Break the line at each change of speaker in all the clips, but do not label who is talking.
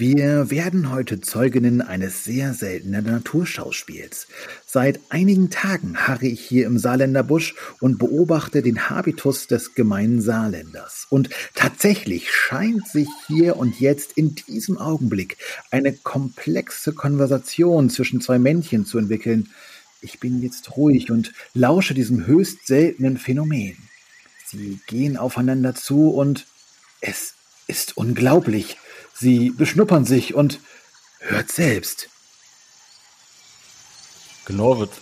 Wir werden heute Zeuginnen eines sehr seltenen Naturschauspiels. Seit einigen Tagen harre ich hier im Saarländer Busch und beobachte den Habitus des gemeinen Saarländers. Und tatsächlich scheint sich hier und jetzt in diesem Augenblick eine komplexe Konversation zwischen zwei Männchen zu entwickeln. Ich bin jetzt ruhig und lausche diesem höchst seltenen Phänomen. Sie gehen aufeinander zu und es ist unglaublich. Sie beschnuppern sich und hört selbst.
Genau wird.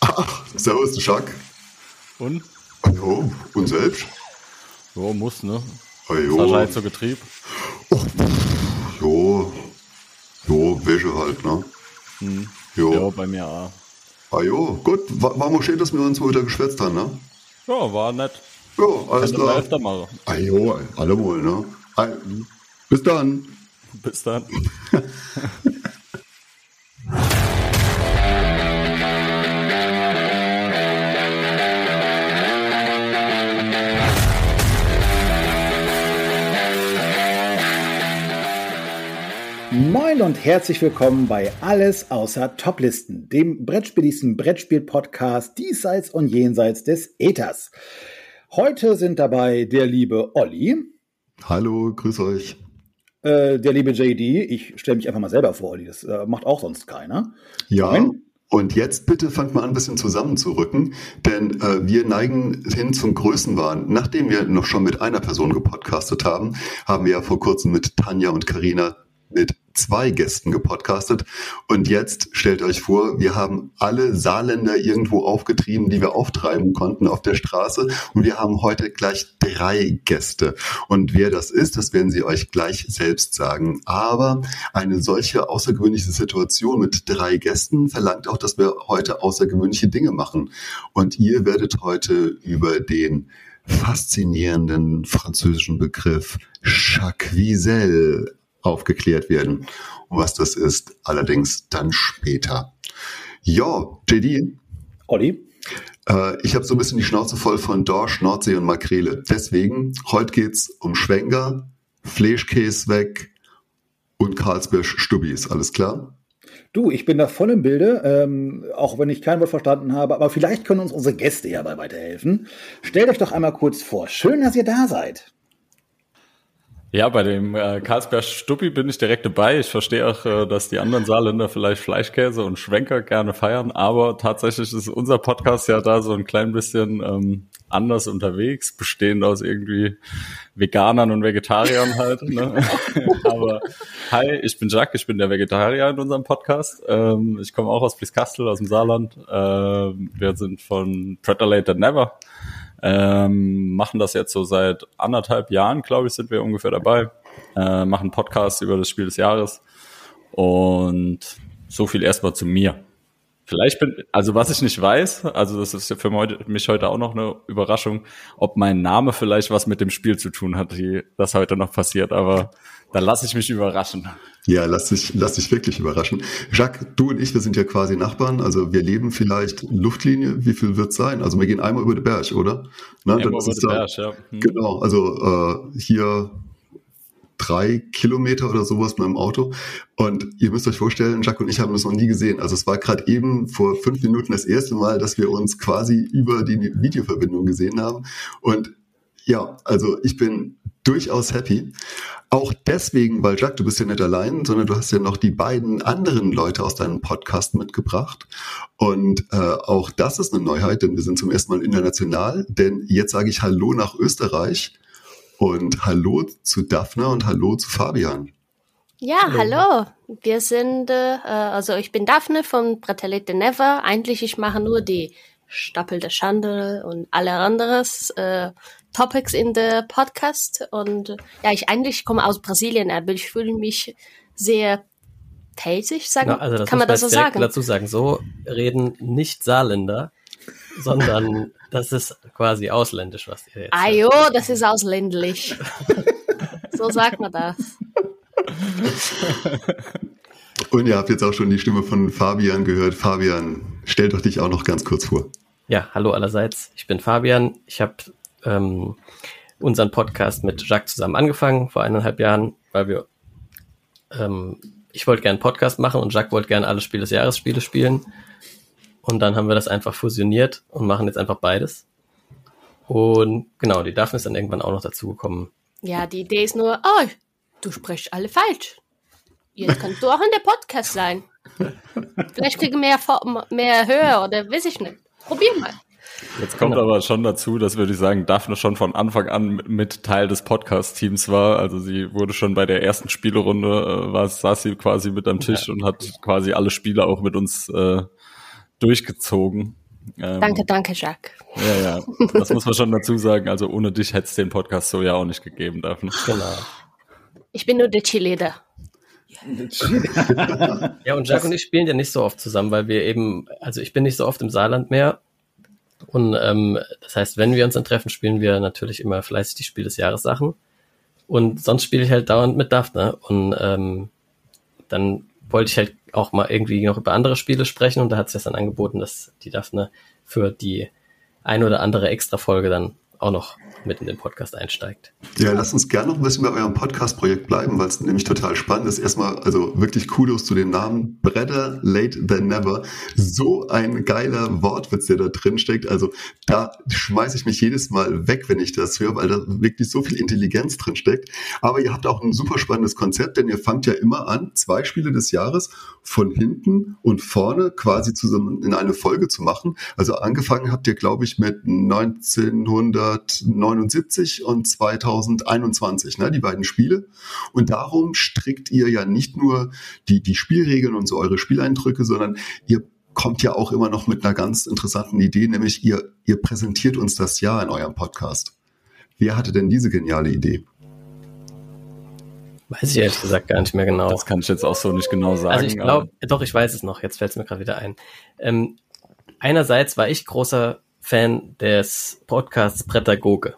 Ach, servus, Schack.
Und?
Jo, und selbst?
Jo, muss, ne?
Jo.
Das halt so Getrieb.
Och, jo, jo, Wäsche halt, ne?
Hm.
Jo.
Ja, bei mir auch.
Ah, jo, gut, war, war mal schön, dass wir uns mal wieder geschwätzt haben, ne?
Ja, war nett.
Ja, alles
man
klar.
öfter machen.
Ah, jo, alle wohl, ne? Ah, bis dann.
Bis dann.
Moin und herzlich willkommen bei Alles außer Toplisten, dem brettspieligsten Brettspiel-Podcast diesseits und jenseits des Äthers. Heute sind dabei der liebe Olli,
Hallo, grüß euch.
Äh, der liebe JD, ich stelle mich einfach mal selber vor, Olli, das äh, macht auch sonst keiner.
Ja.
Moin.
Und jetzt bitte fangt mal an, ein bisschen zusammenzurücken, denn äh, wir neigen hin zum Größenwahn. Nachdem wir noch schon mit einer Person gepodcastet haben, haben wir ja vor kurzem mit Tanja und Karina mit zwei Gästen gepodcastet. Und jetzt stellt euch vor, wir haben alle Saarländer irgendwo aufgetrieben, die wir auftreiben konnten auf der Straße. Und wir haben heute gleich drei Gäste. Und wer das ist, das werden sie euch gleich selbst sagen. Aber eine solche außergewöhnliche Situation mit drei Gästen verlangt auch, dass wir heute außergewöhnliche Dinge machen. Und ihr werdet heute über den faszinierenden französischen Begriff Jacqueselle aufgeklärt werden. Und was das ist, allerdings dann später. Ja, JD,
Olli,
äh, ich habe so ein bisschen die Schnauze voll von Dorsch, Nordsee und Makrele. Deswegen, heute geht's um Schwenker, Fleischkäse weg und Karlsberg Stubis. Alles klar?
du, ich bin da voll im Bilde, ähm, auch wenn ich kein Wort verstanden habe, aber vielleicht können uns unsere Gäste ja dabei weiterhelfen. Stellt euch doch einmal kurz vor. Schön, dass ihr da seid.
Ja, bei dem äh, Karlsberg Stuppi bin ich direkt dabei. Ich verstehe auch, äh, dass die anderen Saarländer vielleicht Fleischkäse und Schwenker gerne feiern, aber tatsächlich ist unser Podcast ja da so ein klein bisschen ähm, anders unterwegs, bestehend aus irgendwie Veganern und Vegetariern halt. Ne? aber hi, ich bin Jacques, ich bin der Vegetarier in unserem Podcast. Ähm, ich komme auch aus Blieskastel, aus dem Saarland. Ähm, wir sind von Predator Later Never. Ähm, machen das jetzt so seit anderthalb Jahren, glaube ich, sind wir ungefähr dabei. Äh, machen Podcasts über das Spiel des Jahres. Und so viel erstmal zu mir. Vielleicht bin, also was ich nicht weiß, also das ist für mich heute auch noch eine Überraschung, ob mein Name vielleicht was mit dem Spiel zu tun hat, die das heute noch passiert, aber da lasse ich mich überraschen.
Ja, lass dich, lass dich wirklich überraschen. Jacques, du und ich, wir sind ja quasi Nachbarn. Also wir leben vielleicht Luftlinie. Wie viel wird's sein? Also wir gehen einmal über den Berg, oder? Dann ist es
wurde
da-
Berg, ja. Hm.
Genau, also äh, hier drei Kilometer oder sowas mit dem Auto. Und ihr müsst euch vorstellen, Jacques und ich haben das noch nie gesehen. Also es war gerade eben vor fünf Minuten das erste Mal, dass wir uns quasi über die Videoverbindung gesehen haben. Und ja, also ich bin durchaus happy. Auch deswegen, weil Jacques, du bist ja nicht allein, sondern du hast ja noch die beiden anderen Leute aus deinem Podcast mitgebracht. Und äh, auch das ist eine Neuheit, denn wir sind zum ersten Mal international. Denn jetzt sage ich Hallo nach Österreich und Hallo zu Daphne und Hallo zu Fabian.
Ja, hallo. Wir sind, äh, also ich bin Daphne von Bratelete Never. Eigentlich, ich mache nur die Stapel der Schande und alle anderes äh, Topics in der Podcast. Und ja, ich eigentlich komme aus Brasilien, aber ich fühle mich sehr pelzig, sagen,
Na, also das
kann man das so sagen?
dazu sagen. So reden nicht Saarländer, sondern das ist quasi ausländisch, was ihr jetzt
Ah jo, das ist ausländlich. so sagt man das.
Und ihr habt jetzt auch schon die Stimme von Fabian gehört. Fabian, stell doch dich auch noch ganz kurz vor.
Ja, hallo allerseits. Ich bin Fabian. Ich habe ähm, unseren Podcast mit Jacques zusammen angefangen vor eineinhalb Jahren, weil wir ähm, ich wollte gerne einen Podcast machen und Jacques wollte gerne alle Spiel des Jahres Spiele spielen. Und dann haben wir das einfach fusioniert und machen jetzt einfach beides. Und genau, die Daphne ist dann irgendwann auch noch dazugekommen.
Ja, die Idee ist nur, oh, du sprichst alle falsch. Jetzt kannst du auch in der Podcast sein. Vielleicht kriege mehr, mehr Höhe oder weiß ich nicht. Probier mal.
Jetzt kommt genau. aber schon dazu, dass würde ich sagen, Daphne schon von Anfang an mit Teil des Podcast-Teams war. Also sie wurde schon bei der ersten Spielerunde, äh, war, saß sie quasi mit am Tisch ja. und hat quasi alle Spiele auch mit uns äh, durchgezogen.
Ähm, danke, danke, Jacques.
Ja, ja, das muss man schon dazu sagen. Also ohne dich hätte es den Podcast so ja auch nicht gegeben, Daphne. Genau.
Ich bin nur der Cheerleader.
ja, und Jacques und ich spielen ja nicht so oft zusammen, weil wir eben, also ich bin nicht so oft im Saarland mehr. Und ähm, das heißt, wenn wir uns dann treffen, spielen wir natürlich immer fleißig die Spiel des Jahres Sachen. Und sonst spiele ich halt dauernd mit Daphne. Und ähm, dann wollte ich halt auch mal irgendwie noch über andere Spiele sprechen und da hat es dann angeboten, dass die Daphne für die ein oder andere Extra-Folge dann auch noch mit in den Podcast einsteigt.
Ja, lasst uns gerne noch ein bisschen bei eurem Podcast-Projekt bleiben, weil es nämlich total spannend ist. Erstmal, also wirklich Kudos zu den Namen. Better late than never. So ein geiler Wortwitz, der da drin steckt. Also da schmeiße ich mich jedes Mal weg, wenn ich das höre, weil da wirklich so viel Intelligenz drin steckt. Aber ihr habt auch ein super spannendes Konzept, denn ihr fangt ja immer an, zwei Spiele des Jahres von hinten und vorne quasi zusammen in eine Folge zu machen. Also angefangen habt ihr, glaube ich, mit 1990 1979 und 2021, ne, die beiden Spiele. Und darum strickt ihr ja nicht nur die, die Spielregeln und so eure Spieleindrücke, sondern ihr kommt ja auch immer noch mit einer ganz interessanten Idee, nämlich ihr, ihr präsentiert uns das Jahr in eurem Podcast. Wer hatte denn diese geniale Idee?
Weiß ich ehrlich gesagt gar nicht mehr genau.
Das kann ich jetzt auch so nicht genau sagen.
Also ich glaube, doch, ich weiß es noch, jetzt fällt es mir gerade wieder ein. Ähm, einerseits war ich großer Fan des Podcasts Prädagoge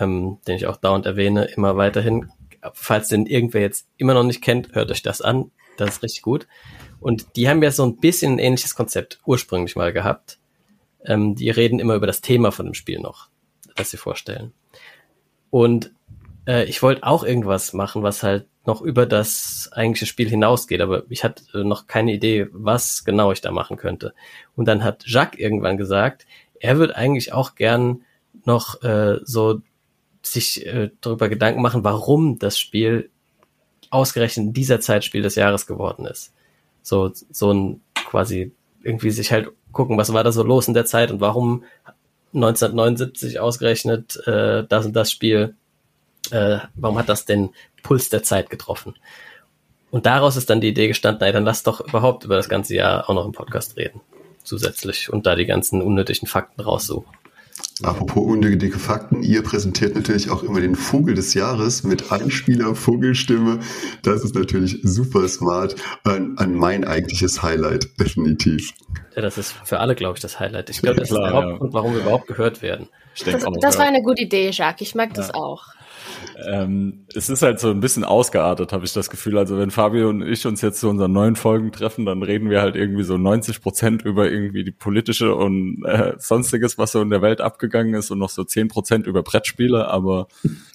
ähm, den ich auch dauernd erwähne, immer weiterhin. Falls den irgendwer jetzt immer noch nicht kennt, hört euch das an. Das ist richtig gut. Und die haben ja so ein bisschen ein ähnliches Konzept ursprünglich mal gehabt. Ähm, die reden immer über das Thema von dem Spiel noch, das sie vorstellen. Und äh, ich wollte auch irgendwas machen, was halt noch über das eigentliche Spiel hinausgeht, aber ich hatte noch keine Idee, was genau ich da machen könnte. Und dann hat Jacques irgendwann gesagt, er würde eigentlich auch gern noch äh, so sich äh, darüber Gedanken machen, warum das Spiel ausgerechnet in dieser Zeit Spiel des Jahres geworden ist. So, so ein quasi irgendwie sich halt gucken, was war da so los in der Zeit und warum 1979 ausgerechnet äh, das und das Spiel, äh, warum hat das den Puls der Zeit getroffen? Und daraus ist dann die Idee gestanden, ey, dann lass doch überhaupt über das ganze Jahr auch noch im Podcast reden. Zusätzlich und da die ganzen unnötigen Fakten raussuchen.
Apropos unnötige Fakten, ihr präsentiert natürlich auch immer den Vogel des Jahres mit Anspieler Vogelstimme. Das ist natürlich super smart. An, an mein eigentliches Highlight, definitiv.
Ja, das ist für alle, glaube ich, das Highlight. Ich glaube, das Klar, ist der Hauptgrund, ja. warum wir überhaupt gehört werden.
Das, das, war eine gute Idee, Jacques. Ich mag ja. das auch.
Ähm, es ist halt so ein bisschen ausgeartet, habe ich das Gefühl. Also wenn Fabio und ich uns jetzt zu unseren neuen Folgen treffen, dann reden wir halt irgendwie so 90 Prozent über irgendwie die politische und äh, sonstiges, was so in der Welt abgegangen ist und noch so 10 Prozent über Brettspiele, aber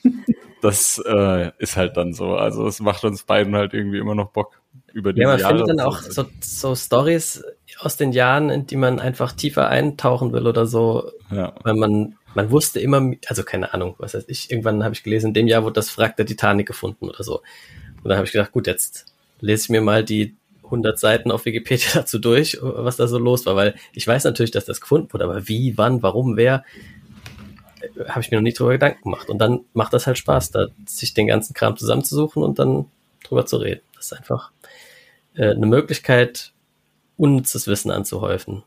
das äh, ist halt dann so. Also es macht uns beiden halt irgendwie immer noch Bock über die
Ja,
man
Jahre findet dann auch so, so Stories aus den Jahren, in die man einfach tiefer eintauchen will oder so, ja. weil man man wusste immer, also keine Ahnung, was heißt ich, irgendwann habe ich gelesen, in dem Jahr wurde das Wrack der Titanic gefunden oder so. Und dann habe ich gedacht, gut, jetzt lese ich mir mal die 100 Seiten auf Wikipedia dazu durch, was da so los war, weil ich weiß natürlich, dass das gefunden wurde, aber wie, wann, warum, wer, äh, habe ich mir noch nicht drüber Gedanken gemacht. Und dann macht das halt Spaß, da sich den ganzen Kram zusammenzusuchen und dann drüber zu reden. Das ist einfach äh, eine Möglichkeit, unnützes Wissen anzuhäufen.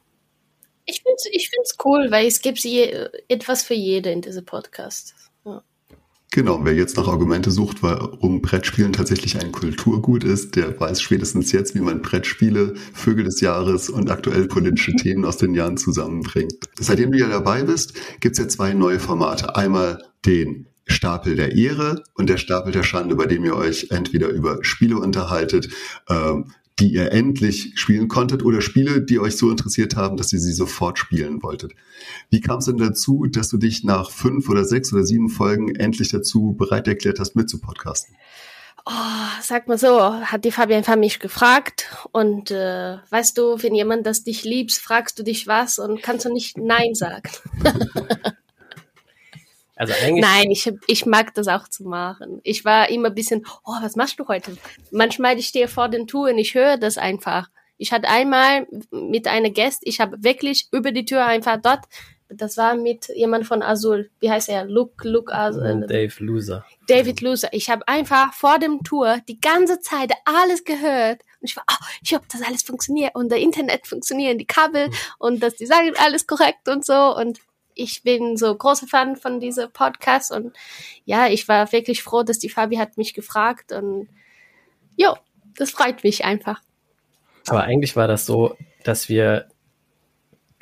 Ich finde es ich find's cool, weil es gibt je, etwas für jede in diesem Podcast. Ja.
Genau, wer jetzt noch Argumente sucht, warum Brettspielen tatsächlich ein Kulturgut ist, der weiß spätestens jetzt, wie man Brettspiele, Vögel des Jahres und aktuell politische Themen aus den Jahren zusammenbringt. Seitdem du ja dabei bist, gibt es ja zwei neue Formate. Einmal den Stapel der Ehre und der Stapel der Schande, bei dem ihr euch entweder über Spiele unterhaltet, ähm, die ihr endlich spielen konntet oder Spiele, die euch so interessiert haben, dass ihr sie sofort spielen wolltet. Wie kam es denn dazu, dass du dich nach fünf oder sechs oder sieben Folgen endlich dazu bereit erklärt hast, mitzupodcasten?
Oh, sag mal so, hat die Fabi einfach mich gefragt und äh, weißt du, wenn jemand das dich liebst, fragst du dich was und kannst du nicht Nein sagen.
Also eigentlich.
Nein, ich, ich mag das auch zu machen. Ich war immer ein bisschen, oh, was machst du heute? Manchmal ich stehe vor den Touren, ich höre das einfach. Ich hatte einmal mit einer Gäst, ich habe wirklich über die Tür einfach dort das war mit jemand von Azul. Wie heißt er? Luke, Luke Azul.
Dave Loser.
David Loser. Ich habe einfach vor dem Tour die ganze Zeit alles gehört. Und ich war, oh, ich hoffe, dass alles funktioniert und der Internet funktioniert, die Kabel mhm. und das Design alles korrekt und so. Und ich bin so großer Fan von diesem Podcast und ja, ich war wirklich froh, dass die Fabi hat mich gefragt und jo, das freut mich einfach.
Aber eigentlich war das so, dass wir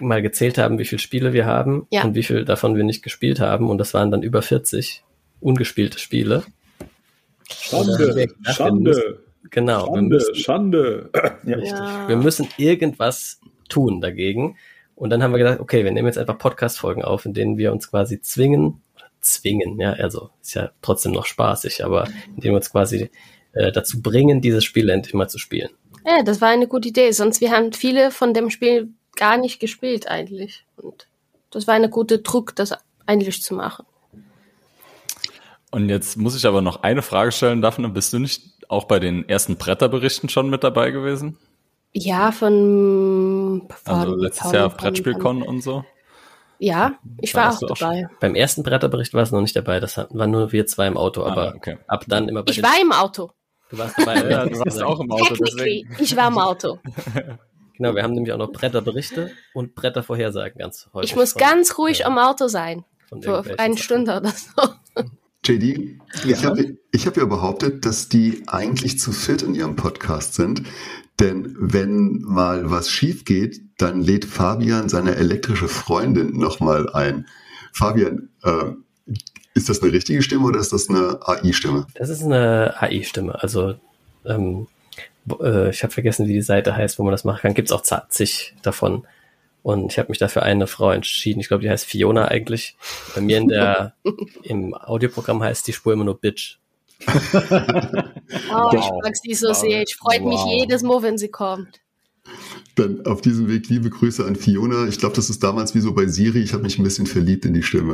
mal gezählt haben, wie viele Spiele wir haben ja. und wie viel davon wir nicht gespielt haben. Und das waren dann über 40 ungespielte Spiele.
Schande, gedacht, Schande. Müssen,
genau.
Schande, wir müssen, Schande.
Ja. Wir müssen irgendwas tun dagegen. Und dann haben wir gedacht, okay, wir nehmen jetzt einfach Podcast-Folgen auf, in denen wir uns quasi zwingen, zwingen, ja, also ist ja trotzdem noch spaßig, aber indem wir uns quasi äh, dazu bringen, dieses Spiel endlich mal zu spielen.
Ja, das war eine gute Idee. Sonst wir haben viele von dem Spiel gar nicht gespielt eigentlich. Und das war eine gute Druck, das eigentlich zu machen.
Und jetzt muss ich aber noch eine Frage stellen, Daphne. Bist du nicht auch bei den ersten Bretterberichten schon mit dabei gewesen?
Ja, von,
von also letztes Paul, Jahr Brettspielcon und so.
Ja, ich war auch dabei.
Auch beim ersten Bretterbericht war es noch nicht dabei. Das waren nur wir zwei im Auto, ah, aber okay. ab dann immer bei
Ich war im Auto.
Du warst dabei. ja, du warst auch im Auto.
Deswegen. Ich war im Auto.
Genau, wir haben nämlich auch noch Bretterberichte und Brettervorhersagen ganz
häufig. Ich muss von, ganz ruhig ja, am Auto sein. Für eine Stunde oder so.
JD, ja. ich habe ich hab ja behauptet, dass die eigentlich zu fit in ihrem Podcast sind. Denn wenn mal was schief geht, dann lädt Fabian seine elektrische Freundin nochmal ein. Fabian, äh, ist das eine richtige Stimme oder ist das eine AI-Stimme?
Das ist eine AI-Stimme. Also ähm, äh, ich habe vergessen, wie die Seite heißt, wo man das machen kann. Gibt es auch zig davon. Und ich habe mich dafür eine Frau entschieden. Ich glaube, die heißt Fiona eigentlich. Bei mir in der im Audioprogramm heißt die Spur immer nur Bitch.
Oh, ich mag sie so sehr. Ich freue wow. mich jedes Mal, wenn sie kommt.
Dann auf diesem Weg liebe Grüße an Fiona. Ich glaube, das ist damals wie so bei Siri. Ich habe mich ein bisschen verliebt in die Stimme.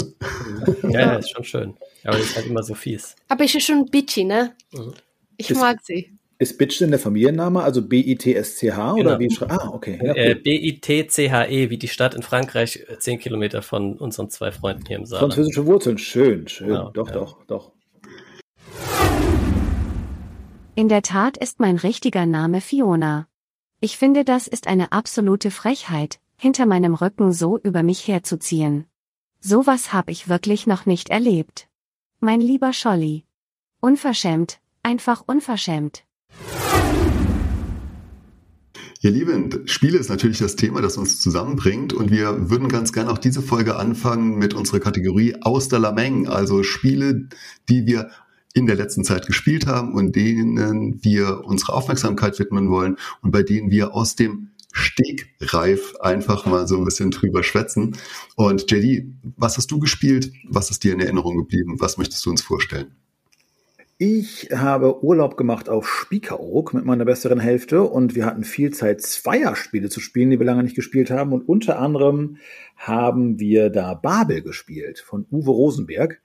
Ja, ja, ist schon schön. Aber das ist halt immer so fies.
Aber ich ist schon bitchy, ne? Mhm. Ich ist, mag sie.
Ist Bitch denn der Familienname, also B-I-T-S-C-H oder genau. wie? Ah, okay.
Ja, äh, B-I-T-C-H-E, wie die Stadt in Frankreich, zehn Kilometer von unseren zwei Freunden hier im Saal.
Französische Wurzeln, schön, schön. Genau, doch, ja. doch, doch.
In der Tat ist mein richtiger Name Fiona. Ich finde, das ist eine absolute Frechheit, hinter meinem Rücken so über mich herzuziehen. Sowas hab ich wirklich noch nicht erlebt. Mein lieber Scholli. Unverschämt, einfach unverschämt.
Ihr Lieben, Spiele ist natürlich das Thema, das uns zusammenbringt und wir würden ganz gerne auch diese Folge anfangen mit unserer Kategorie aus der Lameng, also Spiele, die wir in der letzten Zeit gespielt haben und denen wir unsere Aufmerksamkeit widmen wollen und bei denen wir aus dem Stegreif einfach mal so ein bisschen drüber schwätzen. Und JD, was hast du gespielt? Was ist dir in Erinnerung geblieben? Was möchtest du uns vorstellen?
Ich habe Urlaub gemacht auf Spiekeroog mit meiner besseren Hälfte und wir hatten viel Zeit, Zweierspiele zu spielen, die wir lange nicht gespielt haben. Und unter anderem haben wir da Babel gespielt von Uwe Rosenberg.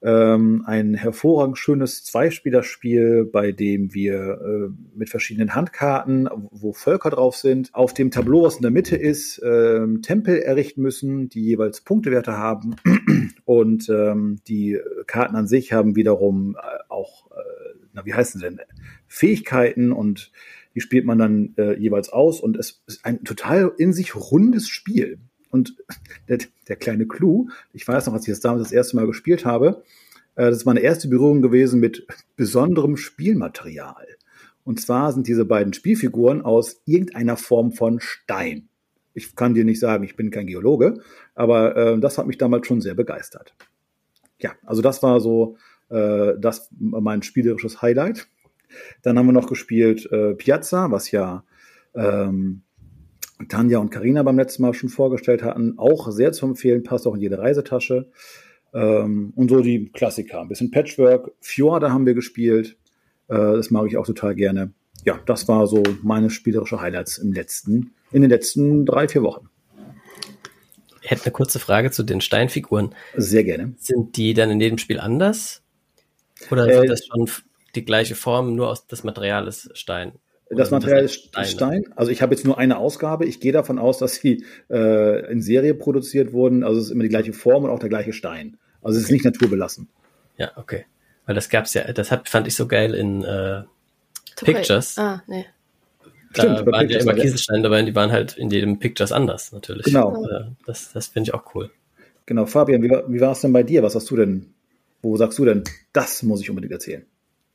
Ähm, ein hervorragend schönes Zweispielerspiel, bei dem wir äh, mit verschiedenen Handkarten, wo Völker drauf sind, auf dem Tableau, was in der Mitte ist, äh, Tempel errichten müssen, die jeweils Punktewerte haben. Und ähm, die Karten an sich haben wiederum äh, auch, äh, na, wie heißen sie denn, Fähigkeiten und die spielt man dann äh, jeweils aus und es ist ein total in sich rundes Spiel. Und der, der kleine Clou, ich weiß noch, als ich das damals das erste Mal gespielt habe, äh, das ist meine erste Berührung gewesen mit besonderem Spielmaterial. Und zwar sind diese beiden Spielfiguren aus irgendeiner Form von Stein. Ich kann dir nicht sagen, ich bin kein Geologe, aber äh, das hat mich damals schon sehr begeistert. Ja, also das war so äh, das mein spielerisches Highlight. Dann haben wir noch gespielt äh, Piazza, was ja ähm, Tanja und Karina beim letzten Mal schon vorgestellt hatten. Auch sehr zu empfehlen, passt auch in jede Reisetasche. Ähm, und so die Klassiker. Ein bisschen Patchwork. Fjorde haben wir gespielt. Äh, das mag ich auch total gerne. Ja, das war so meine spielerische Highlights im letzten, in den letzten drei, vier Wochen.
Ich hätte eine kurze Frage zu den Steinfiguren.
Sehr gerne.
Sind die dann in jedem Spiel anders? Oder
Äh,
sind das schon die gleiche Form, nur aus das Material ist Stein?
Das Material ist Stein. Also ich habe jetzt nur eine Ausgabe. Ich gehe davon aus, dass sie äh, in Serie produziert wurden. Also es ist immer die gleiche Form und auch der gleiche Stein. Also es ist nicht naturbelassen.
Ja, okay. Weil das gab's ja, das hat, fand ich so geil in äh. Pictures.
Ah, nee.
Da
Stimmt, bei
waren ja
Pictures
immer
war der-
Kieselsteine dabei und die waren halt in jedem Pictures anders, natürlich.
Genau.
Äh, Das, das finde ich auch cool.
Genau, Fabian, wie, war- wie war es denn bei dir? Was hast du denn? Wo sagst du denn, das muss ich unbedingt erzählen?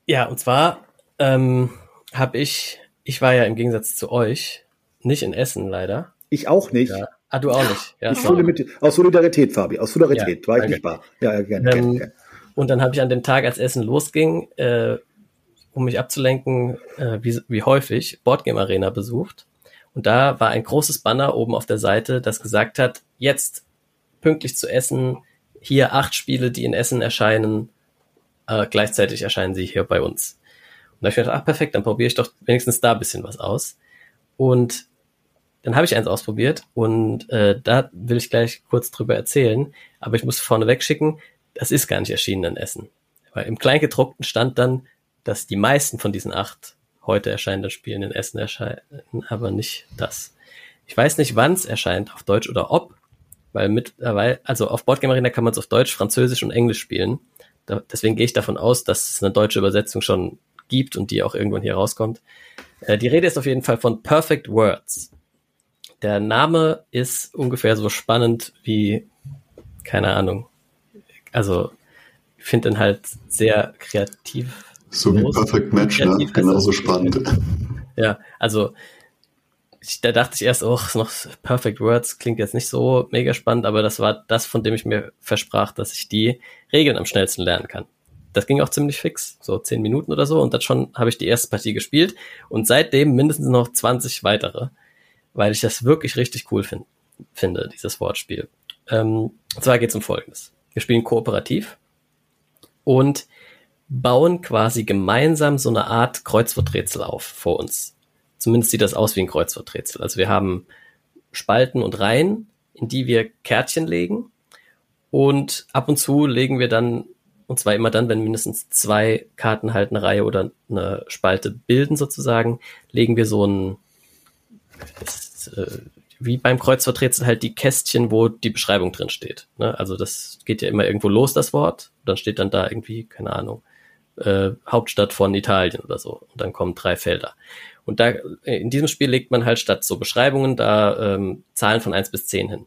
Ja, und zwar ähm, habe ich, ich war ja im Gegensatz zu euch nicht in Essen leider.
Ich auch nicht.
Ja. Ah, du auch nicht. Ja,
mit, aus Solidarität, Fabi, aus Solidarität.
Ja,
war ich
danke.
nicht wahr? Ja, ja, gerne, gerne,
Ähm,
gerne.
Und dann habe ich an dem Tag, als Essen losging, äh, um mich abzulenken, äh, wie, wie häufig, Boardgame Arena besucht. Und da war ein großes Banner oben auf der Seite, das gesagt hat, jetzt pünktlich zu Essen, hier acht Spiele, die in Essen erscheinen, äh, gleichzeitig erscheinen sie hier bei uns. Und da hab ich mir gedacht, ach perfekt, dann probiere ich doch wenigstens da ein bisschen was aus. Und dann habe ich eins ausprobiert und äh, da will ich gleich kurz drüber erzählen, aber ich muss vorneweg schicken, das ist gar nicht erschienen in Essen. Weil im Kleingedruckten stand dann, dass die meisten von diesen acht heute erscheinenden Spielen in Essen erscheinen, aber nicht das. Ich weiß nicht, wann es erscheint, auf Deutsch oder ob, weil mittlerweile, also auf Boardgame Arena kann man es auf Deutsch, Französisch und Englisch spielen. Da, deswegen gehe ich davon aus, dass es eine deutsche Übersetzung schon gibt und die auch irgendwann hier rauskommt. Äh, die Rede ist auf jeden Fall von Perfect Words. Der Name ist ungefähr so spannend wie, keine Ahnung. Also, ich finde den halt sehr kreativ.
So wie. Perfect Match, ne? Genauso spannend.
Ja, also ich, da dachte ich erst, oh, ist noch Perfect Words klingt jetzt nicht so mega spannend, aber das war das, von dem ich mir versprach, dass ich die Regeln am schnellsten lernen kann. Das ging auch ziemlich fix, so zehn Minuten oder so, und dann schon habe ich die erste Partie gespielt und seitdem mindestens noch 20 weitere, weil ich das wirklich richtig cool find, finde, dieses Wortspiel. Ähm, und zwar geht es um Folgendes. Wir spielen kooperativ und bauen quasi gemeinsam so eine Art Kreuzworträtsel auf vor uns. Zumindest sieht das aus wie ein Kreuzworträtsel. Also wir haben Spalten und Reihen, in die wir Kärtchen legen und ab und zu legen wir dann, und zwar immer dann, wenn mindestens zwei Karten halt eine Reihe oder eine Spalte bilden sozusagen, legen wir so ein, das, äh, wie beim Kreuzworträtsel halt die Kästchen, wo die Beschreibung drin steht. Ne? Also das geht ja immer irgendwo los, das Wort. Dann steht dann da irgendwie, keine Ahnung, äh, Hauptstadt von Italien oder so. Und dann kommen drei Felder. Und da in diesem Spiel legt man halt statt so Beschreibungen da ähm, Zahlen von eins bis zehn hin.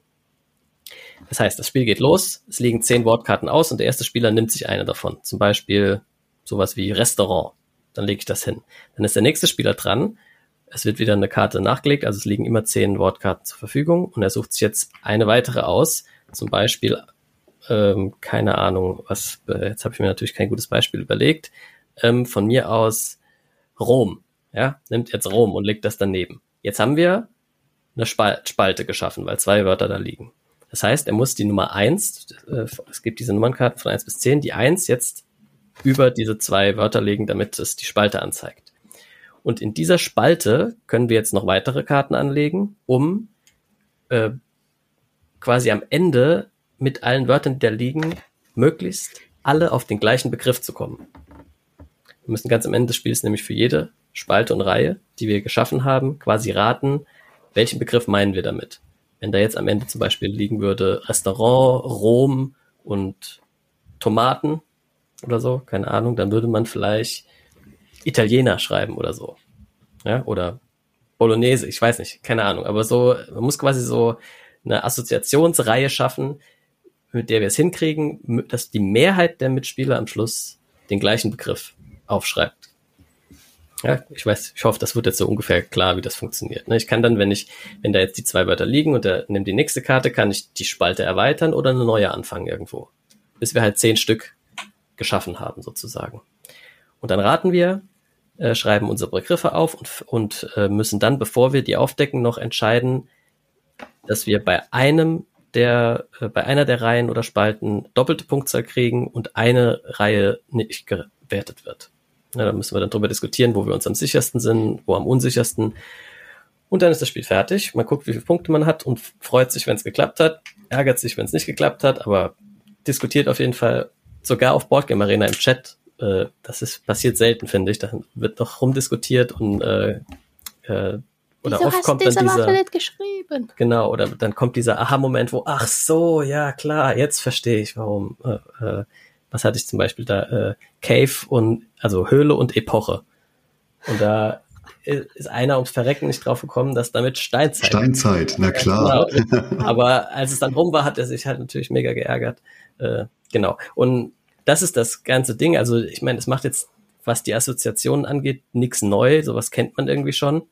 Das heißt, das Spiel geht los, es liegen zehn Wortkarten aus und der erste Spieler nimmt sich eine davon. Zum Beispiel sowas wie Restaurant. Dann lege ich das hin. Dann ist der nächste Spieler dran. Es wird wieder eine Karte nachgelegt, also es liegen immer zehn Wortkarten zur Verfügung und er sucht sich jetzt eine weitere aus. Zum Beispiel, ähm, keine Ahnung, was, äh, jetzt habe ich mir natürlich kein gutes Beispiel überlegt. Ähm, von mir aus Rom. Ja, nimmt jetzt Rom und legt das daneben. Jetzt haben wir eine Spal Spalte geschaffen, weil zwei Wörter da liegen. Das heißt, er muss die Nummer eins, äh, es gibt diese Nummernkarten von eins bis zehn, die eins jetzt über diese zwei Wörter legen, damit es die Spalte anzeigt. Und in dieser Spalte können wir jetzt noch weitere Karten anlegen, um äh, quasi am Ende mit allen Wörtern, die da liegen, möglichst alle auf den gleichen Begriff zu kommen. Wir müssen ganz am Ende des Spiels nämlich für jede Spalte und Reihe, die wir geschaffen haben, quasi raten, welchen Begriff meinen wir damit. Wenn da jetzt am Ende zum Beispiel liegen würde Restaurant, Rom und Tomaten oder so, keine Ahnung, dann würde man vielleicht Italiener schreiben oder so. Ja, oder Bolognese, ich weiß nicht, keine Ahnung. Aber so, man muss quasi so eine Assoziationsreihe schaffen, mit der wir es hinkriegen, dass die Mehrheit der Mitspieler am Schluss den gleichen Begriff aufschreibt. Ja, ich weiß, ich hoffe, das wird jetzt so ungefähr klar, wie das funktioniert. ne? Ich kann dann, wenn ich, wenn da jetzt die zwei Wörter liegen und er nimmt die nächste Karte, kann ich die Spalte erweitern oder eine neue anfangen irgendwo. Bis wir halt zehn Stück geschaffen haben, sozusagen. Und dann raten wir, äh, schreiben unsere Begriffe auf und, und äh, müssen dann, bevor wir die aufdecken, noch entscheiden, dass wir bei einem der, äh, bei einer der Reihen oder Spalten doppelte Punktzahl kriegen und eine Reihe nicht gewertet wird. Ja, da müssen wir dann drüber diskutieren, wo wir uns am sichersten sind, wo am unsichersten. Und dann ist das Spiel fertig. Man guckt, wie viele Punkte man hat und freut sich, wenn es geklappt hat, ärgert sich, wenn es nicht geklappt hat, aber diskutiert auf jeden Fall sogar auf Boardgame Arena im Chat. Äh, das ist passiert selten, finde ich. Da wird noch rumdiskutiert und äh, äh, oder
Wieso
oft kommt dann dieser
nicht geschrieben?
genau oder dann kommt dieser Aha-Moment, wo ach so, ja klar, jetzt verstehe ich, warum. Äh, äh, was hatte ich zum Beispiel da? Äh, Cave und also Höhle und Epoche. Und da ist einer ums Verrecken nicht drauf gekommen, dass damit Steinzeit.
Steinzeit, na klar.
Genau. Aber als es dann rum war, hat er sich halt natürlich mega geärgert. Äh, genau. Und das ist das ganze Ding. Also ich meine, es macht jetzt, was die Assoziationen angeht, nichts neu. Sowas kennt man irgendwie schon.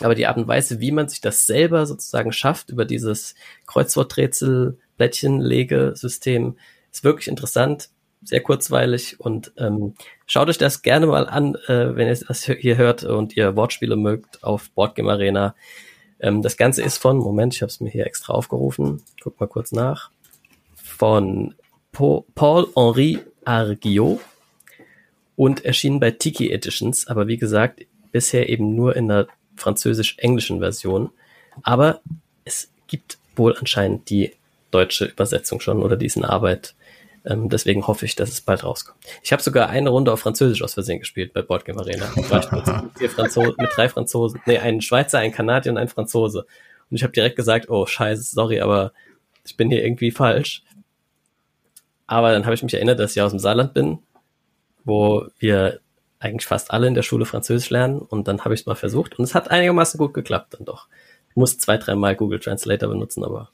Aber die Art und Weise, wie man sich das selber sozusagen schafft über dieses Kreuzworträtsel, Blättchenlegesystem, ist wirklich interessant, sehr kurzweilig und ähm, schaut euch das gerne mal an, äh, wenn ihr das hier hört und ihr Wortspiele mögt auf Boardgame Arena. Ähm, das Ganze ist von, Moment, ich habe es mir hier extra aufgerufen, guck mal kurz nach, von Paul-Henri Argiot und erschienen bei Tiki Editions, aber wie gesagt, bisher eben nur in der französisch-englischen Version. Aber es gibt wohl anscheinend die deutsche Übersetzung schon oder die ist in Arbeit. Ähm, deswegen hoffe ich, dass es bald rauskommt. Ich habe sogar eine Runde auf Französisch aus Versehen gespielt bei Boardgame Arena. Mit, vier mit drei Franzosen, nee, ein Schweizer, ein Kanadier und ein Franzose. Und ich habe direkt gesagt, oh scheiße, sorry, aber ich bin hier irgendwie falsch. Aber dann habe ich mich erinnert, dass ich aus dem Saarland bin, wo wir eigentlich fast alle in der Schule Französisch lernen. Und dann habe ich es mal versucht und es hat einigermaßen gut geklappt dann doch. Ich muss zwei, dreimal Google Translator benutzen, aber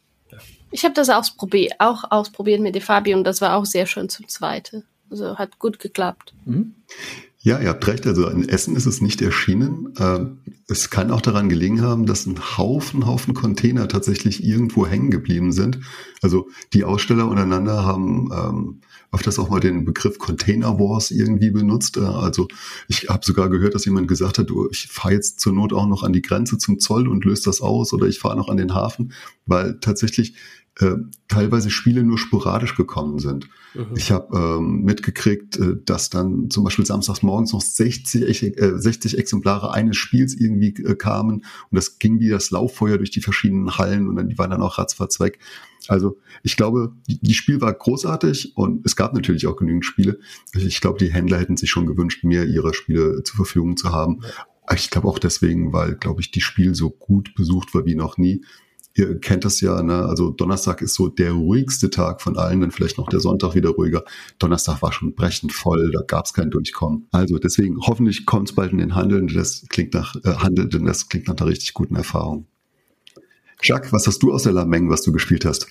Ich habe das ausprobiert, auch ausprobiert mit der Fabi und das war auch sehr schön zum Zweite. Also hat gut geklappt.
Ja, ihr habt recht. Also in Essen ist es nicht erschienen. Ähm, Es kann auch daran gelegen haben, dass ein Haufen, Haufen Container tatsächlich irgendwo hängen geblieben sind. Also die Aussteller untereinander haben ähm, öfters auch mal den Begriff Container Wars irgendwie benutzt. Äh, Also ich habe sogar gehört, dass jemand gesagt hat, ich fahre jetzt zur Not auch noch an die Grenze zum Zoll und löse das aus oder ich fahre noch an den Hafen, weil tatsächlich äh, teilweise Spiele nur sporadisch gekommen sind. Ich habe ähm, mitgekriegt, äh, dass dann zum Beispiel samstags morgens noch 60, Ex- äh, 60 Exemplare eines Spiels irgendwie äh, kamen und das ging wie das Lauffeuer durch die verschiedenen Hallen und dann die waren dann auch ratzfatz weg. Also ich glaube, die, die Spiel war großartig und es gab natürlich auch genügend Spiele. Ich glaube, die Händler hätten sich schon gewünscht, mehr ihrer Spiele zur Verfügung zu haben. Ich glaube auch deswegen, weil, glaube ich, die Spiel so gut besucht war wie noch nie. Ihr kennt das ja, ne? also Donnerstag ist so der ruhigste Tag von allen, dann vielleicht noch der Sonntag wieder ruhiger. Donnerstag war schon brechend voll, da gab es kein Durchkommen. Also deswegen hoffentlich kommt es bald in den Handel, das klingt nach äh, Handel, denn das klingt nach einer richtig guten Erfahrung. Jacques, was hast du aus der Lameng, was du gespielt hast?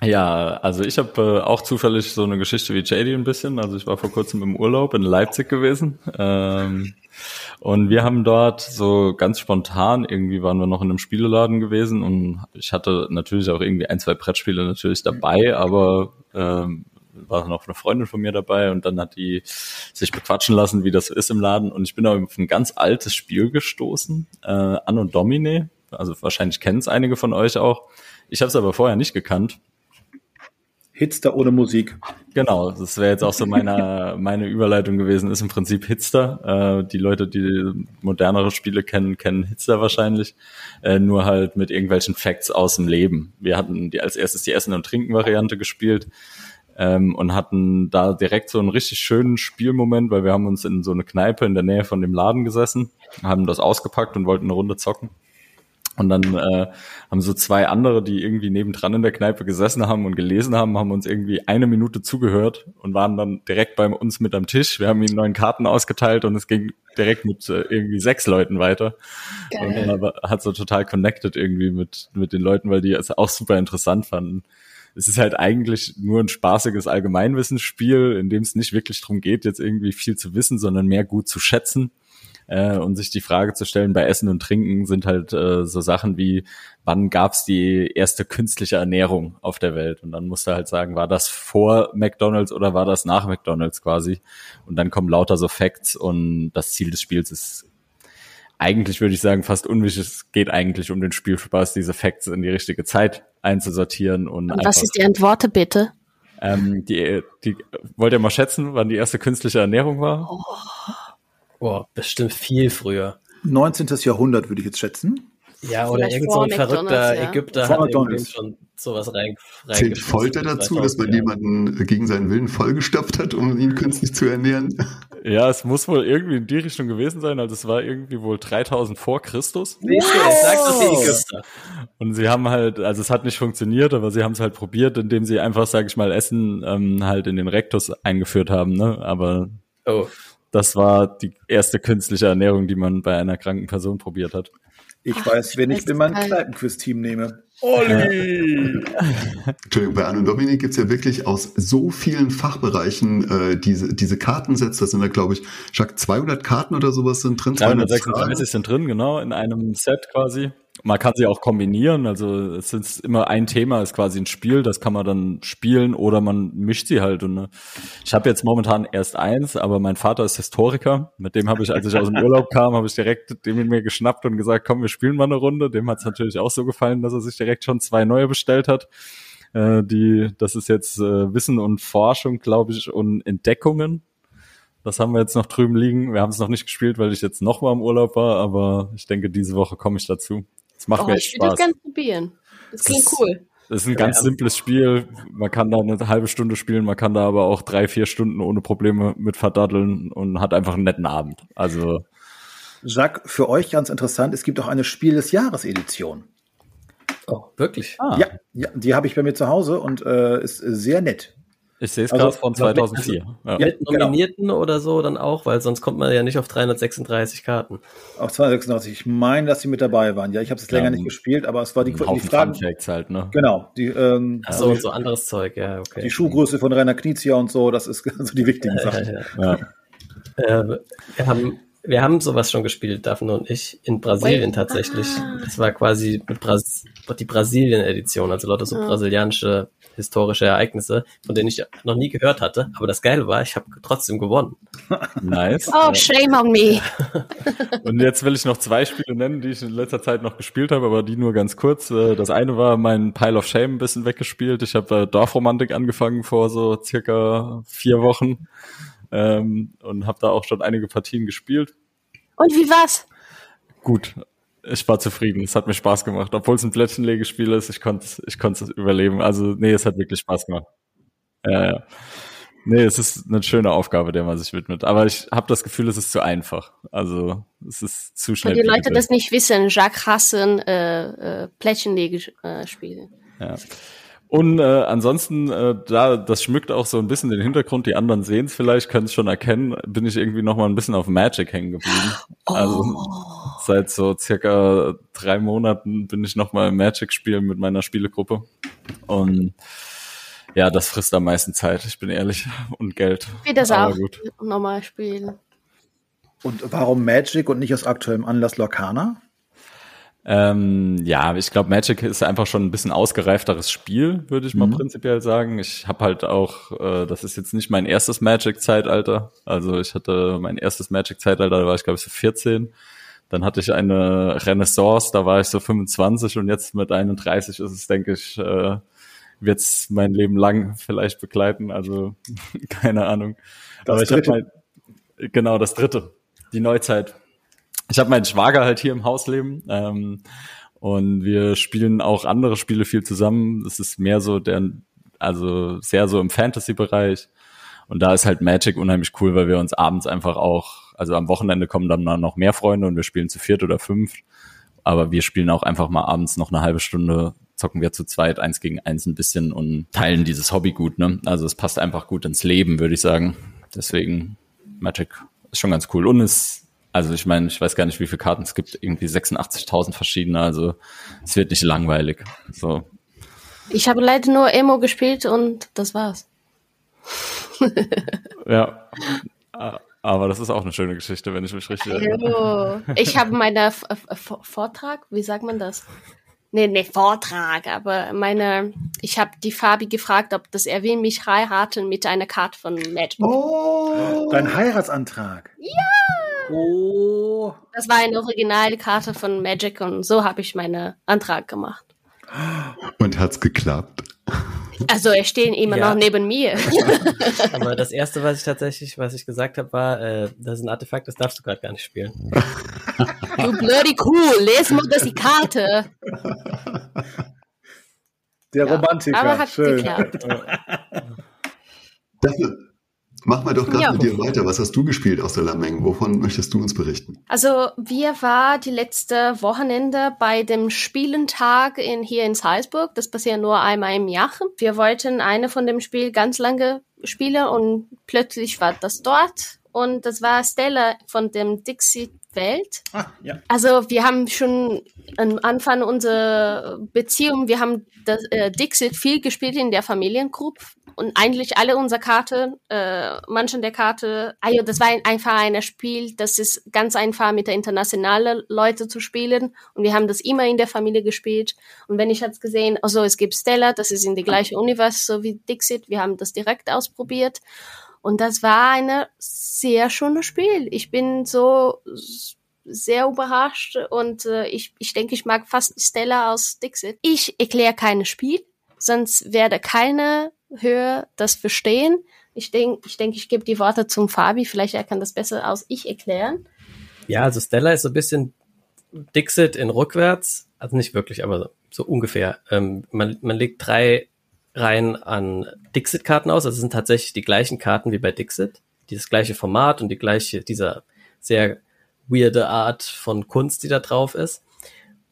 Ja, also ich habe äh, auch zufällig so eine Geschichte wie JD ein bisschen. Also ich war vor kurzem im Urlaub in Leipzig gewesen. Ähm, und wir haben dort so ganz spontan, irgendwie waren wir noch in einem Spieleladen gewesen und ich hatte natürlich auch irgendwie ein, zwei Brettspiele natürlich dabei, aber ähm, war noch eine Freundin von mir dabei und dann hat die sich bequatschen lassen, wie das so ist im Laden. Und ich bin auf ein ganz altes Spiel gestoßen, äh, Anno Domine. Also wahrscheinlich kennen es einige von euch auch. Ich habe es aber vorher nicht gekannt.
Hitster ohne Musik.
Genau, das wäre jetzt auch so meine, meine Überleitung gewesen, ist im Prinzip Hitster. Äh, die Leute, die modernere Spiele kennen, kennen Hitster wahrscheinlich, äh, nur halt mit irgendwelchen Facts aus dem Leben. Wir hatten die als erstes die Essen- und Trinken-Variante gespielt ähm, und hatten da direkt so einen richtig schönen Spielmoment, weil wir haben uns in so eine Kneipe in der Nähe von dem Laden gesessen, haben das ausgepackt und wollten eine Runde zocken. Und dann äh, haben so zwei andere, die irgendwie nebendran in der Kneipe gesessen haben und gelesen haben, haben uns irgendwie eine Minute zugehört und waren dann direkt bei uns mit am Tisch. Wir haben ihnen neuen Karten ausgeteilt und es ging direkt mit äh, irgendwie sechs Leuten weiter. Und man hat so total connected irgendwie mit, mit den Leuten, weil die es auch super interessant fanden. Es ist halt eigentlich nur ein spaßiges Allgemeinwissensspiel, in dem es nicht wirklich darum geht, jetzt irgendwie viel zu wissen, sondern mehr gut zu schätzen äh, und sich die Frage zu stellen, bei Essen und Trinken sind halt äh, so Sachen wie, wann gab's die erste künstliche Ernährung auf der Welt? Und dann musst du halt sagen, war das vor McDonalds oder war das nach McDonalds quasi? Und dann kommen lauter so Facts und das Ziel des Spiels ist eigentlich würde ich sagen, fast unwichtig. Es geht eigentlich um den Spielspaß, diese Facts in die richtige Zeit einzusortieren und,
Und was ist die Antwort bitte?
ähm, die, die wollt ihr mal schätzen, wann die erste künstliche Ernährung war?
Oh, bestimmt viel früher.
19. Jahrhundert würde ich jetzt schätzen.
Ja, oder irgend so ein
vor
verrückter
McDonald's, ja.
Ägypter
Vor
hat irgendwie
McDonald's.
schon sowas rein,
Zählt
reingeschmissen.
Folter dazu, dass man
2000, ja.
jemanden gegen seinen Willen vollgestopft hat, um ihn künstlich zu ernähren?
Ja, es muss wohl irgendwie in die Richtung gewesen sein. Also es war irgendwie wohl 3000 vor Christus.
Jetzt sagst du die Ägypter.
Und sie haben halt, also es hat nicht funktioniert, aber sie haben es halt probiert, indem sie einfach, sage ich mal, Essen ähm, halt in den Rektus eingeführt haben. Ne? Aber
Oh,
das war die erste künstliche Ernährung, die man bei einer kranken Person probiert hat.
Ich
Ach,
weiß, wen ich in mein. Kneipenquiz-Team nehme. Olli!
Entschuldigung, bei Anne und Dominik gibt's ja wirklich aus so vielen Fachbereichen äh, diese, diese Kartensets, das sind da, glaube ich, Jacques, 200 Karten oder sowas sind drin. 200 Zahlen.
336 sind drin, genau, in einem Set quasi. Man kann sie auch kombinieren, also es ist immer ein Thema, ist quasi ein Spiel, das kann man dann spielen oder man mischt sie halt. Und ne, ich habe jetzt momentan erst eins, aber mein Vater ist Historiker. Mit dem habe ich, als ich aus dem Urlaub kam, habe ich direkt den mit mir geschnappt und gesagt, komm, wir spielen mal eine Runde. Dem hat es natürlich auch so gefallen, dass er sich direkt schon zwei neue bestellt hat. Äh, die, das ist jetzt äh, Wissen und Forschung, glaube ich, und Entdeckungen. Das haben wir jetzt noch drüben liegen. Wir haben es noch nicht gespielt, weil ich jetzt noch mal im Urlaub war, aber ich denke, diese Woche komme ich dazu. Es macht
Oh,
mir
ich
echt
würde das
Spaß.
gerne probieren. Das klingt
Das-
cool.
Das ist ein ganz
Ja.
simples Spiel. Man kann da eine halbe Stunde spielen, man kann da aber auch drei, vier Stunden ohne Probleme mit verdaddeln und hat einfach einen netten Abend. Also
Jacques, für euch ganz interessant, es gibt auch eine Spiel des Jahres Edition.
oh, wirklich?
ah,
Ja, ja, die habe ich bei mir zu Hause und äh, ist sehr nett.
Ich sehe es
Also-
gerade von 2004. Ja.
Ja,
Mit
genau.
Nominierten oder so dann auch, weil sonst kommt man ja nicht auf 336 Karten.
Auf 286. Ich meine, dass sie mit dabei waren. Ja, ich habe es
Ja,
länger nicht gespielt, aber es war die, die Fragen.
Halt, ne?
Genau, die, ähm,
Ach so, und so anderes Zeug, ja, okay.
die Schuhgröße von Rainer Knizia und so, das ist so die wichtigen Sachen.
Ja.
Äh, wir haben wir haben sowas schon gespielt, Daphne und ich, in Brasilien tatsächlich.
Ah.
Das war quasi mit Bras die Brasilien-Edition, also lauter so
Ja.
brasilianische historische Ereignisse, von denen ich noch nie gehört hatte. Aber das Geile war, ich habe trotzdem gewonnen.
Nice.
Oh, shame on me.
Und jetzt will ich noch zwei Spiele nennen, die ich in letzter Zeit noch gespielt habe, aber die nur ganz kurz. Äh, Das eine war mein Pile of Shame ein bisschen weggespielt. Ich habe äh, Dorfromantik angefangen vor so circa vier Wochen ähm, und habe da auch schon einige Partien gespielt.
Und wie war's?
Gut, ich war zufrieden. Es hat mir Spaß gemacht, obwohl es ein Plättchenlegespiel ist. Ich konnte, ich konnte es überleben. Also nee, es hat wirklich Spaß gemacht. Ja, ja. Nee, es ist eine schöne Aufgabe, der man sich widmet. Aber ich habe das Gefühl, es ist zu einfach. Also es ist zu
Für
schnell.
die Leute
beendet.
das nicht wissen, Jacques hassen äh, äh, Plättchenlegespiele.
Ja. Und äh, ansonsten, äh, da das schmückt auch so ein bisschen den Hintergrund, die anderen sehen es vielleicht, können es schon erkennen, bin ich irgendwie noch mal ein bisschen auf Magic hängen geblieben. Also seit so circa drei Monaten bin ich noch mal im Magic spielen mit meiner Spielegruppe. Und ja, das frisst am meisten Zeit, ich bin ehrlich, und Geld.
Wie das
Aber
auch
gut.
nochmal spielen.
Und warum Magic und nicht aus aktuellem Anlass Lorcana?
Ähm, ja, ich glaube, Magic ist einfach schon ein bisschen ausgereifteres Spiel, würde ich mal
Mhm.
prinzipiell sagen. Ich habe halt auch, äh, das ist jetzt nicht mein erstes Magic-Zeitalter. Also ich hatte mein erstes Magic-Zeitalter, da war ich glaube ich so 14. Dann hatte ich eine Renaissance, da war ich so 25 und jetzt mit 31 ist es, denke ich, äh, wird's mein Leben lang vielleicht begleiten. Also keine Ahnung.
Das
Aber ich habe mein, genau das dritte, die Neuzeit. Ich habe meinen Schwager halt hier im Haus leben ähm, und wir spielen auch andere Spiele viel zusammen. Das ist mehr so der, also sehr so im Fantasy-Bereich. Und da ist halt Magic unheimlich cool, weil wir uns abends einfach auch, also am Wochenende kommen dann noch mehr Freunde und wir spielen zu viert oder fünf. Aber wir spielen auch einfach mal abends noch eine halbe Stunde, zocken wir zu zweit eins gegen eins ein bisschen und teilen dieses Hobby gut. Ne? Also es passt einfach gut ins Leben, würde ich sagen. Deswegen Magic ist schon ganz cool. Und es, also ich meine, ich weiß gar nicht, wie viele Karten es gibt, irgendwie 86.000 verschiedene. Also es wird nicht langweilig. So,
Ich habe leider nur Emo gespielt und das war's.
ja. Aber das ist auch eine schöne Geschichte, wenn ich mich richtig erinnere.
Jo. Ich habe meine F F Vortrag, wie sagt man das? Nee, nee, Vortrag, aber meine, ich habe die Fabi gefragt, ob das er will mich heiraten mit einer Karte von Magic.
Oh, dein Heiratsantrag. Ja. Oh.
Das war eine Originalkarte von Magic und so habe ich meinen Antrag gemacht.
Und hat's geklappt?
Also er stehen immer
Ja.
noch neben mir.
Aber das erste, was ich tatsächlich, was ich gesagt habe, war, äh, das ist ein Artefakt, das darfst du gerade gar nicht spielen.
Du blödi Kuh, les mal das die Karte.
Der
Ja,
Romantiker.
aber hat
Schön.
geklappt.
Dafür, mach mal doch gerade
Ja.
mit dir weiter. Was hast du gespielt aus der Lameng? Wovon möchtest du uns berichten?
Also wir war die letzte Wochenende bei dem Spielentag in, hier in Salzburg. Das passiert nur einmal im Jahr. Wir wollten eine von dem Spiel ganz lange spielen und plötzlich war das dort. Und das war Stella von dem Dixie Welt.
Ah, ja.
Also wir haben schon am Anfang unserer Beziehung, wir haben das, äh, Dixit viel gespielt in der Familiengruppe und eigentlich alle unsere Karten, äh, manchen der Karte, also das war ein, einfach ein Spiel, das ist ganz einfach mit der internationalen Leute zu spielen und wir haben das immer in der Familie gespielt und wenn ich jetzt gesehen, also es gibt Stella, das ist in die gleiche Universum so wie Dixit, wir haben das direkt ausprobiert und das war ein sehr schönes Spiel. Ich bin so sehr überrascht und äh, ich, ich denke, ich mag fast Stella aus Dixit. Ich erkläre kein Spiel, sonst werde keine Höhe das verstehen. Ich denke, ich, denk, ich gebe die Worte zum Fabi, vielleicht er kann das besser aus ich erklären.
Ja, also Stella ist so ein bisschen Dixit in rückwärts, also nicht wirklich, aber so, so ungefähr. Ähm, man, man legt drei Reihen an Dixit-Karten aus, also es sind tatsächlich die gleichen Karten wie bei Dixit, dieses gleiche Format und die gleiche, dieser sehr weirde Art von Kunst, die da drauf ist.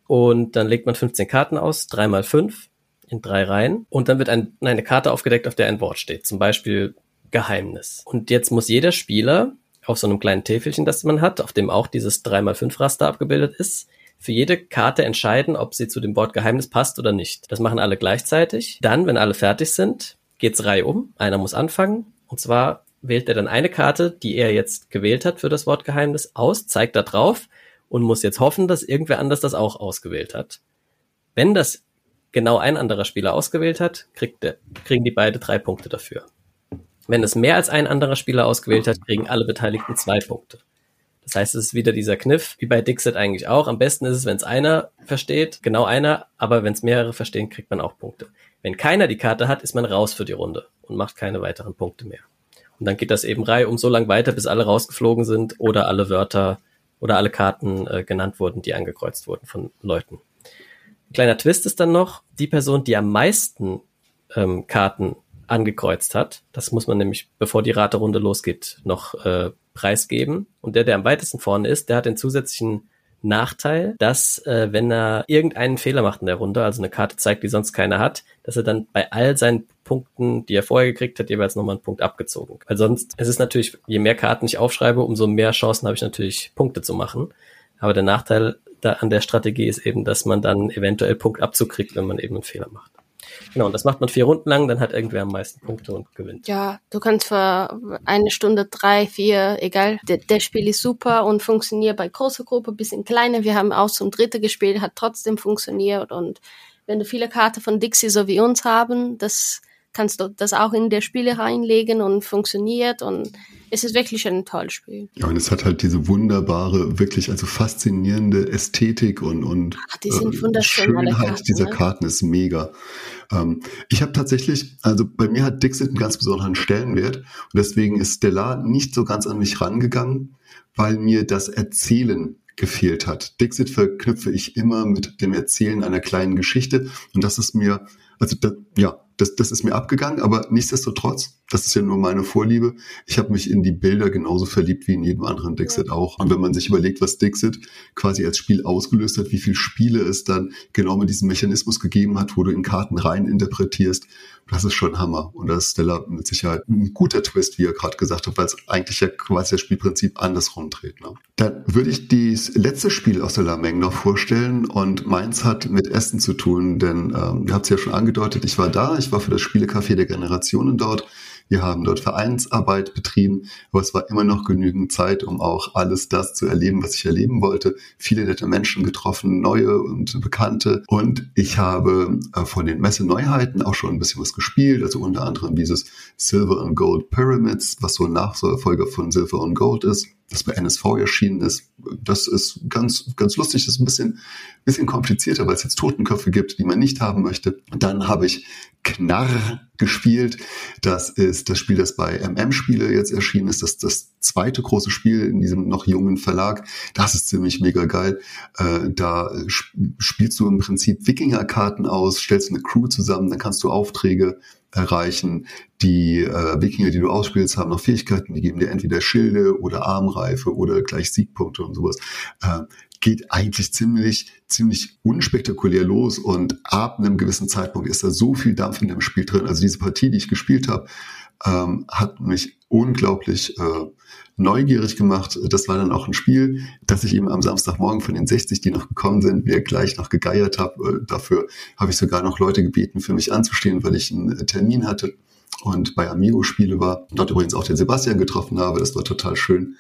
Und dann legt man 15 Karten aus, drei mal fünf in drei Reihen. Und dann wird ein, eine Karte aufgedeckt, auf der ein Wort steht. Zum Beispiel Geheimnis. Und jetzt muss jeder Spieler auf so einem kleinen Täfelchen, das man hat, auf dem auch dieses 3x5 Raster abgebildet ist, für jede Karte entscheiden, ob sie zu dem Wort Geheimnis passt oder nicht. Das machen alle gleichzeitig. Dann, wenn alle fertig sind, geht's Reihe um. Einer muss anfangen. Und zwar wählt er dann eine Karte, die er jetzt gewählt hat für das Wort Geheimnis, aus, zeigt da drauf und muss jetzt hoffen, dass irgendwer anders das auch ausgewählt hat. Wenn das genau ein anderer Spieler ausgewählt hat, kriegt der, kriegen die beide drei Punkte dafür. Wenn es mehr als ein anderer Spieler ausgewählt hat, kriegen alle Beteiligten zwei Punkte. Das heißt, es ist wieder dieser Kniff, wie bei Dixit eigentlich auch. Am besten ist es, wenn es einer versteht, genau einer, aber wenn es mehrere verstehen, kriegt man auch Punkte. Wenn keiner die Karte hat, ist man raus für die Runde und macht keine weiteren Punkte mehr. Und dann geht das eben Reihe um so lang weiter, bis alle rausgeflogen sind oder alle Wörter oder alle Karten äh, genannt wurden, die angekreuzt wurden von Leuten. Ein kleiner Twist ist dann noch, die Person, die am meisten ähm, Karten angekreuzt hat, das muss man nämlich, bevor die Raterunde losgeht, noch äh, preisgeben. Und der, der am weitesten vorne ist, der hat den zusätzlichen Nachteil, dass äh, wenn er irgendeinen Fehler macht in der Runde, also eine Karte zeigt, die sonst keiner hat, dass er dann bei all seinen Punkten, die er vorher gekriegt hat, jeweils nochmal einen Punkt abgezogen. Weil sonst, es ist natürlich, je mehr Karten ich aufschreibe, umso mehr Chancen habe ich natürlich, Punkte zu machen. Aber der Nachteil da an der Strategie ist eben, dass man dann eventuell Punktabzug kriegt, wenn man eben einen Fehler macht. Genau, und das macht man vier Runden lang, dann hat irgendwer am meisten Punkte und gewinnt.
Ja, du kannst für eine Stunde, drei, vier, egal. Der, der Spiel ist super und funktioniert bei großer Gruppe, bisschen kleiner. Wir haben auch zum Dritte gespielt, hat trotzdem funktioniert. Und wenn du viele Karten von Dixie so wie uns haben, das kannst du das auch in der Spiele reinlegen und funktioniert. Und es ist wirklich ein tolles Spiel.
Ja, und es hat halt diese wunderbare, wirklich also faszinierende Ästhetik und, und
Ach, die sind
äh, Schönheit
Karten,
dieser
ne?
Karten ist mega. Ähm, ich habe tatsächlich, also bei mir hat Dixit einen ganz besonderen Stellenwert und deswegen ist Stellar nicht so ganz an mich rangegangen, weil mir das Erzählen gefehlt hat. Dixit verknüpfe ich immer mit dem Erzählen einer kleinen Geschichte und das ist mir, also das, ja, das, das ist mir abgegangen, aber nichtsdestotrotz, das ist ja nur meine Vorliebe. Ich habe mich in die Bilder genauso verliebt wie in jedem anderen Dixit auch. Und wenn man sich überlegt, was Dixit quasi als Spiel ausgelöst hat, wie viele Spiele es dann genau mit diesem Mechanismus gegeben hat, wo du in Karten rein interpretierst, das ist schon Hammer. Und das ist Stella mit Sicherheit ein guter Twist, wie er gerade gesagt hat, weil es eigentlich ja quasi das Spielprinzip andersrum dreht. Ne? Dann würde ich das letzte Spiel aus der Lameng noch vorstellen und meins hat mit Essen zu tun, denn ähm, ihr habt es ja schon angedeutet, ich war da, ich war für das Spielecafé der Generationen dort. Wir haben dort Vereinsarbeit betrieben, aber es war immer noch genügend Zeit, um auch alles das zu erleben, was ich erleben wollte. Viele nette Menschen getroffen, neue und bekannte. Und ich habe äh, von den Messe-Neuheiten auch schon ein bisschen was gespielt, also unter anderem dieses Silver and Gold Pyramids, was so ein Nachfolger von Silver and Gold ist. Das bei NSV erschienen ist. Das ist ganz, ganz lustig. Das ist ein bisschen, bisschen komplizierter, weil es jetzt Totenköpfe gibt, die man nicht haben möchte. Dann habe ich Knarr gespielt. Das ist das Spiel, das bei MM-Spiele jetzt erschienen ist. Das ist das zweite große Spiel in diesem noch jungen Verlag. Das ist ziemlich mega geil. Äh, da spielst du im Prinzip Wikinger-Karten aus, stellst eine Crew zusammen, dann kannst du Aufträge erreichen. Die äh, Wikinger, die du ausspielst, haben noch Fähigkeiten, die geben dir entweder Schilde oder Armreife oder gleich Siegpunkte und sowas. Äh, geht eigentlich ziemlich, ziemlich unspektakulär los und ab einem gewissen Zeitpunkt ist da so viel Dampf in dem Spiel drin. Also diese Partie, die ich gespielt habe, ähm, hat mich unglaublich äh, neugierig gemacht. Das war dann auch ein Spiel, das ich eben am Samstagmorgen von den 60, die noch gekommen sind, mir gleich noch gegeiert habe. Äh, dafür habe ich sogar noch Leute gebeten, für mich anzustehen, weil ich einen Termin hatte und bei Amigo Spiele war. Dort übrigens auch den Sebastian getroffen habe. Das war total schön.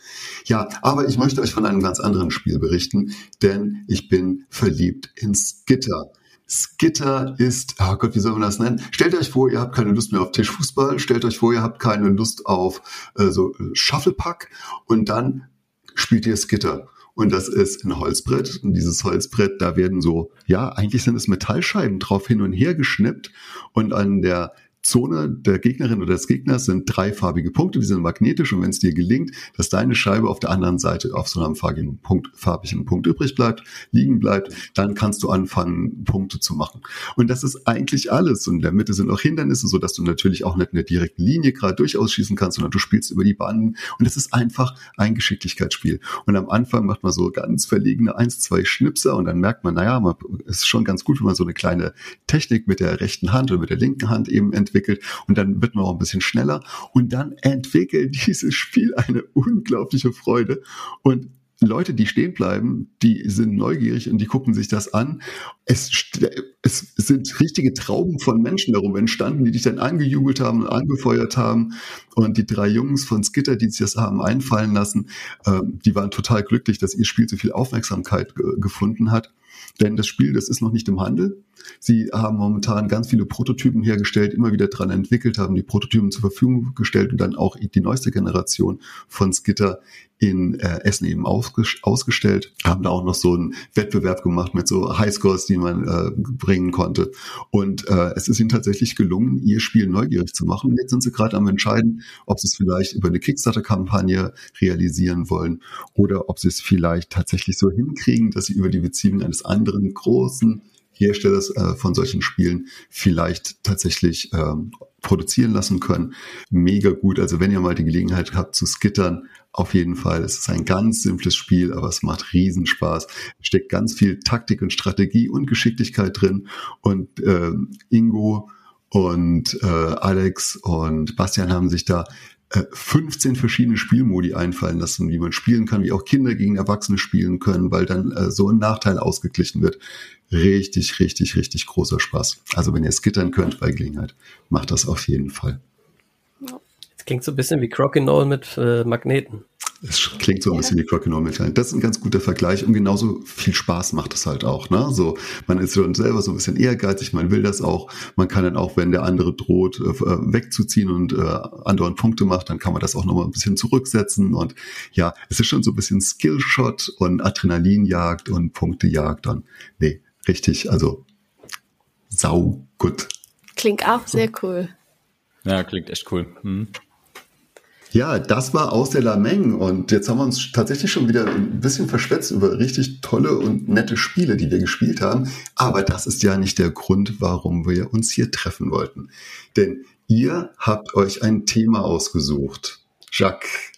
Ja, aber ich möchte euch von einem ganz anderen Spiel berichten, denn ich bin verliebt in Skitter. Skitter ist, oh Gott, wie soll man das nennen? Stellt euch vor, ihr habt keine Lust mehr auf Tischfußball, stellt euch vor, ihr habt keine Lust auf äh, so äh, Shufflepack und dann spielt ihr Skitter. Und das ist ein Holzbrett. Und dieses Holzbrett, da werden so, ja, eigentlich sind es Metallscheiben drauf hin und her geschnippt. Und an der Zone der Gegnerin oder des Gegners sind dreifarbige Punkte, die sind magnetisch und wenn es dir gelingt, dass deine Scheibe auf der anderen Seite auf so einem farbigen Punkt, farbigen Punkt übrig bleibt, liegen bleibt, dann kannst du anfangen, Punkte zu machen. Und das ist eigentlich alles. Und in der Mitte sind auch Hindernisse, so dass du natürlich auch nicht in der direkten Linie gerade durchaus schießen kannst, sondern du spielst über die Banden. Und es ist einfach ein Geschicklichkeitsspiel. Und am Anfang macht man so ganz verlegene eins, zwei Schnipser und dann merkt man, naja, man, es ist schon ganz gut, wenn man so eine kleine Technik mit der rechten Hand oder mit der linken Hand eben entwickelt entwickelt und dann wird man auch ein bisschen schneller und dann entwickelt dieses Spiel eine unglaubliche Freude und Leute, die stehen bleiben, die sind neugierig und die gucken sich das an. Es, es sind richtige Trauben von Menschen darum entstanden, die dich dann angejubelt haben und angefeuert haben. Und die drei Jungs von Skitter, die sich das haben einfallen lassen, äh, die waren total glücklich, dass ihr Spiel so viel Aufmerksamkeit gefunden hat. Denn das Spiel, das ist noch nicht im Handel. Sie haben momentan ganz viele Prototypen hergestellt, immer wieder dran entwickelt, haben die Prototypen zur Verfügung gestellt und dann auch die neueste Generation von Skitter in äh, Essen eben ausgestellt, haben da auch noch so einen Wettbewerb gemacht mit so Highscores, die man äh, bringen konnte. Und äh, es ist ihnen tatsächlich gelungen, ihr Spiel neugierig zu machen. Und jetzt sind sie gerade am entscheiden, ob sie es vielleicht über eine Kickstarter-Kampagne realisieren wollen oder ob sie es vielleicht tatsächlich so hinkriegen, dass sie über die Beziehung eines anderen großen Herstellers äh, von solchen Spielen vielleicht tatsächlich ähm, produzieren lassen können. Mega gut. Also wenn ihr mal die Gelegenheit habt zu skittern, auf jeden Fall. Es ist ein ganz simples Spiel, aber es macht Riesenspaß. Es steckt ganz viel Taktik und Strategie und Geschicklichkeit drin. Und äh, Ingo und äh, Alex und Bastian haben sich da 15 äh, verschiedene Spielmodi einfallen lassen, wie man spielen kann, wie auch Kinder gegen Erwachsene spielen können, weil dann äh, so ein Nachteil ausgeglichen wird. Richtig, richtig, richtig großer Spaß. Also wenn ihr skittern könnt bei Gelegenheit, macht das auf jeden Fall.
Das klingt so ein bisschen wie Crokinole mit äh, Magneten.
Es klingt so ein bisschen wie Croconomical. Das ist ein ganz guter Vergleich und genauso viel Spaß macht es halt auch. Ne? So, man ist dann selber so ein bisschen ehrgeizig, man will das auch. Man kann dann auch, wenn der andere droht, äh, wegzuziehen und äh, andauernd Punkte macht, dann kann man das auch nochmal ein bisschen zurücksetzen. Und ja, es ist schon so ein bisschen Skillshot und Adrenalinjagd und Punktejagd. Und nee, richtig, also sau gut.
Klingt auch sehr cool.
Ja, klingt echt cool. Hm.
Ja, das war aus der Lameng und jetzt haben wir uns tatsächlich schon wieder ein bisschen verschwätzt über richtig tolle und nette Spiele, die wir gespielt haben. Aber das ist ja nicht der Grund, warum wir uns hier treffen wollten. Denn ihr habt euch ein Thema ausgesucht. Jacques,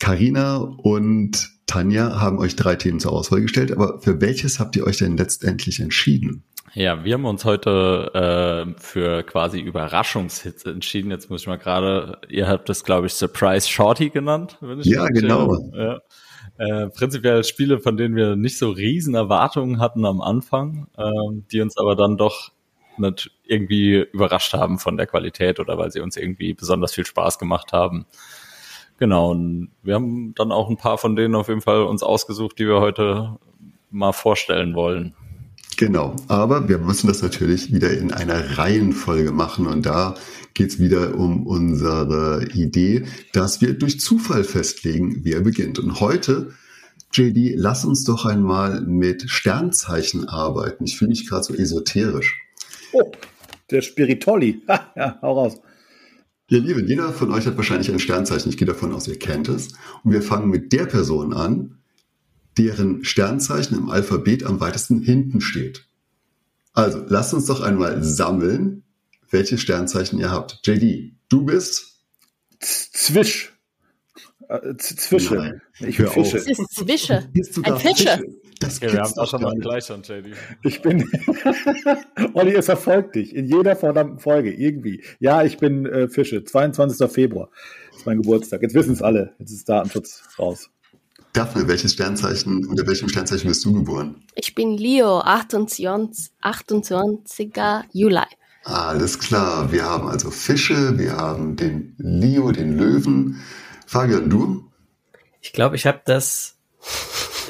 Karina und Tanja haben euch drei Themen zur Auswahl gestellt, aber für welches habt ihr euch denn letztendlich entschieden?
Ja, wir haben uns heute äh, für quasi Überraschungshits entschieden. Jetzt muss ich mal gerade, ihr habt das, glaube ich, Surprise Shorty genannt.
Ja, genau.
Ja. Äh, prinzipiell Spiele, von denen wir nicht so riesen Erwartungen hatten am Anfang, äh, die uns aber dann doch nicht irgendwie überrascht haben von der Qualität oder weil sie uns irgendwie besonders viel Spaß gemacht haben. Genau, und wir haben dann auch ein paar von denen auf jeden Fall uns ausgesucht, die wir heute mal vorstellen wollen.
Genau, aber wir müssen das natürlich wieder in einer Reihenfolge machen und da geht es wieder um unsere Idee, dass wir durch Zufall festlegen, wer beginnt. Und heute, JD, lass uns doch einmal mit Sternzeichen arbeiten. Ich fühle mich gerade so esoterisch.
Oh, der Spiritolli. Ha, ja, hau raus.
Ihr Lieben, jeder von euch hat wahrscheinlich ein Sternzeichen. Ich gehe davon aus, ihr kennt es. Und wir fangen mit der Person an, deren Sternzeichen im Alphabet am weitesten hinten steht. Also, lasst uns doch einmal sammeln, welche Sternzeichen ihr habt. JD, du bist
Zwisch. Äh, Zwische.
Nein,
Ich bin
hör auf.
Fische.
Das ist Zwische. Ein Fischer.
Fische. Das
Okay, wir haben auch schon mal
nicht.
gleich an JD.
Ich bin. Olli, es verfolgt dich in jeder verdammten Folge irgendwie. Ja, ich bin äh, Fische. 22. Februar ist mein Geburtstag. Jetzt wissen es alle. Jetzt ist Datenschutz raus.
Daphne, welches Sternzeichen, unter welchem Sternzeichen bist du geboren?
Ich bin Leo, 28, 28. Juli.
Alles klar. Wir haben also Fische, wir haben den Leo, den Löwen. Fabian, du?
Ich glaube, ich habe das,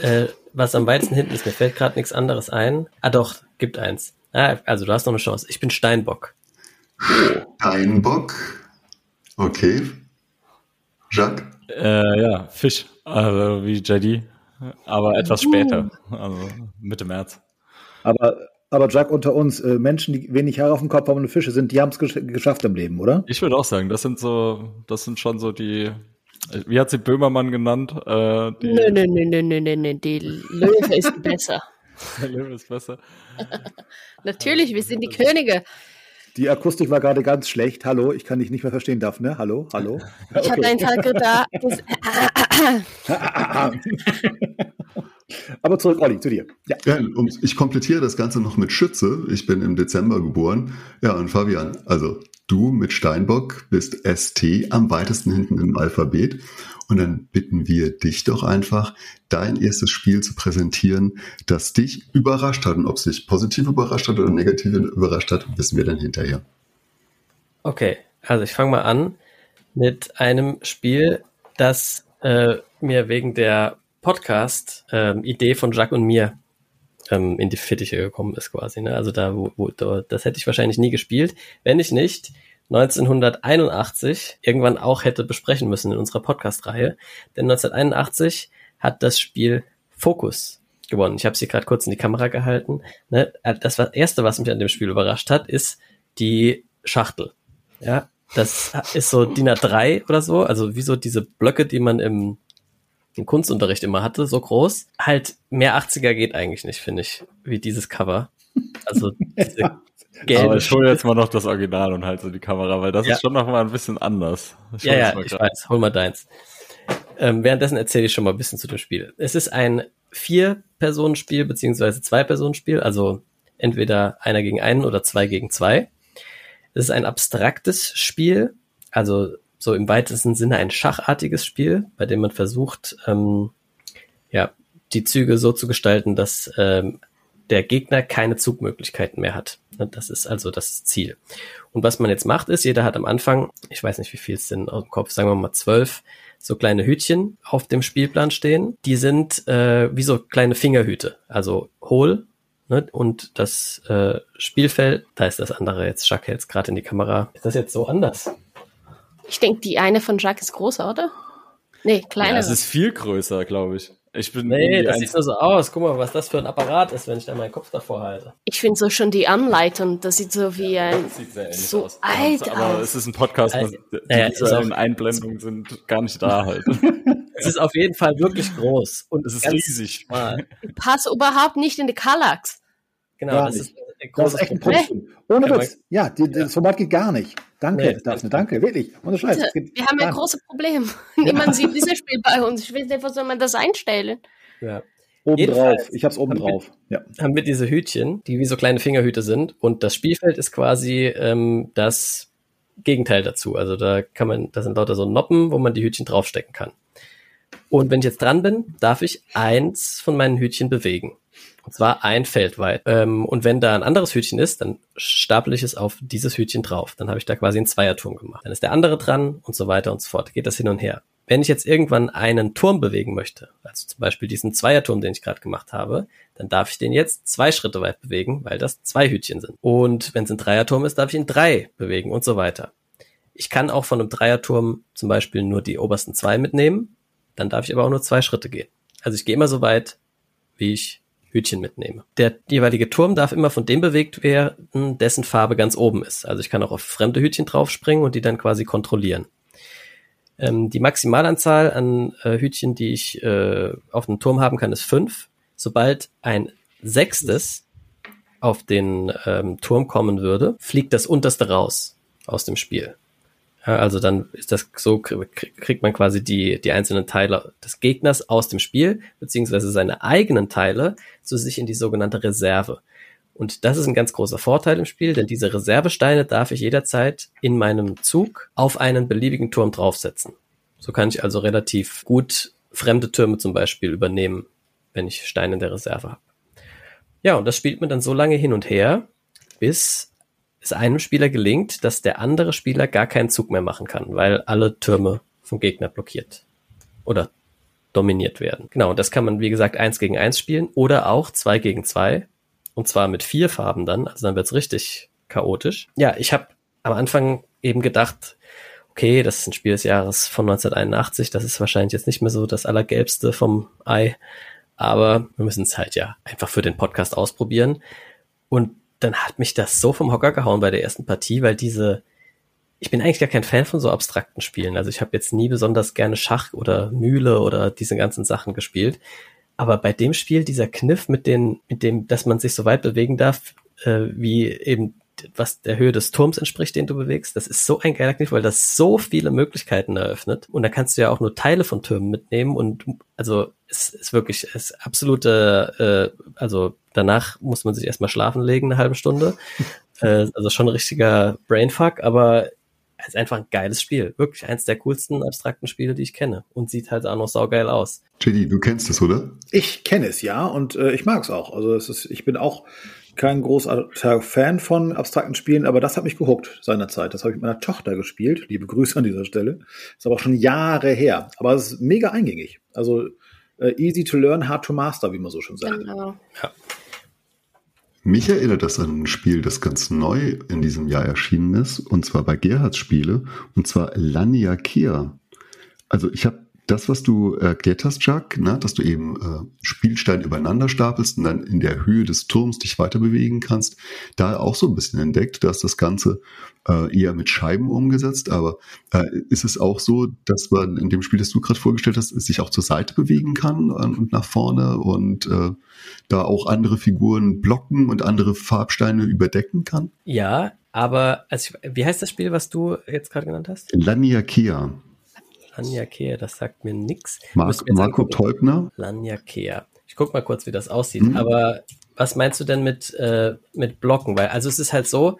äh, was am weitesten hinten ist. Mir fällt gerade nichts anderes ein. Ah doch, gibt eins. Ah, also du hast noch eine Chance. Ich bin Steinbock.
Steinbock. Okay. Jacques?
Äh, ja, Fisch, also wie JD, aber etwas später, also Mitte März.
Aber, aber Jack, unter uns, äh, Menschen, die wenig Haare auf dem Kopf haben und Fische sind, die haben es gesch geschafft im Leben, oder?
Ich würde auch sagen, das sind so, das sind schon so die, wie hat sie Böhmermann genannt? Äh, die
Nö, nö, nö, nö, nö, nö, nö, die Löwe ist besser.
Der Löwe ist besser.
Natürlich, wir sind die Könige.
Die Akustik war gerade ganz schlecht. Hallo, ich kann dich nicht mehr verstehen, Daphne. Hallo, hallo.
Ich habe einen Tag das-
Aber zurück, Olli, zu dir. Ja.
Ja, und ich komplettiere das Ganze noch mit Schütze. Ich bin im Dezember geboren. Ja, und Fabian, also du mit Steinbock bist ST am weitesten hinten im Alphabet. Und dann bitten wir dich doch einfach, dein erstes Spiel zu präsentieren, das dich überrascht hat. Und ob es dich positiv überrascht hat oder negativ überrascht hat, wissen wir dann hinterher.
Okay, also ich fange mal an mit einem Spiel, das äh, mir wegen der Podcast-Idee von Jacques und mir ähm, in die Fittiche gekommen ist quasi. Ne? Also da, wo, wo, da, das hätte ich wahrscheinlich nie gespielt, wenn ich nicht 1981 irgendwann auch hätte besprechen müssen in unserer Podcast-Reihe. Denn 1981 hat das Spiel Focus gewonnen. Ich habe sie gerade kurz in die Kamera gehalten. Ne? Das war, erste, was mich an dem Spiel überrascht hat, ist die Schachtel. Ja, das ist so DIN A3 oder so, also wie so diese Blöcke, die man im, im Kunstunterricht immer hatte, so groß. Halt mehr 80er geht eigentlich nicht, finde ich, wie dieses Cover. Also diese gelbe
Aber ich hole jetzt mal noch das Original und halte so die Kamera, weil das
Ja.
ist schon noch mal ein bisschen anders. Ich
Ja,
hol
ja, ich weiß. Hol mal deins. Ähm, währenddessen erzähle ich schon mal ein bisschen zu dem Spiel. Es ist ein Vier-Personen-Spiel beziehungsweise Zwei-Personen-Spiel, also entweder einer gegen einen oder zwei gegen zwei. Es ist ein abstraktes Spiel, also so im weitesten Sinne ein schachartiges Spiel, bei dem man versucht, ähm, ja, die Züge so zu gestalten, dass ähm, der Gegner keine Zugmöglichkeiten mehr hat. Das ist also das Ziel. Und was man jetzt macht, ist, jeder hat am Anfang, ich weiß nicht, wie viel es sind aus dem Kopf, sagen wir mal zwölf, so kleine Hütchen auf dem Spielplan stehen. Die sind äh, wie so kleine Fingerhüte, also hohl. Ne? Und das äh, Spielfeld, da ist das andere jetzt, Jacques hält gerade in die Kamera. Ist das jetzt so anders?
Ich denke, die eine von Jacques ist größer, oder? Nee,
Ja,
kleiner.
es ist viel größer, glaube ich. Ich bin
Nee, das sieht nur so aus. Guck mal, was das für ein Apparat ist, wenn ich da meinen Kopf davor halte.
ich finde so schon die Anleitung, das sieht so wie ein
sieht sehr ähnlich
so
aus.
alt
aber
aus.
es ist ein Podcast,
Also,
die
ja, ist
visuellen
auch-
Einblendungen sind gar nicht da halt.
Es ist auf jeden Fall wirklich groß. Und
Es ist riesig.
Passt überhaupt nicht in die Kallax.
Genau,
Gar
das
nicht.
ist ein
Das ist echt ein
Problem.
Problem. Ohne
Ja,
Witz. Ja, die, das Format geht gar nicht. Danke,
Nee,
Daphne, danke, wirklich. Ohne Scheiß.
Wir haben ein großes Problem. Niemand sieht dieses Spiel bei uns. Ich weiß nicht, wo soll man das einstellen?
Ja.
Oben
Jedenfalls
drauf. Ich hab's oben
haben wir-
drauf. Ja.
haben wir diese Hütchen, die wie so kleine Fingerhüte sind. Und das Spielfeld ist quasi ähm, das Gegenteil dazu. Also da kann man, da sind lauter so Noppen, wo man die Hütchen draufstecken kann. Und wenn ich jetzt dran bin, darf ich eins von meinen Hütchen bewegen. Und zwar ein Feld weit. Ähm, und wenn da ein anderes Hütchen ist, dann stapel ich es auf dieses Hütchen drauf. Dann habe ich da quasi einen Zweierturm gemacht. Dann ist der andere dran und so weiter und so fort. Geht das hin und her. wenn ich jetzt irgendwann einen Turm bewegen möchte, also zum Beispiel diesen Zweierturm, den ich gerade gemacht habe, dann darf ich den jetzt zwei Schritte weit bewegen, weil das zwei Hütchen sind. Und wenn es ein Dreierturm ist, darf ich ihn drei bewegen und so weiter. Ich kann auch von einem Dreierturm zum Beispiel nur die obersten zwei mitnehmen, dann darf ich aber auch nur zwei Schritte gehen. Also ich gehe immer so weit, wie ich Hütchen mitnehme. Der jeweilige Turm darf immer von dem bewegt werden, dessen Farbe ganz oben ist. Also ich kann auch auf fremde Hütchen draufspringen und die dann quasi kontrollieren. Ähm, die Maximalanzahl an äh, Hütchen, die ich äh, auf einem Turm haben kann, ist fünf. Sobald ein sechstes auf den ähm, Turm kommen würde, fliegt das unterste raus aus dem Spiel. Ja, also dann ist das so, kriegt man quasi die, die einzelnen Teile des Gegners aus dem Spiel, beziehungsweise seine eigenen Teile zu sich in die sogenannte Reserve. Und das ist ein ganz großer Vorteil im Spiel, denn diese Reservesteine darf ich jederzeit in meinem Zug auf einen beliebigen Turm draufsetzen. So kann ich also relativ gut fremde Türme zum Beispiel übernehmen, wenn ich Steine in der Reserve habe. Ja, und das spielt man dann so lange hin und her, bis es einem Spieler gelingt, dass der andere Spieler gar keinen Zug mehr machen kann, weil alle Türme vom Gegner blockiert oder dominiert werden. Genau, und das kann man, wie gesagt, eins gegen eins spielen oder auch zwei gegen zwei, und zwar mit vier Farben dann, also dann wird's richtig chaotisch. Ja, ich habe am Anfang eben gedacht, okay, das ist ein Spiel des Jahres von 1981, das ist wahrscheinlich jetzt nicht mehr so das Allergelbste vom Ei, aber wir müssen es halt ja einfach für den Podcast ausprobieren. Und dann hat mich das so vom Hocker gehauen bei der ersten Partie, weil diese, ich bin eigentlich gar kein Fan von so abstrakten Spielen. Also ich habe jetzt nie besonders gerne Schach oder Mühle oder diese ganzen Sachen gespielt. Aber bei dem Spiel, dieser Kniff mit den, mit dem, dass man sich so weit bewegen darf, äh, wie eben was der Höhe des Turms entspricht, den du bewegst, das ist so ein geiler Kniff, weil das so viele Möglichkeiten eröffnet. Und da kannst du ja auch nur Teile von Türmen mitnehmen und also es ist wirklich es ist absolute, äh, also danach muss man sich erstmal schlafen legen, eine halbe Stunde. äh, also schon ein richtiger Brainfuck, aber es ist einfach ein geiles Spiel. Wirklich eins der coolsten abstrakten Spiele, die ich kenne. Und sieht halt auch noch saugeil aus.
JD, du kennst es, oder?
Ich kenne es, ja. Und äh, ich mag es auch. Also es ist, ich bin auch kein großartiger Fan von abstrakten Spielen, aber das hat mich gehuckt seinerzeit. Das habe ich mit meiner Tochter gespielt. Liebe Grüße an dieser Stelle. Ist aber auch schon Jahre her. Aber es ist mega eingängig. Also easy to learn, hard to master, wie man so schon sagt. Genau. Ja.
Mich erinnert das an ein Spiel, das ganz neu in diesem Jahr erschienen ist, und zwar bei Gerhards Spiele, und zwar Laniakea. Also ich habe das, was du erklärt hast, Jack, ne, dass du eben äh, Spielsteine übereinander stapelst und dann in der Höhe des Turms dich weiter bewegen kannst, da auch so ein bisschen entdeckt, dass das Ganze äh, eher mit Scheiben umgesetzt, aber äh, ist es auch so, dass man in dem Spiel, das du gerade vorgestellt hast, sich auch zur Seite bewegen kann und nach vorne und äh, da auch andere Figuren blocken und andere Farbsteine überdecken kann?
Ja, aber also, wie heißt das Spiel, was du jetzt gerade genannt hast?
Laniakea.
Laniakea, das sagt mir nix.
Mark, Marco Teubner.
Laniakea. Ich guck mal kurz, wie das aussieht. Mhm. Aber was meinst du denn mit, äh, mit Blocken? Weil, also es ist halt so,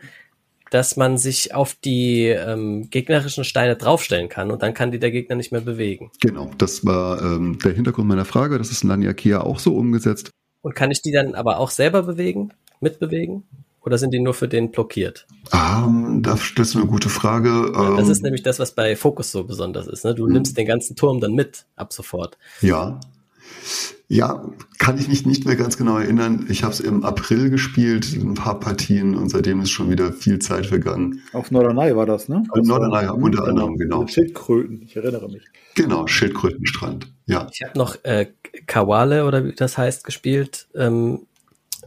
dass man sich auf die ähm, gegnerischen Steine draufstellen kann und dann kann die der Gegner nicht mehr bewegen.
Genau, das war ähm, der Hintergrund meiner Frage. Das ist in Laniakea auch so umgesetzt.
Und kann ich die dann aber auch selber bewegen, mitbewegen? Oder sind die nur für den blockiert?
Um, das ist eine gute Frage.
das ist ähm, nämlich das, was bei Focus so besonders ist. Ne? Du hm. nimmst den ganzen Turm dann mit ab sofort.
Ja. Ja, kann ich mich nicht mehr ganz genau erinnern. Ich habe es im April gespielt, ein paar Partien und seitdem ist schon wieder viel Zeit vergangen.
Auf Norderney war das, ne?
Auf Norderney, unter anderem, genau.
Schildkröten, ich erinnere mich.
Genau, Schildkrötenstrand, ja.
Ich habe noch äh, Kawale oder wie das heißt gespielt ähm,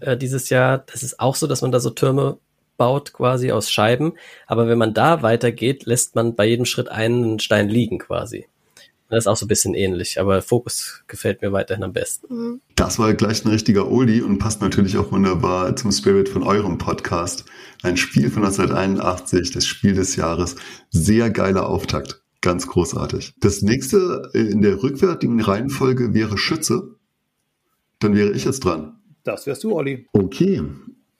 äh, dieses Jahr. Das ist auch so, dass man da so Türme baut quasi aus Scheiben. Aber wenn man da weitergeht, lässt man bei jedem Schritt einen Stein liegen quasi. Das ist auch so ein bisschen ähnlich, aber Fokus gefällt mir weiterhin am besten.
Mhm. Das war gleich ein richtiger Oldie und passt natürlich auch wunderbar zum Spirit von eurem Podcast. Ein Spiel von 1981, das Spiel des Jahres. Sehr geiler Auftakt. Ganz großartig. Das nächste in der rückwärtigen Reihenfolge wäre Schütze. Dann wäre ich jetzt dran.
Das wärst du, Olli.
Okay.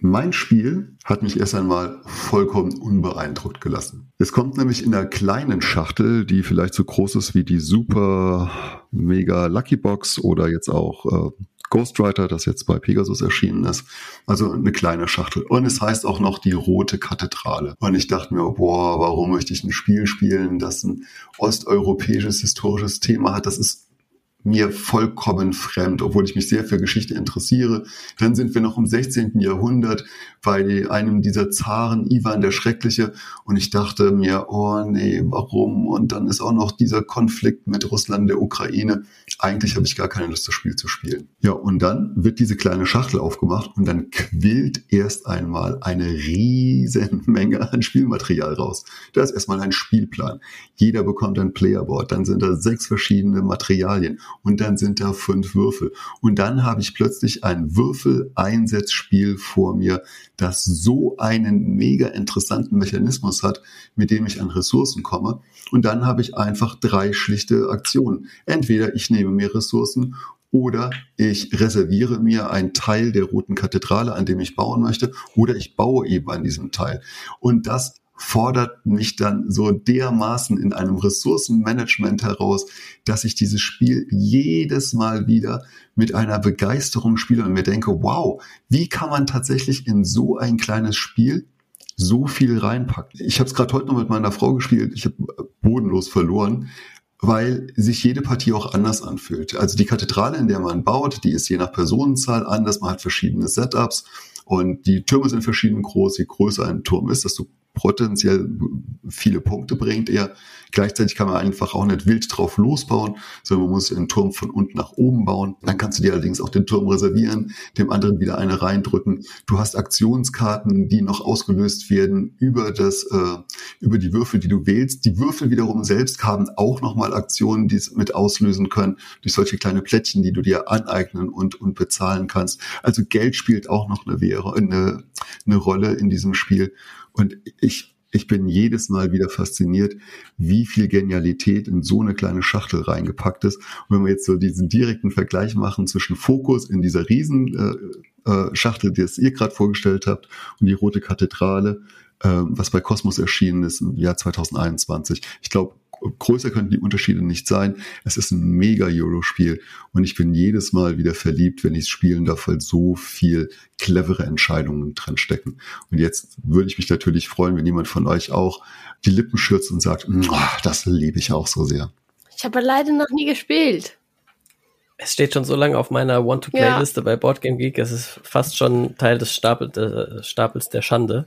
Mein Spiel hat mich erst einmal vollkommen unbeeindruckt gelassen. Es kommt nämlich in einer kleinen Schachtel, die vielleicht so groß ist wie die Super Mega Lucky Box oder jetzt auch äh, Ghostwriter, das jetzt bei Pegasus erschienen ist. Also eine kleine Schachtel. Und es heißt auch noch die Rote Kathedrale. Und ich dachte mir, boah, warum möchte ich ein Spiel spielen, das ein osteuropäisches historisches Thema hat? Das ist mir vollkommen fremd, obwohl ich mich sehr für Geschichte interessiere. Dann sind wir noch im 16. Jahrhundert bei einem dieser Zaren, Ivan der Schreckliche, und ich dachte mir, oh nee, warum? Und dann ist auch noch dieser Konflikt mit Russland, der Ukraine. Eigentlich habe ich gar keine Lust, das Spiel zu spielen. Ja, und dann wird diese kleine Schachtel aufgemacht und dann quillt erst einmal eine riesen Menge an Spielmaterial raus. Da ist erstmal ein Spielplan. Jeder bekommt ein Playerboard. Dann sind da sechs verschiedene Materialien und dann sind da fünf Würfel. Und dann habe ich plötzlich ein Würfel-Einsetzspiel vor mir, das so einen mega interessanten Mechanismus hat, mit dem ich an Ressourcen komme. Und dann habe ich einfach drei schlichte Aktionen. Entweder ich nehme mir Ressourcen oder ich reserviere mir einen Teil der roten Kathedrale, an dem ich bauen möchte, oder ich baue eben an diesem Teil. Und das fordert mich dann so dermaßen in einem Ressourcenmanagement heraus, dass ich dieses Spiel jedes Mal wieder mit einer Begeisterung spiele und mir denke, wow, wie kann man tatsächlich in so ein kleines Spiel so viel reinpacken? Ich habe es gerade heute noch mit meiner Frau gespielt, ich habe bodenlos verloren, weil sich jede Partie auch anders anfühlt. Also die Kathedrale, in der man baut, die ist je nach Personenzahl anders, man hat verschiedene Setups und die Türme sind verschieden groß. Je größer ein Turm ist, desto potenziell viele Punkte bringt er. Gleichzeitig kann man einfach auch nicht wild drauf losbauen, sondern man muss den Turm von unten nach oben bauen. Dann kannst du dir allerdings auch den Turm reservieren, dem anderen wieder eine reindrücken. Du hast Aktionskarten, die noch ausgelöst werden über das, äh, über die Würfel, die du wählst. Die Würfel wiederum selbst haben auch nochmal Aktionen, die es mit auslösen können, durch solche kleine Plättchen, die du dir aneignen und, und bezahlen kannst. Also Geld spielt auch noch eine, eine, eine Rolle in diesem Spiel. Und ich, ich bin jedes Mal wieder fasziniert, wie viel Genialität in so eine kleine Schachtel reingepackt ist. Und wenn wir jetzt so diesen direkten Vergleich machen zwischen Fokus in dieser riesen äh, äh, Schachtel, die es ihr gerade vorgestellt habt, und die Rote Kathedrale, äh, was bei Kosmos erschienen ist im Jahr 2021. Ich glaube, größer könnten die Unterschiede nicht sein. Es ist ein mega Euro-Spiel und ich bin jedes Mal wieder verliebt, wenn ich es spielen darf, weil so viel clevere Entscheidungen drin stecken. Und jetzt würde ich mich natürlich freuen, wenn jemand von euch auch die Lippen schürzt und sagt, das liebe ich auch so sehr.
Ich habe leider noch nie gespielt.
Es steht schon so lange auf meiner Want-to-Play-Liste ja. bei Boardgame Geek. Es ist fast schon Teil des Stapel, äh, Stapels der Schande.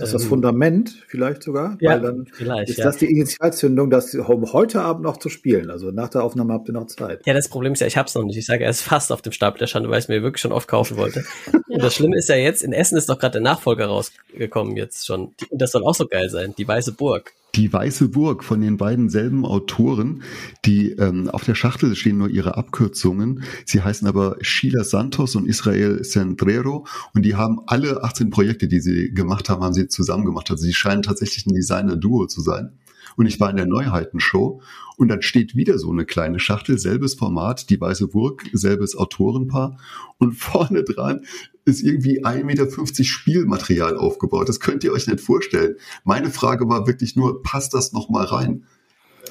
Ist das das ähm, Fundament vielleicht sogar?
Ja, Weil dann vielleicht,
ist ja. das die Initialzündung, das heute Abend noch zu spielen. Also nach der Aufnahme habt ihr noch Zeit.
Ja, das Problem ist ja, ich hab's noch nicht. Ich sage, er ist fast auf dem Stapel der Schande, weil ich es mir wirklich schon oft kaufen wollte. ja. Und das Schlimme ist ja jetzt, in Essen ist doch gerade der Nachfolger rausgekommen jetzt schon. Und das soll auch so geil sein, die Weiße Burg.
Die Weiße Burg von den beiden selben Autoren, die ähm, auf der Schachtel stehen nur ihre Abkürzungen. Sie heißen aber Sheila Santos und Israel Centrero und die haben alle 18 Projekte, die sie gemacht haben, haben sie zusammen gemacht. Also sie scheinen tatsächlich ein Designer-Duo zu sein. Und ich war in der Neuheitenshow und dann steht wieder so eine kleine Schachtel, selbes Format, die Weiße Burg, selbes Autorenpaar und vorne dran ist irgendwie 1,50 Meter Spielmaterial aufgebaut. Das könnt ihr euch nicht vorstellen. Meine Frage war wirklich nur, passt das noch mal rein?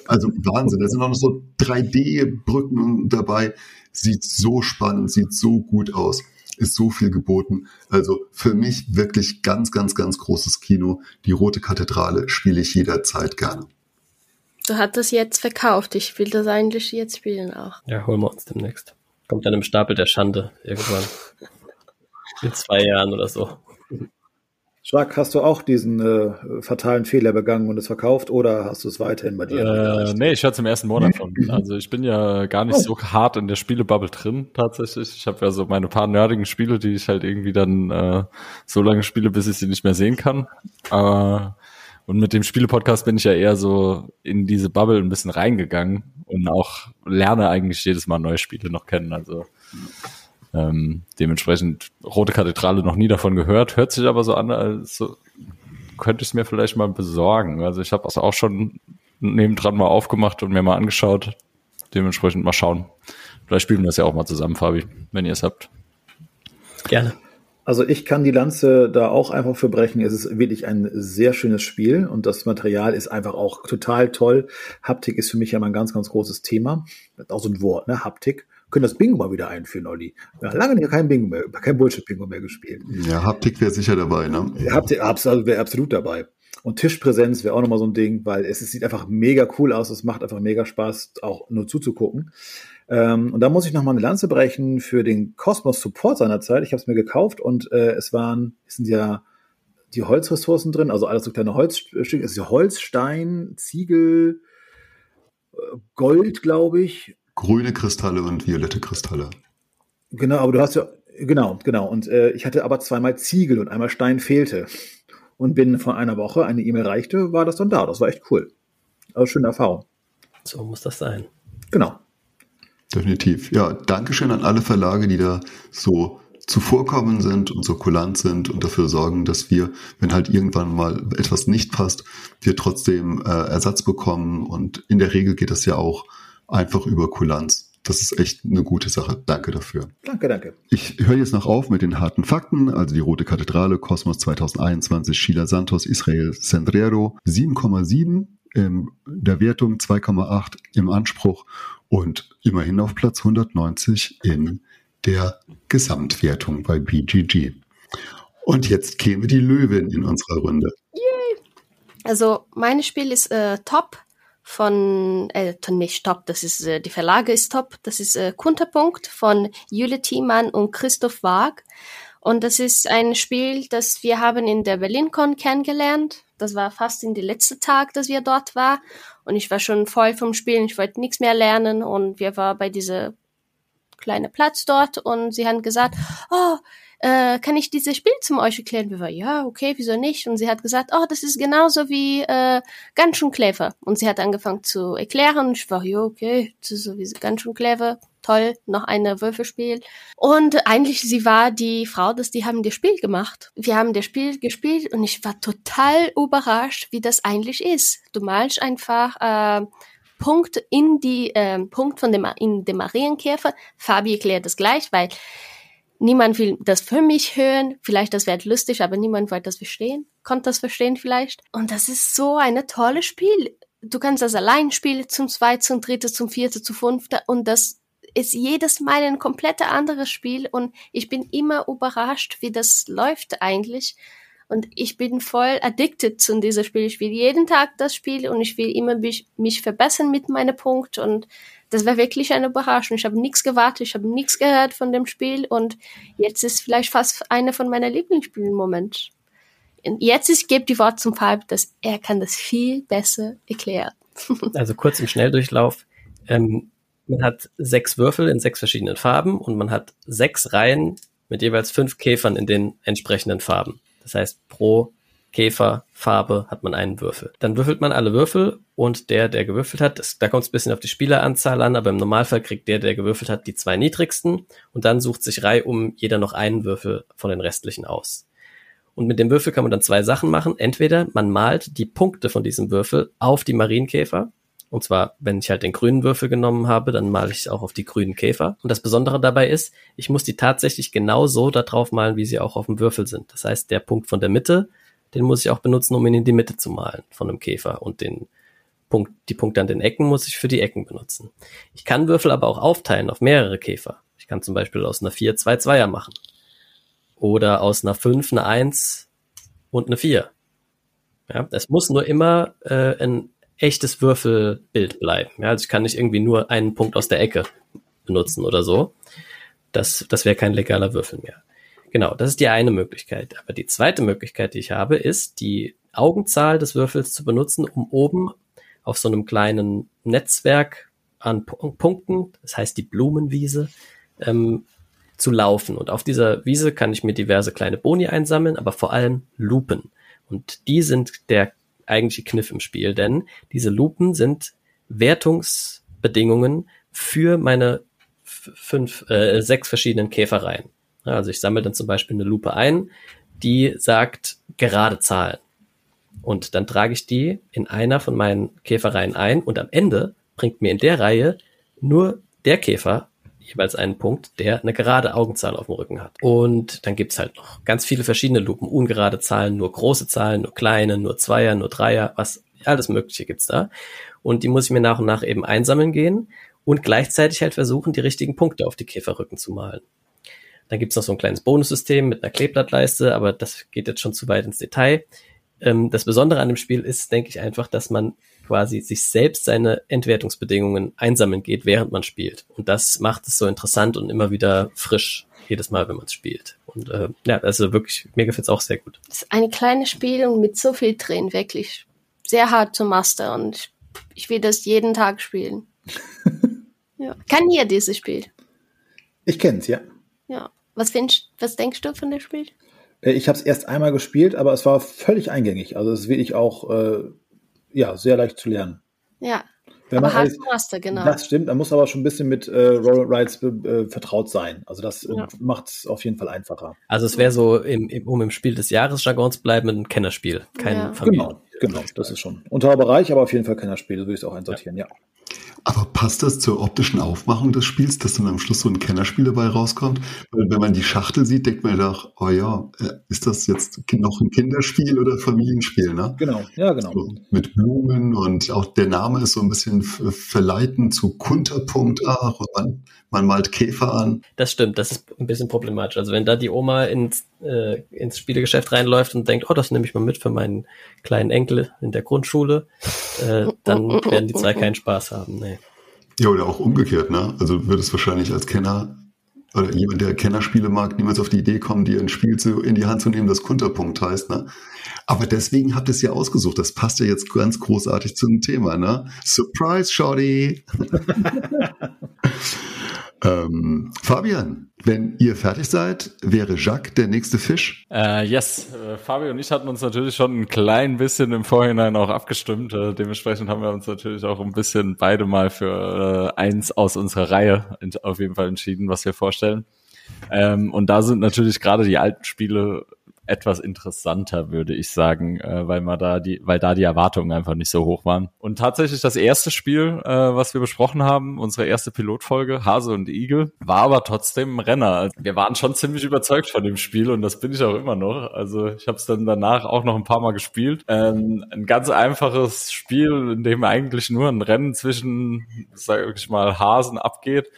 Also Wahnsinn. Da sind auch noch so 3D-Brücken dabei. Sieht so spannend, sieht so gut aus. Ist so viel geboten. Also für mich wirklich ganz, ganz, ganz großes Kino. Die Rote Kathedrale spiele ich jederzeit gerne.
Du hast das jetzt verkauft. Ich will das eigentlich jetzt spielen auch.
Ja, holen wir uns demnächst. Kommt dann im Stapel der Schande irgendwann. In zwei Jahren oder so.
Schlag, hast du auch diesen äh, fatalen Fehler begangen und es verkauft oder hast du es weiterhin bei dir?
Äh, nee, ich hatte es im ersten Monat von. Also ich bin ja gar nicht oh. so hart in der Spielebubble drin tatsächlich. Ich habe ja so meine paar nerdigen Spiele, die ich halt irgendwie dann äh, so lange spiele, bis ich sie nicht mehr sehen kann. Äh, und mit dem Spielepodcast bin ich ja eher so in diese Bubble ein bisschen reingegangen und auch lerne eigentlich jedes Mal neue Spiele noch kennen. Also ähm, dementsprechend Rote Kathedrale noch nie davon gehört, hört sich aber so an, als könnte ich es mir vielleicht mal besorgen. Also ich habe es auch schon nebendran mal aufgemacht und mir mal angeschaut. Dementsprechend mal schauen. Vielleicht spielen wir das ja auch mal zusammen, Fabi, wenn ihr es habt.
Gerne.
Also ich kann die Lanze da auch einfach für brechen. Es ist wirklich ein sehr schönes Spiel und das Material ist einfach auch total toll. Haptik ist für mich ja mal ein ganz, ganz großes Thema. Auch so ein Wort, ne? Haptik können das Bingo mal wieder einführen, Olli. Ja, lange nicht kein Bingo mehr, kein Bullshit-Bingo mehr gespielt.
Ja, Haptik wäre sicher dabei, ne?
Haptik absolut, wäre absolut dabei. Und Tischpräsenz wäre auch nochmal so ein Ding, weil es, es, sieht einfach mega cool aus. Es macht einfach mega Spaß, auch nur zuzugucken. Ähm, und da muss ich nochmal eine Lanze brechen für den Cosmos Support seinerzeit. Ich habe es mir gekauft und äh, es waren, es sind ja die Holzressourcen drin, also alles so kleine Holzstücke, es ist ja Holz, Stein, Ziegel, äh, Gold, glaube ich.
Grüne Kristalle und violette Kristalle.
Genau, aber du hast ja, genau, genau. Und äh, ich hatte aber zweimal Ziegel und einmal Stein fehlte. Und binnen von einer Woche eine E-Mail reichte, war das dann da. Das war echt cool. Also schöne Erfahrung.
So muss das sein.
Genau.
Definitiv. Ja, Dankeschön an alle Verlage, die da so zuvorkommen sind und so kulant sind und dafür sorgen, dass wir, wenn halt irgendwann mal etwas nicht passt, wir trotzdem äh, Ersatz bekommen. Und in der Regel geht das ja auch einfach über Kulanz. Das ist echt eine gute Sache. Danke dafür.
Danke, danke.
Ich höre jetzt noch auf mit den harten Fakten. Also die Rote Kathedrale, Kosmos 2021, Sheila Santos, Israel Sendrero, 7,7 in der Wertung, 2,8 im Anspruch und immerhin auf Platz 190 in der Gesamtwertung bei BGG. Und jetzt käme die Löwin in unserer Runde.
Yay! Also mein Spiel ist äh, top von, äh, nicht top, das ist, äh, die Verlage ist top, das ist äh, Kunterpunkt von Jule Thiemann und Christoph Waag. Und das ist ein Spiel, das wir haben in der BerlinCon kennengelernt. Das war fast in der letzte Tag, dass wir dort war. Und ich war schon voll vom Spielen. Ich wollte nichts mehr lernen. Und wir waren bei dieser kleine Platz dort und sie haben gesagt, oh, äh, kann ich dieses Spiel zum euch erklären? Wir waren, ja, okay, wieso nicht? Und sie hat gesagt, oh, das ist genauso wie äh, ganz schön clever. Und sie hat angefangen zu erklären und ich war, ja, okay, das ist sowieso ganz schön clever. Toll, noch eine Würfelspiel. Und eigentlich, sie war die Frau, dass die haben das Spiel gemacht. Wir haben das Spiel gespielt und ich war total überrascht, wie das eigentlich ist. Du malst einfach äh, Punkt in die äh, Punkt von dem in dem Marienkäfer. Fabi erklärt das gleich, weil niemand will das für mich hören. Vielleicht das wäre lustig, aber niemand wollte das verstehen. Konnte das verstehen vielleicht. Und das ist so eine tolle Spiel. Du kannst das allein spielen, zum zweiten, zum dritten, zum vierten, zum fünften und das ist jedes Mal ein komplett anderes Spiel und ich bin immer überrascht, wie das läuft eigentlich. Und ich bin voll addicted zu diesem Spiel. Ich will jeden Tag das Spiel und ich will immer mich, mich verbessern mit meinem Punkt. Und das war wirklich eine Überraschung. Ich habe nichts gewartet, ich habe nichts gehört von dem Spiel und jetzt ist vielleicht fast eine von meiner Lieblingsspiele im Moment. Und jetzt ich gebe die Wort zum Falb, dass er kann das viel besser erklären.
also kurz im Schnelldurchlauf. Ähm, man hat sechs Würfel in sechs verschiedenen Farben und man hat sechs Reihen mit jeweils fünf Käfern in den entsprechenden Farben. Das heißt, pro Käferfarbe hat man einen Würfel. Dann würfelt man alle Würfel und der, der gewürfelt hat, das, da kommt es ein bisschen auf die Spieleranzahl an, aber im Normalfall kriegt der, der gewürfelt hat, die zwei niedrigsten und dann sucht sich Reihe um jeder noch einen Würfel von den restlichen aus. Und mit dem Würfel kann man dann zwei Sachen machen. Entweder man malt die Punkte von diesem Würfel auf die Marienkäfer und zwar, wenn ich halt den grünen Würfel genommen habe, dann male ich es auch auf die grünen Käfer. Und das Besondere dabei ist, ich muss die tatsächlich genau so da drauf malen, wie sie auch auf dem Würfel sind. Das heißt, der Punkt von der Mitte, den muss ich auch benutzen, um ihn in die Mitte zu malen von einem Käfer. Und den Punkt, die Punkte an den Ecken muss ich für die Ecken benutzen. Ich kann Würfel aber auch aufteilen auf mehrere Käfer. Ich kann zum Beispiel aus einer 4 zwei Zweier machen. Oder aus einer 5 eine 1 und eine 4. Ja, es muss nur immer äh, ein echtes Würfelbild bleiben. Ja, also ich kann nicht irgendwie nur einen Punkt aus der Ecke benutzen oder so. Das, das wäre kein legaler Würfel mehr. Genau, das ist die eine Möglichkeit. Aber die zweite Möglichkeit, die ich habe, ist, die Augenzahl des Würfels zu benutzen, um oben auf so einem kleinen Netzwerk an Punkten, das heißt die Blumenwiese, ähm, zu laufen. Und auf dieser Wiese kann ich mir diverse kleine Boni einsammeln, aber vor allem Lupen. Und die sind der eigentliche Kniff im Spiel, denn diese Lupen sind Wertungsbedingungen für meine fünf, äh, sechs verschiedenen Käfereien. Also ich sammle dann zum Beispiel eine Lupe ein, die sagt gerade Zahlen. Und dann trage ich die in einer von meinen Käfereien ein und am Ende bringt mir in der Reihe nur der Käfer jeweils einen Punkt, der eine gerade Augenzahl auf dem Rücken hat. Und dann gibt's halt noch ganz viele verschiedene Lupen, ungerade Zahlen, nur große Zahlen, nur kleine, nur Zweier, nur Dreier, was alles Mögliche gibt's da. Und die muss ich mir nach und nach eben einsammeln gehen. und gleichzeitig halt versuchen, die richtigen Punkte auf die Käferrücken zu malen. Dann gibt's noch so ein kleines Bonussystem mit einer Kleeblattleiste, aber das geht jetzt schon zu weit ins Detail. Ähm, das Besondere an dem Spiel ist, denke ich, einfach, dass man quasi sich selbst seine Entwertungsbedingungen einsammeln geht, während man spielt. Und das macht es so interessant und immer wieder frisch, jedes Mal, wenn man es spielt. Und äh, ja, also wirklich, mir gefällt es auch sehr gut.
Das ist eine kleine Spielung mit so viel drin, wirklich sehr hart zu mastern und ich will das jeden Tag spielen. ja. Kann hier dieses Spiel?
Ich kenne es, ja.
Ja. Was, findest, was denkst du von dem Spiel?
Äh, ich habe es erst einmal gespielt, aber es war völlig eingängig. Also es ist wirklich auch äh, ja, sehr leicht zu lernen.
Ja.
Wenn
aber
alles-
Master, genau.
Das stimmt, man muss aber schon ein bisschen mit äh, Roll Rides äh, vertraut sein. Also das äh,
Ja.
macht es auf jeden Fall einfacher.
Also es wäre so, im, im, um im Spiel des Jahres Jargons bleiben, ein Kennerspiel, kein
Ja.
Familien.
Genau, genau, das ist schon. Unterer Bereich, aber auf jeden Fall Kennerspiel, so würde ich es auch einsortieren, ja.
Aber passt das zur optischen Aufmachung des Spiels, dass dann am Schluss so ein Kennerspiel dabei rauskommt? Weil wenn man die Schachtel sieht, denkt man doch, oh ja, äh, ist das jetzt noch ein Kinderspiel oder Familienspiel, ne?
Genau, ja, genau.
So, mit Blumen und auch der Name ist so ein bisschen verleitend zu Kunterpunkt, ach, und man, man malt Käfer an.
Das stimmt, das ist ein bisschen problematisch. Also wenn da die Oma ins, äh, ins Spielegeschäft reinläuft und denkt, oh, das nehme ich mal mit für meinen kleinen Enkel in der Grundschule, äh, dann werden die zwei keinen Spaß haben. Nee.
Ja, oder auch umgekehrt, ne? Also wird es wahrscheinlich als Kenner oder jemand, der Kennerspiele mag, niemals auf die Idee kommen, dir ein Spiel zu, in die Hand zu nehmen, das Kunterpunkt heißt, ne? Aber deswegen habt ihr es ja ausgesucht. Das passt ja jetzt ganz großartig zum Thema, ne? Surprise, Shorty! ähm, Fabian, wenn ihr fertig seid, wäre Jacques der nächste Fisch?
Äh, yes, äh, Fabio und ich hatten uns natürlich schon ein klein bisschen im Vorhinein auch abgestimmt. Äh, dementsprechend haben wir uns natürlich auch ein bisschen beide mal für äh, eins aus unserer Reihe auf jeden Fall entschieden, was wir vorstellen. Ähm, und da sind natürlich gerade die alten Spiele etwas interessanter, würde ich sagen, äh, weil man da die, weil da die Erwartungen einfach nicht so hoch waren. Und tatsächlich das erste Spiel, äh, was wir besprochen haben, unsere erste Pilotfolge, Hase und Igel, war aber trotzdem ein Renner. Wir waren schon ziemlich überzeugt von dem Spiel und das bin ich auch immer noch. Also ich habe es dann danach auch noch ein paar Mal gespielt. Ähm, ein ganz einfaches Spiel, in dem eigentlich nur ein Rennen zwischen, sag ich mal, Hasen abgeht.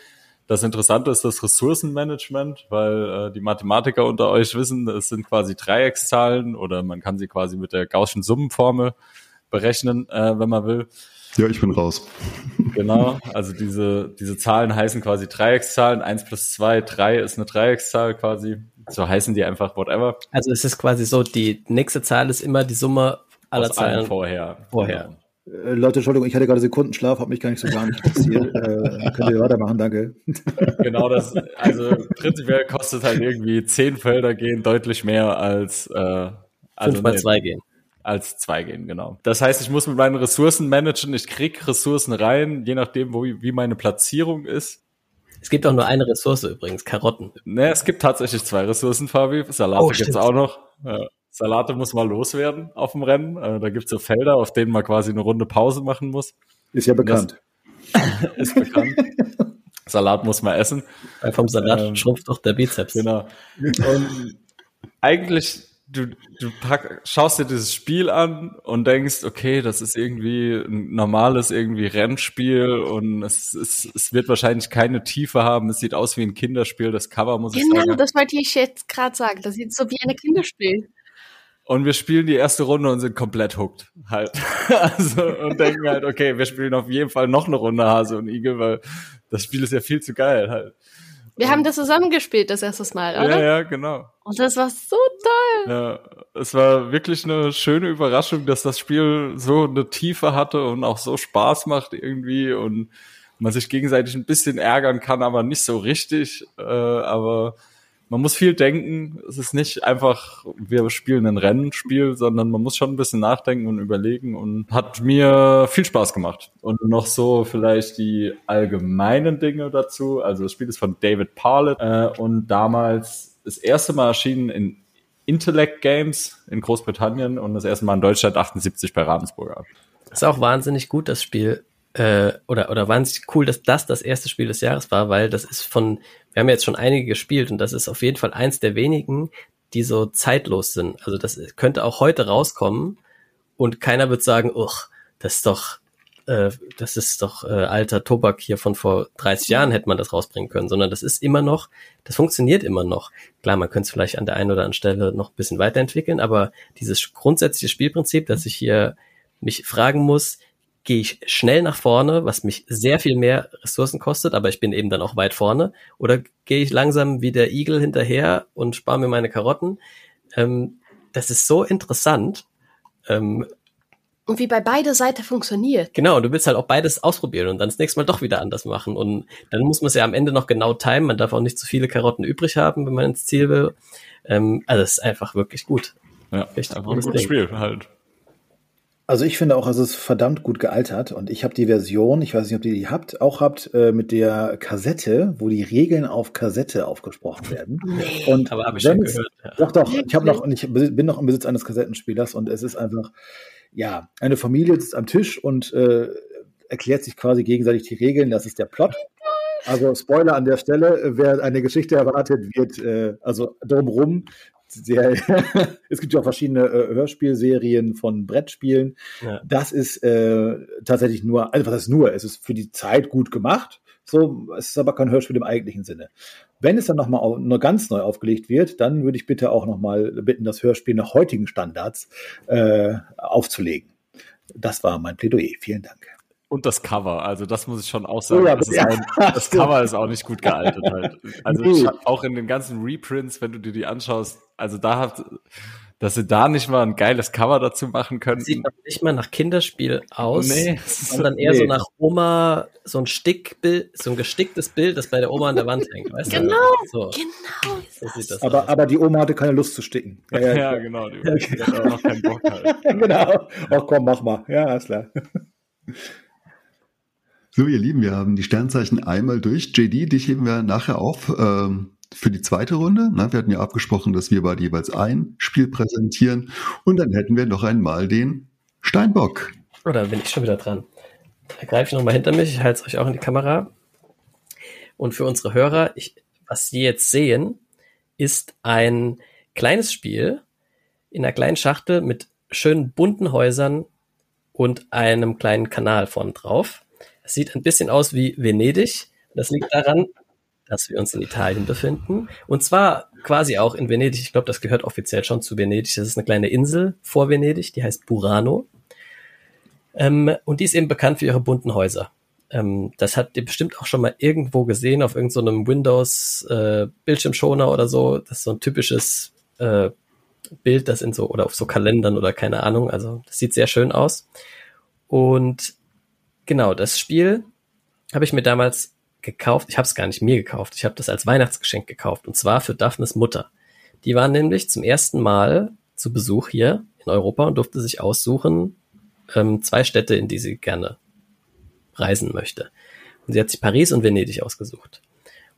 Das Interessante ist das Ressourcenmanagement, weil äh, die Mathematiker unter euch wissen, es sind quasi Dreieckszahlen oder man kann sie quasi mit der Gaußschen Summenformel berechnen, äh, wenn man will.
Ja, ich bin raus.
Genau, also diese, diese Zahlen heißen quasi Dreieckszahlen. Eins plus zwei, drei ist eine Dreieckszahl quasi. So heißen die einfach whatever.
Also es ist quasi so, die nächste Zahl ist immer die Summe aller
Aus allen
Zahlen.
vorher.
vorher.
Genau.
Äh, Leute, Entschuldigung, ich hatte gerade Sekundenschlaf, habe mich gar nicht so gar nicht interessiert. äh, könnt ihr weitermachen, danke.
Genau das, also prinzipiell kostet halt irgendwie zehn Felder gehen deutlich mehr als, äh, also
Fünf mal
nee,
zwei gehen.
als zwei gehen, genau. Das heißt, ich muss mit meinen Ressourcen managen, ich krieg Ressourcen rein, je nachdem, wo, wie meine Platzierung ist.
Es gibt auch nur eine Ressource übrigens, Karotten.
Ne, es gibt tatsächlich zwei Ressourcen, Fabi. Salate
Oh,
gibt's
stimmt.
auch noch. Ja. Salate muss mal loswerden auf dem Rennen. Äh, da gibt's so Felder, auf denen man quasi eine Runde Pause machen muss.
Ist ja bekannt.
Ist bekannt. Salat muss man essen.
Weil vom Salat
Ähm,
schrumpft doch der Bizeps.
Genau. Und eigentlich, du, du pack, schaust dir dieses Spiel an und denkst, okay, das ist irgendwie ein normales irgendwie Rennspiel und es, es, es wird wahrscheinlich keine Tiefe haben. Es sieht aus wie ein Kinderspiel. Das Cover muss ich
Genau,
sagen.
das wollte ich jetzt gerade sagen. Das sieht so wie ein Kinderspiel.
Und wir spielen die erste Runde und sind komplett hooked. Halt. Also, und denken halt, okay, wir spielen auf jeden Fall noch eine Runde Hase und Igel, weil das Spiel ist ja viel zu geil halt.
Wir haben das zusammengespielt das erste Mal, oder?
Ja, ja, genau.
Und das war so toll.
Ja, es war wirklich eine schöne Überraschung, dass das Spiel so eine Tiefe hatte und auch so Spaß macht irgendwie und man sich gegenseitig ein bisschen ärgern kann, aber nicht so richtig. Äh, aber man muss viel denken. Es ist nicht einfach, wir spielen ein Rennspiel, sondern man muss schon ein bisschen nachdenken und überlegen und hat mir viel Spaß gemacht. Und noch so vielleicht die allgemeinen Dinge dazu. Also das Spiel ist von David Parlett äh, und damals das erste Mal erschienen in Intellect Games in Großbritannien und das erste Mal in Deutschland 78 bei Ravensburger.
Ist auch wahnsinnig gut, das Spiel. Äh, oder, oder wahnsinnig cool, dass das das erste Spiel des Jahres war, weil das ist von, wir haben jetzt schon einige gespielt und das ist auf jeden Fall eins der wenigen, die so zeitlos sind. Also das könnte auch heute rauskommen und keiner wird sagen, uch, das ist doch äh, das ist doch äh, alter Tobak hier von vor 30 Jahren hätte man das rausbringen können, sondern das ist immer noch, das funktioniert immer noch. Klar, man könnte es vielleicht an der einen oder anderen Stelle noch ein bisschen weiterentwickeln, aber dieses grundsätzliche Spielprinzip, dass ich hier mich fragen muss, gehe ich schnell nach vorne, was mich sehr viel mehr Ressourcen kostet, aber ich bin eben dann auch weit vorne, oder gehe ich langsam wie der Igel hinterher und spare mir meine Karotten. Ähm, das ist so interessant. Ähm,
und wie bei beider Seite funktioniert.
Genau, du willst halt auch beides ausprobieren und dann das nächste Mal doch wieder anders machen. Und dann muss man es ja am Ende noch genau timen. Man darf auch nicht zu viele Karotten übrig haben, wenn man ins Ziel will. Ähm, also es ist einfach wirklich gut.
Ja, Richtig einfach ein gutes Spiel halt.
Also ich finde auch, es ist verdammt gut gealtert und ich habe die Version, ich weiß nicht, ob ihr die habt, auch habt äh, mit der Kassette, wo die Regeln auf Kassette aufgesprochen werden.
Und aber habe ich schon gehört. Ja.
Doch, doch, ich habe noch, ich bin noch im Besitz eines Kassettenspielers und es ist einfach, ja, eine Familie sitzt am Tisch und äh, erklärt sich quasi gegenseitig die Regeln. Das ist der Plot. Also Spoiler an der Stelle, wer eine Geschichte erwartet, wird äh, also drumherum. Sehr, es gibt ja auch verschiedene äh, Hörspielserien von Brettspielen. Ja. Das ist äh, tatsächlich nur, also was ist nur, es ist für die Zeit gut gemacht. So, es ist aber kein Hörspiel im eigentlichen Sinne. Wenn es dann nochmal nur ganz neu aufgelegt wird, dann würde ich bitte auch nochmal bitten, das Hörspiel nach heutigen Standards äh, aufzulegen. Das war mein Plädoyer. Vielen Dank.
Und das Cover, also das muss ich schon auch sagen. Oh ja, das, ja. Auch, das, Cover ist auch nicht gut gealtert halt. Also nee. ich hab auch in den ganzen Reprints, wenn du dir die anschaust, also da hat, dass sie da nicht mal ein geiles Cover dazu machen können.
Sieht nicht mal nach Kinderspiel aus, nee, sondern eher nee. so nach Oma, so ein Stickbild, so ein gesticktes Bild, das bei der Oma an der Wand hängt. Weißt
genau,
so.
genau.
So sieht das aber, aus. aber die Oma hatte keine Lust zu sticken.
Ja, ja, ja genau. Die, die hat auch noch keinen Bock halt.
genau. Ach komm, mach mal. Ja, ist klar.
So, ihr Lieben, wir haben die Sternzeichen einmal durch. JD, dich heben wir nachher auf. Ähm für die zweite Runde. Na, wir hatten ja abgesprochen, dass wir beide jeweils ein Spiel präsentieren und dann hätten wir noch einmal den Steinbock.
Oder oh, bin ich schon wieder dran? Da greife ich nochmal hinter mich, ich halte es euch auch in die Kamera. Und für unsere Hörer, ich, was Sie jetzt sehen, ist ein kleines Spiel in einer kleinen Schachtel mit schönen bunten Häusern und einem kleinen Kanal vorn drauf. Sieht ein bisschen aus wie Venedig. Das liegt daran, dass wir uns in Italien befinden. Und zwar quasi auch in Venedig. Ich glaube, das gehört offiziell schon zu Venedig. Das ist eine kleine Insel vor Venedig, die heißt Burano. Ähm, und die ist eben bekannt für ihre bunten Häuser. Ähm, das habt ihr bestimmt auch schon mal irgendwo gesehen auf irgendeinem so Windows äh, oder so. Das ist so ein typisches äh, Bild, das in so oder auf so Kalendern oder keine Ahnung. Also das sieht sehr schön aus. Und genau, das Spiel habe ich mir damals gekauft. Ich habe es gar nicht mir gekauft. Ich habe das als Weihnachtsgeschenk gekauft. Und zwar für Daphnes Mutter. Die war nämlich zum ersten Mal zu Besuch hier in Europa und durfte sich aussuchen, ähm, zwei Städte, in die sie gerne reisen möchte. Und sie hat sich Paris und Venedig ausgesucht.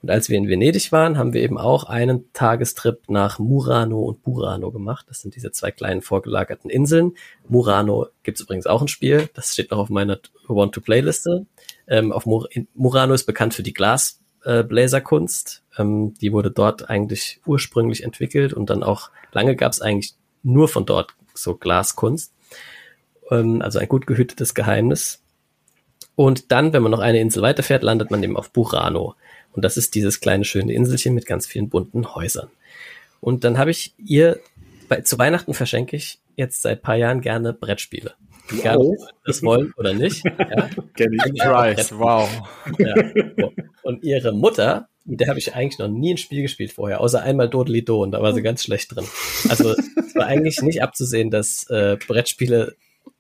Und als wir in Venedig waren, haben wir eben auch einen Tagestrip nach Murano und Burano gemacht. Das sind diese zwei kleinen vorgelagerten Inseln. Murano gibt's übrigens auch ein Spiel. Das steht noch auf meiner Want-to-Play-Liste. Ähm, auf Mur Murano ist bekannt für die Glasbläserkunst. Äh, ähm, die wurde dort eigentlich ursprünglich entwickelt und dann auch lange gab es eigentlich nur von dort so Glaskunst. Ähm, also ein gut gehütetes Geheimnis. Und dann, wenn man noch eine Insel weiterfährt, landet man eben auf Burano. Und das ist dieses kleine schöne Inselchen mit ganz vielen bunten Häusern. Und dann habe ich ihr, bei, zu Weihnachten verschenke ich jetzt seit paar Jahren gerne Brettspiele. Egal, ob wir das wollen oder nicht. Ja.
Price, wow.
Ja. Und ihre Mutter, mit der habe ich eigentlich noch nie ein Spiel gespielt vorher, außer einmal Dodeli Do und da war sie ganz schlecht drin. Also es war eigentlich nicht abzusehen, dass äh, Brettspiele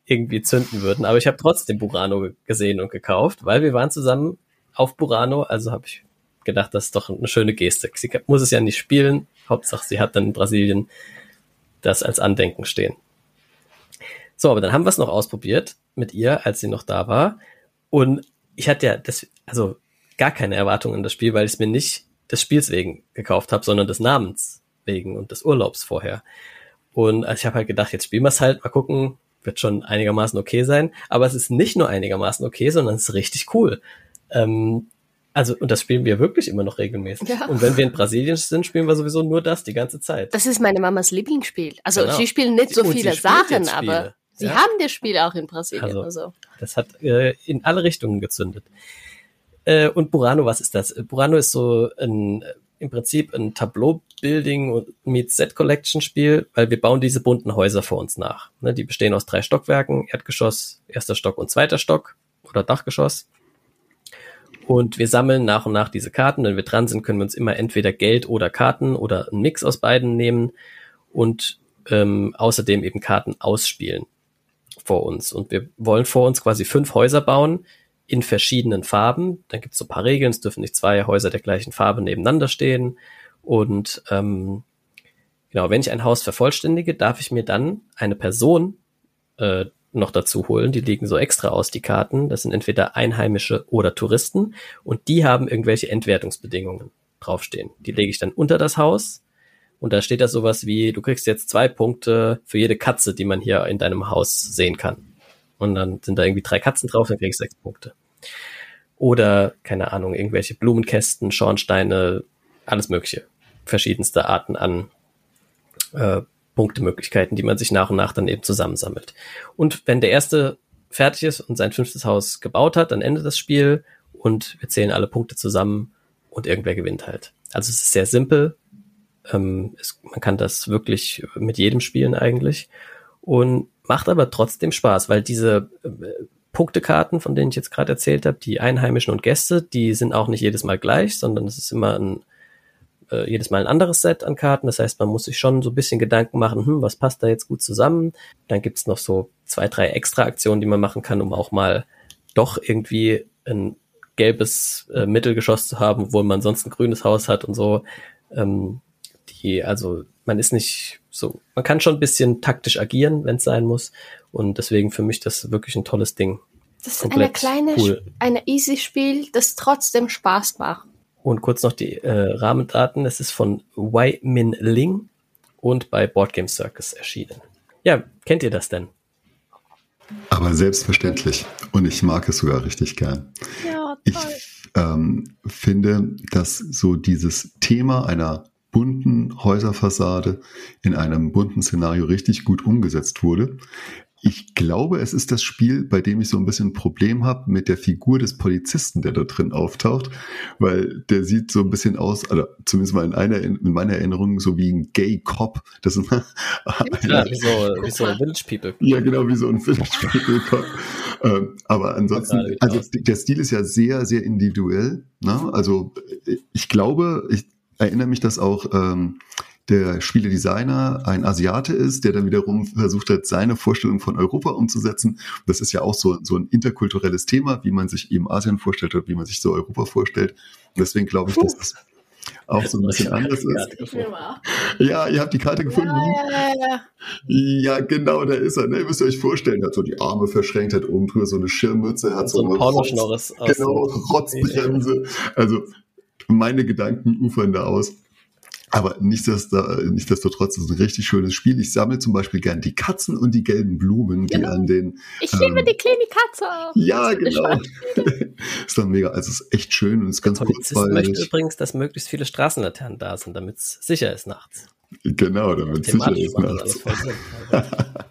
irgendwie zünden würden, aber ich habe trotzdem Burano gesehen und gekauft, weil wir waren zusammen auf Burano, also habe ich gedacht, das ist doch eine schöne Geste. Sie muss es ja nicht spielen, Hauptsache sie hat dann in Brasilien das als Andenken stehen. So, aber dann haben wir es noch ausprobiert mit ihr, als sie noch da war. Und ich hatte ja das, also gar keine Erwartungen an das Spiel, weil ich es mir nicht des Spiels wegen gekauft habe, sondern des Namens wegen und des Urlaubs vorher. Und also ich habe halt gedacht, jetzt spielen wir es halt, mal gucken, wird schon einigermaßen okay sein. Aber es ist nicht nur einigermaßen okay, sondern es ist richtig cool. Ähm, also, und das spielen wir wirklich immer noch regelmäßig. Ja. Und wenn wir in Brasilien sind, spielen wir sowieso nur das die ganze Zeit.
Das ist meine Mamas Lieblingsspiel. Also, genau. sie spielen nicht so und viele Sachen, aber Sie
Ja.
haben das Spiel auch in Brasilien.
Also-
Also,
Das hat äh, in alle Richtungen gezündet. Äh, und Burano, was ist das? Burano ist so ein, äh, im Prinzip ein Tableau-Building und meets Set-Collection-Spiel, weil wir bauen diese bunten Häuser vor uns nach. Ne, die bestehen aus drei Stockwerken, Erdgeschoss, erster Stock und zweiter Stock oder Dachgeschoss. Und wir sammeln nach und nach diese Karten. Wenn wir dran sind, können wir uns immer entweder Geld oder Karten oder einen Mix aus beiden nehmen und ähm, außerdem eben Karten ausspielen vor uns. Und wir wollen vor uns quasi fünf Häuser bauen in verschiedenen Farben. Dann gibt es so ein paar Regeln. Es dürfen nicht zwei Häuser der gleichen Farbe nebeneinander stehen. Und ähm, genau, wenn ich ein Haus vervollständige, darf ich mir dann eine Person äh, noch dazu holen. Die liegen so extra aus, die Karten. Das sind entweder Einheimische oder Touristen. Und die haben irgendwelche Entwertungsbedingungen draufstehen. Die lege ich dann unter das Haus. Und da steht da sowas wie, du kriegst jetzt zwei Punkte für jede Katze, die man hier in deinem Haus sehen kann. Und dann sind da irgendwie drei Katzen drauf, dann kriegst du sechs Punkte. Oder, keine Ahnung, irgendwelche Blumenkästen, Schornsteine, alles mögliche. Verschiedenste Arten an äh, Punktemöglichkeiten, die man sich nach und nach dann eben zusammensammelt. Und wenn der erste fertig ist und sein fünftes Haus gebaut hat, dann endet das Spiel und wir zählen alle Punkte zusammen und irgendwer gewinnt halt. Also es ist sehr simpel. Ähm, es, man kann das wirklich mit jedem spielen eigentlich und macht aber trotzdem Spaß, weil diese äh, Punktekarten, von denen ich jetzt gerade erzählt habe, die Einheimischen und Gäste, die sind auch nicht jedes Mal gleich, sondern es ist immer ein äh, jedes Mal ein anderes Set an Karten. Das heißt, man muss sich schon so ein bisschen Gedanken machen, hm, was passt da jetzt gut zusammen. Dann gibt's noch so zwei, drei extra Aktionen, die man machen kann, um auch mal doch irgendwie ein gelbes äh, Mittelgeschoss zu haben, obwohl man sonst ein grünes Haus hat und so. Ähm, die, also man ist nicht so, man kann schon ein bisschen taktisch agieren, wenn es sein muss. Und deswegen für mich das wirklich ein tolles Ding.
das ist eine
komplett
kleine,
cool.
eine easy Spiel, das trotzdem Spaß macht.
Und kurz noch die äh, Rahmendaten. Es ist von Wei Min Ling und bei Board Game Circus erschienen. Ja, kennt ihr das denn?
Aber selbstverständlich. Und ich mag es sogar richtig gern.
Ja,
Ich ähm, finde, dass so dieses Thema einer bunten Häuserfassade in einem bunten Szenario richtig gut umgesetzt wurde. Ich glaube, es ist das Spiel, bei dem ich so ein bisschen ein Problem habe mit der Figur des Polizisten, der da drin auftaucht, weil der sieht so ein bisschen aus, also zumindest mal in einer in meiner Erinnerung so wie ein Gay Cop. Das ist
Ja, wie so, wie so Village People.
ja, genau, wie so ein Village ähm, Aber ansonsten, also der Stil ist ja sehr, sehr individuell. Ne? Also ich glaube, ich erinnere mich, dass auch ähm, der Spieledesigner ein Asiate ist, der dann wiederum versucht hat, seine Vorstellung von Europa umzusetzen. Das ist ja auch so, so ein interkulturelles Thema, wie man sich eben Asien vorstellt oder wie man sich so Europa vorstellt. Und deswegen glaube ich, dass das auch so ein bisschen anders ist. Ja, ihr habt die Karte gefunden.
Ja, ja, ja.
Ja, genau, da ist er. Ne? Ihr müsst euch vorstellen, er hat so die Arme verschränkt, hat oben drüber so eine Schirmmütze, hat so,
So ein Pornoschnorres
Rotz,
aus
genau, Rotzbremse. Also meine Gedanken ufern da aus. Aber nichtsdestotrotz, ist es ein richtig schönes Spiel. Ich sammle zum Beispiel gern die Katzen und die gelben Blumen, die
Genau.
an den
Ich liebe
Ähm,
die kleine Katze.
ja, genau.
schön.
ist dann mega. Also es ist echt schön und ist ganz
Polizist möchte
kurzweilig.
übrigens, dass möglichst viele Straßenlaternen da sind, damit es sicher ist nachts.
Genau, damit es sicher ist nachts.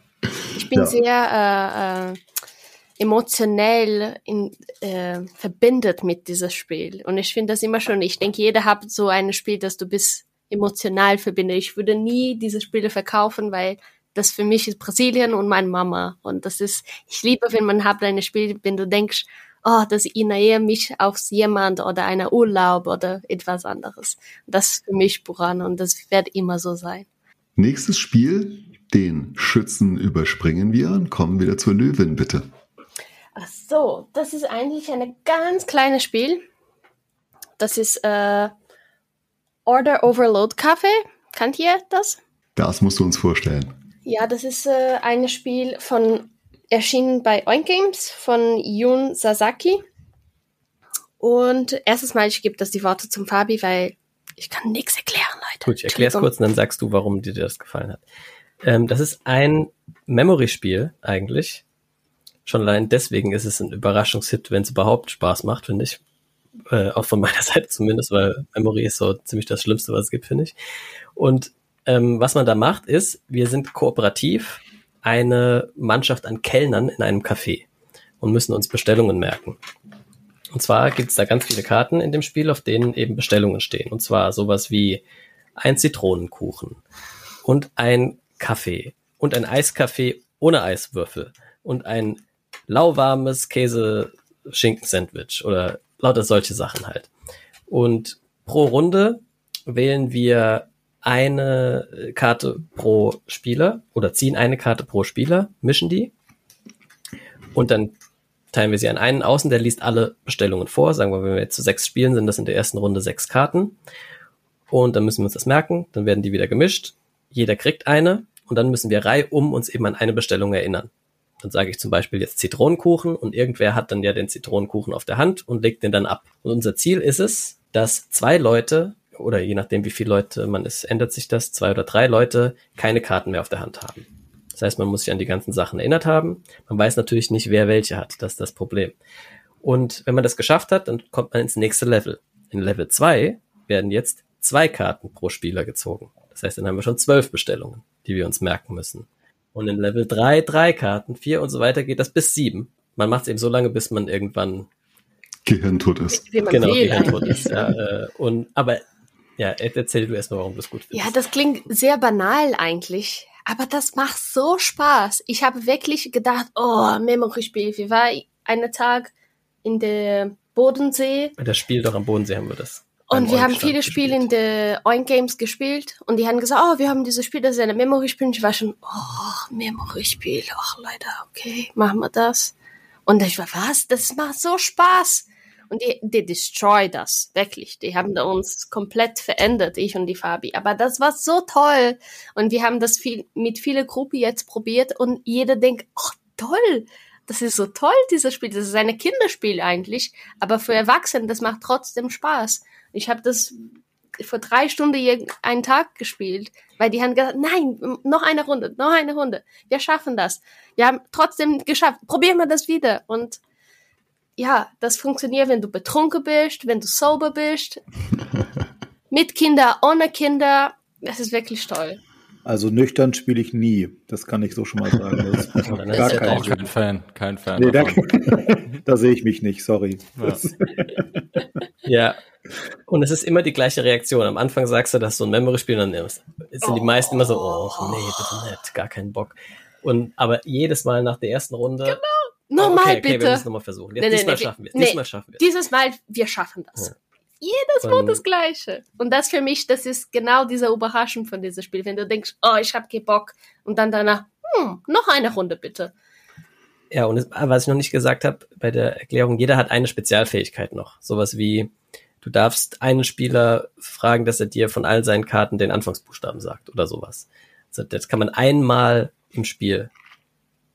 Ich bin
Ja.
sehr äh, äh, emotionell in, äh, verbindet mit diesem Spiel. Und ich finde das immer schon, ich denke, jeder hat so ein Spiel, das du bist emotional verbindet. Ich würde nie diese Spiele verkaufen, weil das für mich ist Brasilien und meine Mama. Und das ist, ich liebe, wenn man hat ein Spiel, wenn du denkst, oh, das erinnert mich auf jemand oder einen Urlaub oder etwas anderes. Das ist für mich Buran und das wird immer so sein.
Nächstes Spiel, den Schützen überspringen wir und kommen wieder zur Löwin, bitte.
Ach so, das ist eigentlich ein ganz kleines Spiel. Das ist äh, Order Overload Kaffee. Kennt ihr das?
Das musst du uns vorstellen.
Ja, das ist äh, ein Spiel von erschienen bei Oink Games von Jun Sasaki. Und erstes Mal, ich gebe das die Worte zum Fabi, weil ich kann nichts erklären, Leute.
Gut, ich erkläre es kurz und dann sagst du, warum dir das gefallen hat. Ähm, das ist ein Memory-Spiel eigentlich. Schon allein deswegen ist es ein Überraschungshit, wenn es überhaupt Spaß macht, finde ich. Äh, auch von meiner Seite zumindest, weil Memory ist so ziemlich das Schlimmste, was es gibt, finde ich. Und ähm, was man da macht, ist, wir sind kooperativ eine Mannschaft an Kellnern in einem Café und müssen uns Bestellungen merken. Und zwar gibt es da ganz viele Karten in dem Spiel, auf denen eben Bestellungen stehen. Und zwar sowas wie ein Zitronenkuchen und ein Kaffee und ein Eiskaffee ohne Eiswürfel und ein lauwarmes Käse-Schinken-Sandwich oder lauter solche Sachen halt. Und pro Runde wählen wir eine Karte pro Spieler oder ziehen eine Karte pro Spieler, mischen die und dann teilen wir sie an einen außen, der liest alle Bestellungen vor. Sagen wir, wenn wir jetzt zu sechs spielen, sind das in der ersten Runde sechs Karten. Und dann müssen wir uns das merken, dann werden die wieder gemischt. Jeder kriegt eine und dann müssen wir reihum uns eben an eine Bestellung erinnern. Dann sage ich zum Beispiel jetzt Zitronenkuchen und irgendwer hat dann ja den Zitronenkuchen auf der Hand und legt den dann ab. Und unser Ziel ist es, dass zwei Leute oder je nachdem wie viele Leute man ist, ändert sich das, zwei oder drei Leute keine Karten mehr auf der Hand haben. Das heißt, man muss sich an die ganzen Sachen erinnert haben. Man weiß natürlich nicht, wer welche hat. Das ist das Problem. Und wenn man das geschafft hat, dann kommt man ins nächste Level. In Level 2 werden jetzt zwei Karten pro Spieler gezogen. Das heißt, dann haben wir schon zwölf Bestellungen, die wir uns merken müssen. Und in Level 3 drei Karten, vier und so weiter geht das bis sieben. Man macht es eben so lange, bis man irgendwann
Gehirntot ist.
Genau, Gehirntot ist. Ja, äh, und, aber ja, erzähl du erstmal, warum du es gut
findest. Ja, das klingt sehr banal eigentlich. Aber das macht so Spaß. Ich habe wirklich gedacht, oh, Memory-Spiel. Wir waren einen Tag in der Bodensee.
Das Spiel doch am Bodensee haben wir das.
Und wir haben viele Spiele in der Oink Games gespielt und die haben gesagt, oh, wir haben dieses Spiel, das ist ein Memory-Spiel. Und ich war schon, oh, Memory-Spiel, ach leider, okay, machen wir das. Und ich war, was? Das macht so Spaß. Und die, die destroy das, wirklich. Die haben uns komplett verändert, ich und die Fabi. Aber das war so toll. Und wir haben das viel, mit vielen Gruppen jetzt probiert und jeder denkt, oh, toll. Das ist so toll, dieses Spiel. Das ist ein Kinderspiel eigentlich. Aber für Erwachsene, das macht trotzdem Spaß. Ich habe das vor drei Stunden einen Tag gespielt, weil die haben gesagt, nein, noch eine Runde, noch eine Runde. Wir schaffen das. Wir haben trotzdem geschafft. Probieren wir das wieder. Und ja, das funktioniert, wenn du betrunken bist, wenn du sober bist. Mit Kinder, ohne Kinder. Das ist wirklich toll.
Also nüchtern spiele ich nie. Das kann ich so schon mal sagen. Das ist
gar ist kein, auch kein Fan. Kein Fan.
Nee, da, da, sehe ich mich nicht, sorry.
Ja. ja. Und es ist immer die gleiche Reaktion. Am Anfang sagst du, dass so ein Memory-Spiel, dann sind die meisten immer so, oh, nee, bitte nicht, gar keinen Bock. Und aber jedes Mal nach der ersten Runde
genau. Nochmal
okay, okay,
bitte.
wir müssen nochmal versuchen. Jetzt, nee, diesmal nee, schaffen wir
nee,
Diesmal schaffen wir
Dieses Mal, wir schaffen das. Ja. Jedes Mal das Gleiche. Und das für mich, das ist genau diese Überraschung von diesem Spiel. Wenn du denkst, oh, ich hab keinen Bock. Und dann danach, hm, noch eine Runde bitte.
Ja, und es, was ich noch nicht gesagt habe bei der Erklärung, jeder hat eine Spezialfähigkeit noch. Sowas wie, du darfst einen Spieler fragen, dass er dir von all seinen Karten den Anfangsbuchstaben sagt oder sowas. Also das kann man einmal im Spiel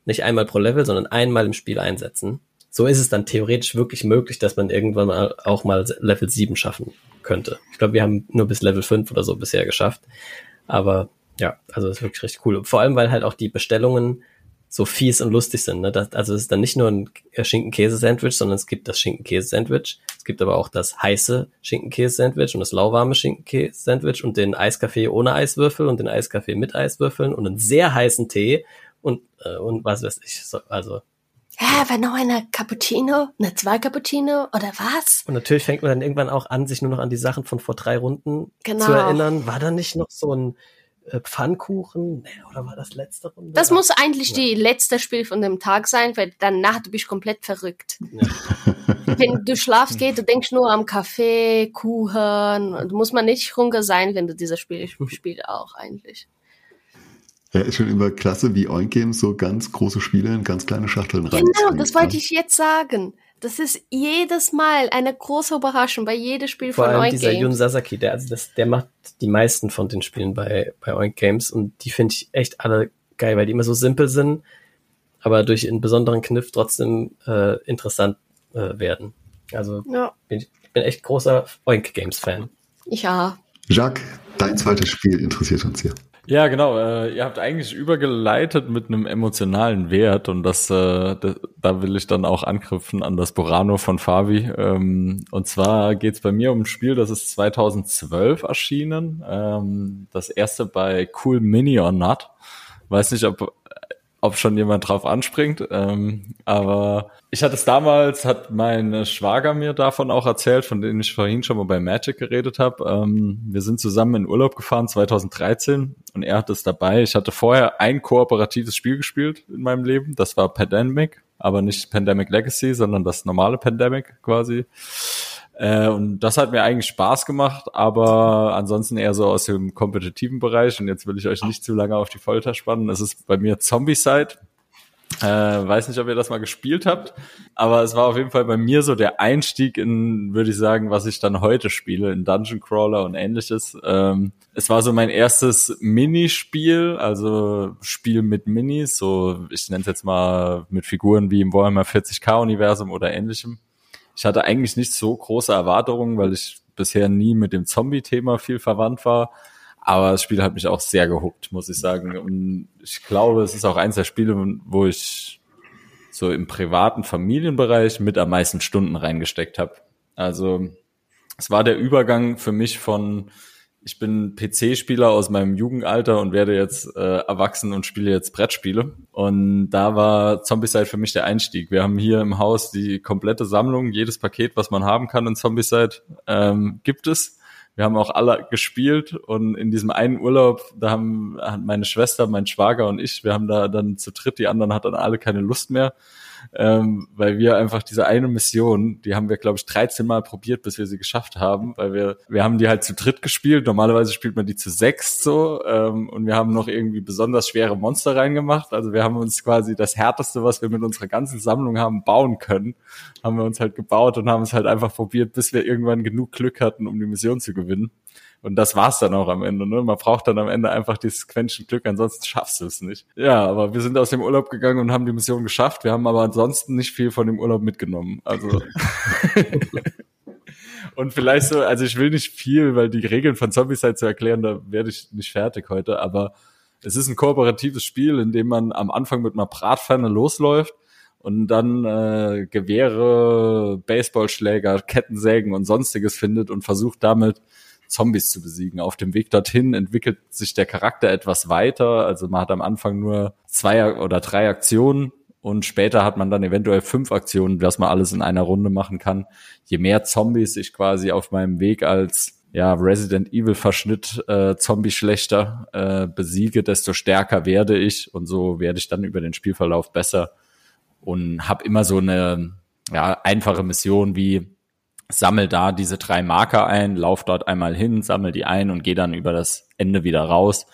nicht einmal pro Level, sondern einmal im Spiel einsetzen. So ist es dann theoretisch wirklich möglich, dass man irgendwann mal auch mal Level 7 schaffen könnte. Ich glaube, wir haben nur bis Level 5 oder so bisher geschafft. Aber ja, also ist wirklich richtig cool. Vor allem, weil halt auch die Bestellungen so fies und lustig sind. Ne? Das, also es ist dann nicht nur ein Schinken-Käse-Sandwich, sondern es gibt das Schinken-Käse-Sandwich. Es gibt aber auch das heiße Schinken-Käse-Sandwich und das lauwarme Schinken-Käse-Sandwich und den Eiskaffee ohne Eiswürfel und den Eiskaffee mit Eiswürfeln und einen sehr heißen Tee und, äh, und was weiß ich. So, also.
Ja, war noch eine Cappuccino, eine zwei Cappuccino oder was?
Und natürlich fängt man dann irgendwann auch an, sich nur noch an die Sachen von vor drei Runden genau. zu erinnern. War da nicht noch so ein äh, Pfannkuchen? Nee, oder war das letzte Runde?
Das muss eigentlich ja. die letzte Spiel von dem Tag sein, weil danach du bist komplett verrückt. Ja. wenn du schlafst geht, du denkst nur am Kaffee, Kuchen. Du muss man nicht hungrig sein, wenn du dieses Spiel spielst auch eigentlich.
Ja, ist schon immer klasse, wie Oink Games so ganz große Spiele in ganz kleine Schachteln rein.
Genau, das wollte ich jetzt sagen. Das ist jedes Mal eine große Überraschung bei jedem Spiel
Vor
von
allem
Oink
dieser
Games.
Jun Sasaki, der, also das, der macht die meisten von den Spielen bei, bei Oink Games und die finde ich echt alle geil, weil die immer so simpel sind, aber durch einen besonderen Kniff trotzdem äh, interessant äh, werden. Also ja. bin, ich bin echt großer Oink Games Fan.
Ja.
Jacques, dein zweites Spiel interessiert uns hier.
Ja, genau. Äh, ihr habt eigentlich übergeleitet mit einem emotionalen Wert und das, äh, das, da will ich dann auch anknüpfen an das Borano von Fabi. Ähm, und zwar geht's bei mir um ein Spiel, das ist 2012 erschienen. Ähm, das erste bei Cool Mini or Not. Weiß nicht, ob ob schon jemand drauf anspringt. Ähm, aber ich hatte es damals, hat mein Schwager mir davon auch erzählt, von dem ich vorhin schon mal bei Magic geredet habe. Ähm, wir sind zusammen in Urlaub gefahren 2013 und er hat es dabei. Ich hatte vorher ein kooperatives Spiel gespielt in meinem Leben. Das war Pandemic, aber nicht Pandemic Legacy, sondern das normale Pandemic quasi. Äh, und das hat mir eigentlich Spaß gemacht, aber ansonsten eher so aus dem kompetitiven Bereich. Und jetzt will ich euch nicht zu lange auf die Folter spannen. Es ist bei mir Zombie-Side. Äh, weiß nicht, ob ihr das mal gespielt habt, aber es war auf jeden Fall bei mir so der Einstieg in, würde ich sagen, was ich dann heute spiele, in Dungeon Crawler und ähnliches. Ähm, es war so mein erstes Minispiel, also Spiel mit Minis, so ich nenne es jetzt mal mit Figuren wie im Warhammer 40k Universum oder ähnlichem. Ich hatte eigentlich nicht so große Erwartungen, weil ich bisher nie mit dem Zombie-Thema viel verwandt war. Aber das Spiel hat mich auch sehr gehuckt, muss ich sagen. Und ich glaube, es ist auch eins der Spiele, wo ich so im privaten Familienbereich mit am meisten Stunden reingesteckt habe. Also es war der Übergang für mich von ich bin PC-Spieler aus meinem Jugendalter und werde jetzt äh, erwachsen und spiele jetzt Brettspiele. Und da war Zombicide für mich der Einstieg. Wir haben hier im Haus die komplette Sammlung, jedes Paket, was man haben kann in Zombicide, ähm, gibt es. Wir haben auch alle gespielt und in diesem einen Urlaub, da haben meine Schwester, mein Schwager und ich, wir haben da dann zu dritt, die anderen hatten alle keine Lust mehr ähm, weil wir einfach diese eine Mission, die haben wir, glaube ich, 13 Mal probiert, bis wir sie geschafft haben, weil wir, wir haben die halt zu dritt gespielt. Normalerweise spielt man die zu sechs so ähm, und wir haben noch irgendwie besonders schwere Monster reingemacht. Also wir haben uns quasi das Härteste, was wir mit unserer ganzen Sammlung haben, bauen können, haben wir uns halt gebaut und haben es halt einfach probiert, bis wir irgendwann genug Glück hatten, um die Mission zu gewinnen. Und das war's dann auch am Ende. Ne? Man braucht dann am Ende einfach dieses Quäntchen Glück, ansonsten schaffst du es nicht. Ja, aber wir sind aus dem Urlaub gegangen und haben die Mission geschafft. Wir haben aber ansonsten nicht viel von dem Urlaub mitgenommen. Also und vielleicht so, also ich will nicht viel, weil die Regeln von Zombieside zu erklären, da werde ich nicht fertig heute, aber es ist ein kooperatives Spiel, in dem man am Anfang mit einer Bratpfanne losläuft und dann äh, Gewehre, Baseballschläger, Kettensägen und sonstiges findet und versucht damit Zombies zu besiegen. Auf dem Weg dorthin entwickelt sich der Charakter etwas weiter. Also man hat am Anfang nur zwei oder drei Aktionen und später hat man dann eventuell fünf Aktionen, was man alles in einer Runde machen kann. Je mehr Zombies ich quasi auf meinem Weg als ja, Resident Evil Verschnitt äh, Zombie schlechter äh, besiege, desto stärker werde ich und so werde ich dann über den Spielverlauf besser und habe immer so eine ja, einfache Mission wie sammel da diese drei Marker ein, lauf dort einmal hin, sammel die ein und gehe dann über das Ende wieder raus.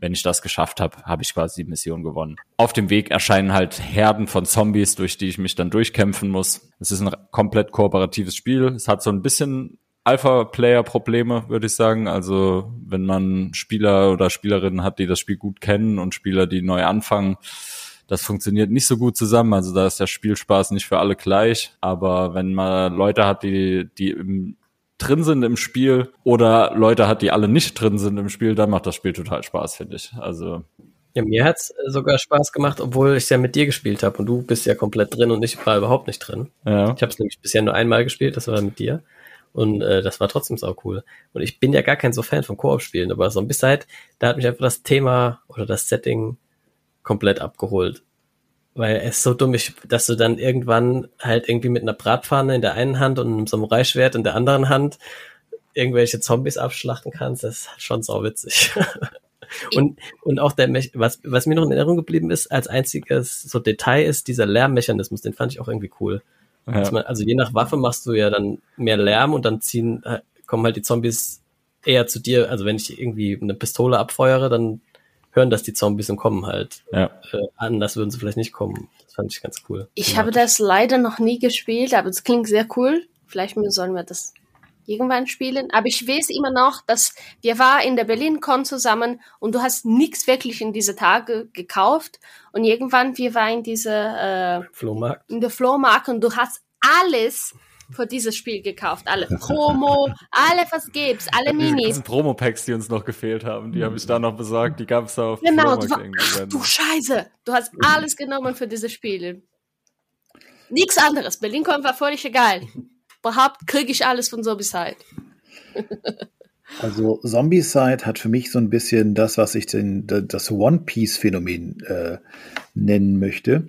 Wenn ich das geschafft habe, habe ich quasi die Mission gewonnen. Auf dem Weg erscheinen halt Herden von Zombies, durch die ich mich dann durchkämpfen muss. Es ist ein komplett kooperatives Spiel. Es hat so ein bisschen Alpha-Player-Probleme, würde ich sagen. Also wenn man Spieler oder Spielerinnen hat, die das Spiel gut kennen und Spieler, die neu anfangen, das funktioniert nicht so gut zusammen. Also da ist der Spielspaß nicht für alle gleich. Aber wenn man Leute hat, die, die im, drin sind im Spiel oder Leute hat, die alle nicht drin sind im Spiel, dann macht das Spiel total Spaß, finde ich. Also
ja, mir hat's sogar Spaß gemacht, obwohl ich ja mit dir gespielt habe und du bist ja komplett drin und ich war überhaupt nicht drin. Ja. Ich habe es nämlich bisher nur einmal gespielt, das war mit dir. Und äh, das war trotzdem sau cool. Und ich bin ja gar kein so Fan von Koop-Spielen, aber so ein bisschen halt, da hat mich einfach das Thema oder das Setting komplett abgeholt. Weil es ist so dumm, ich, dass du dann irgendwann halt irgendwie mit einer Bratpfanne in der einen Hand und einem Samurai-Schwert in der anderen Hand irgendwelche Zombies abschlachten kannst, das ist schon sau witzig. und, und auch der, Mech was, was mir noch in Erinnerung geblieben ist, als einziges so Detail ist dieser Lärmmechanismus, den fand ich auch irgendwie cool. Ja. Man, also je nach Waffe machst du ja dann mehr Lärm und dann ziehen, äh, kommen halt die Zombies eher zu dir. Also wenn ich irgendwie eine Pistole abfeuere, dann hören das die Zombies und kommen halt. Ja. Äh, anders würden sie vielleicht nicht kommen. Das fand ich ganz cool.
Ich habe das leider noch nie gespielt, aber es klingt sehr cool. Vielleicht sollen wir das irgendwann spielen. Aber ich weiß immer noch, dass wir waren in der Berlin-Con zusammen und du hast nichts wirklich in diese Tage gekauft. Und irgendwann, wir waren in diese äh,
Flohmarkt.
in der Flohmarkt und du hast alles für dieses Spiel gekauft. Alle Promo, alle was gibt's, alle Minis.
Diese Promo-Packs, die uns noch gefehlt haben, die habe ich da noch besorgt, die gab's da auf
Genau, du, war, ach, du Scheiße, du hast alles genommen für dieses Spiel. Nichts anderes. Berlin-Con war völlig egal. Überhaupt kriege ich alles von Zombicide.
Also Zombicide hat für mich so ein bisschen das, was ich den, das One Piece Phänomen äh, nennen möchte.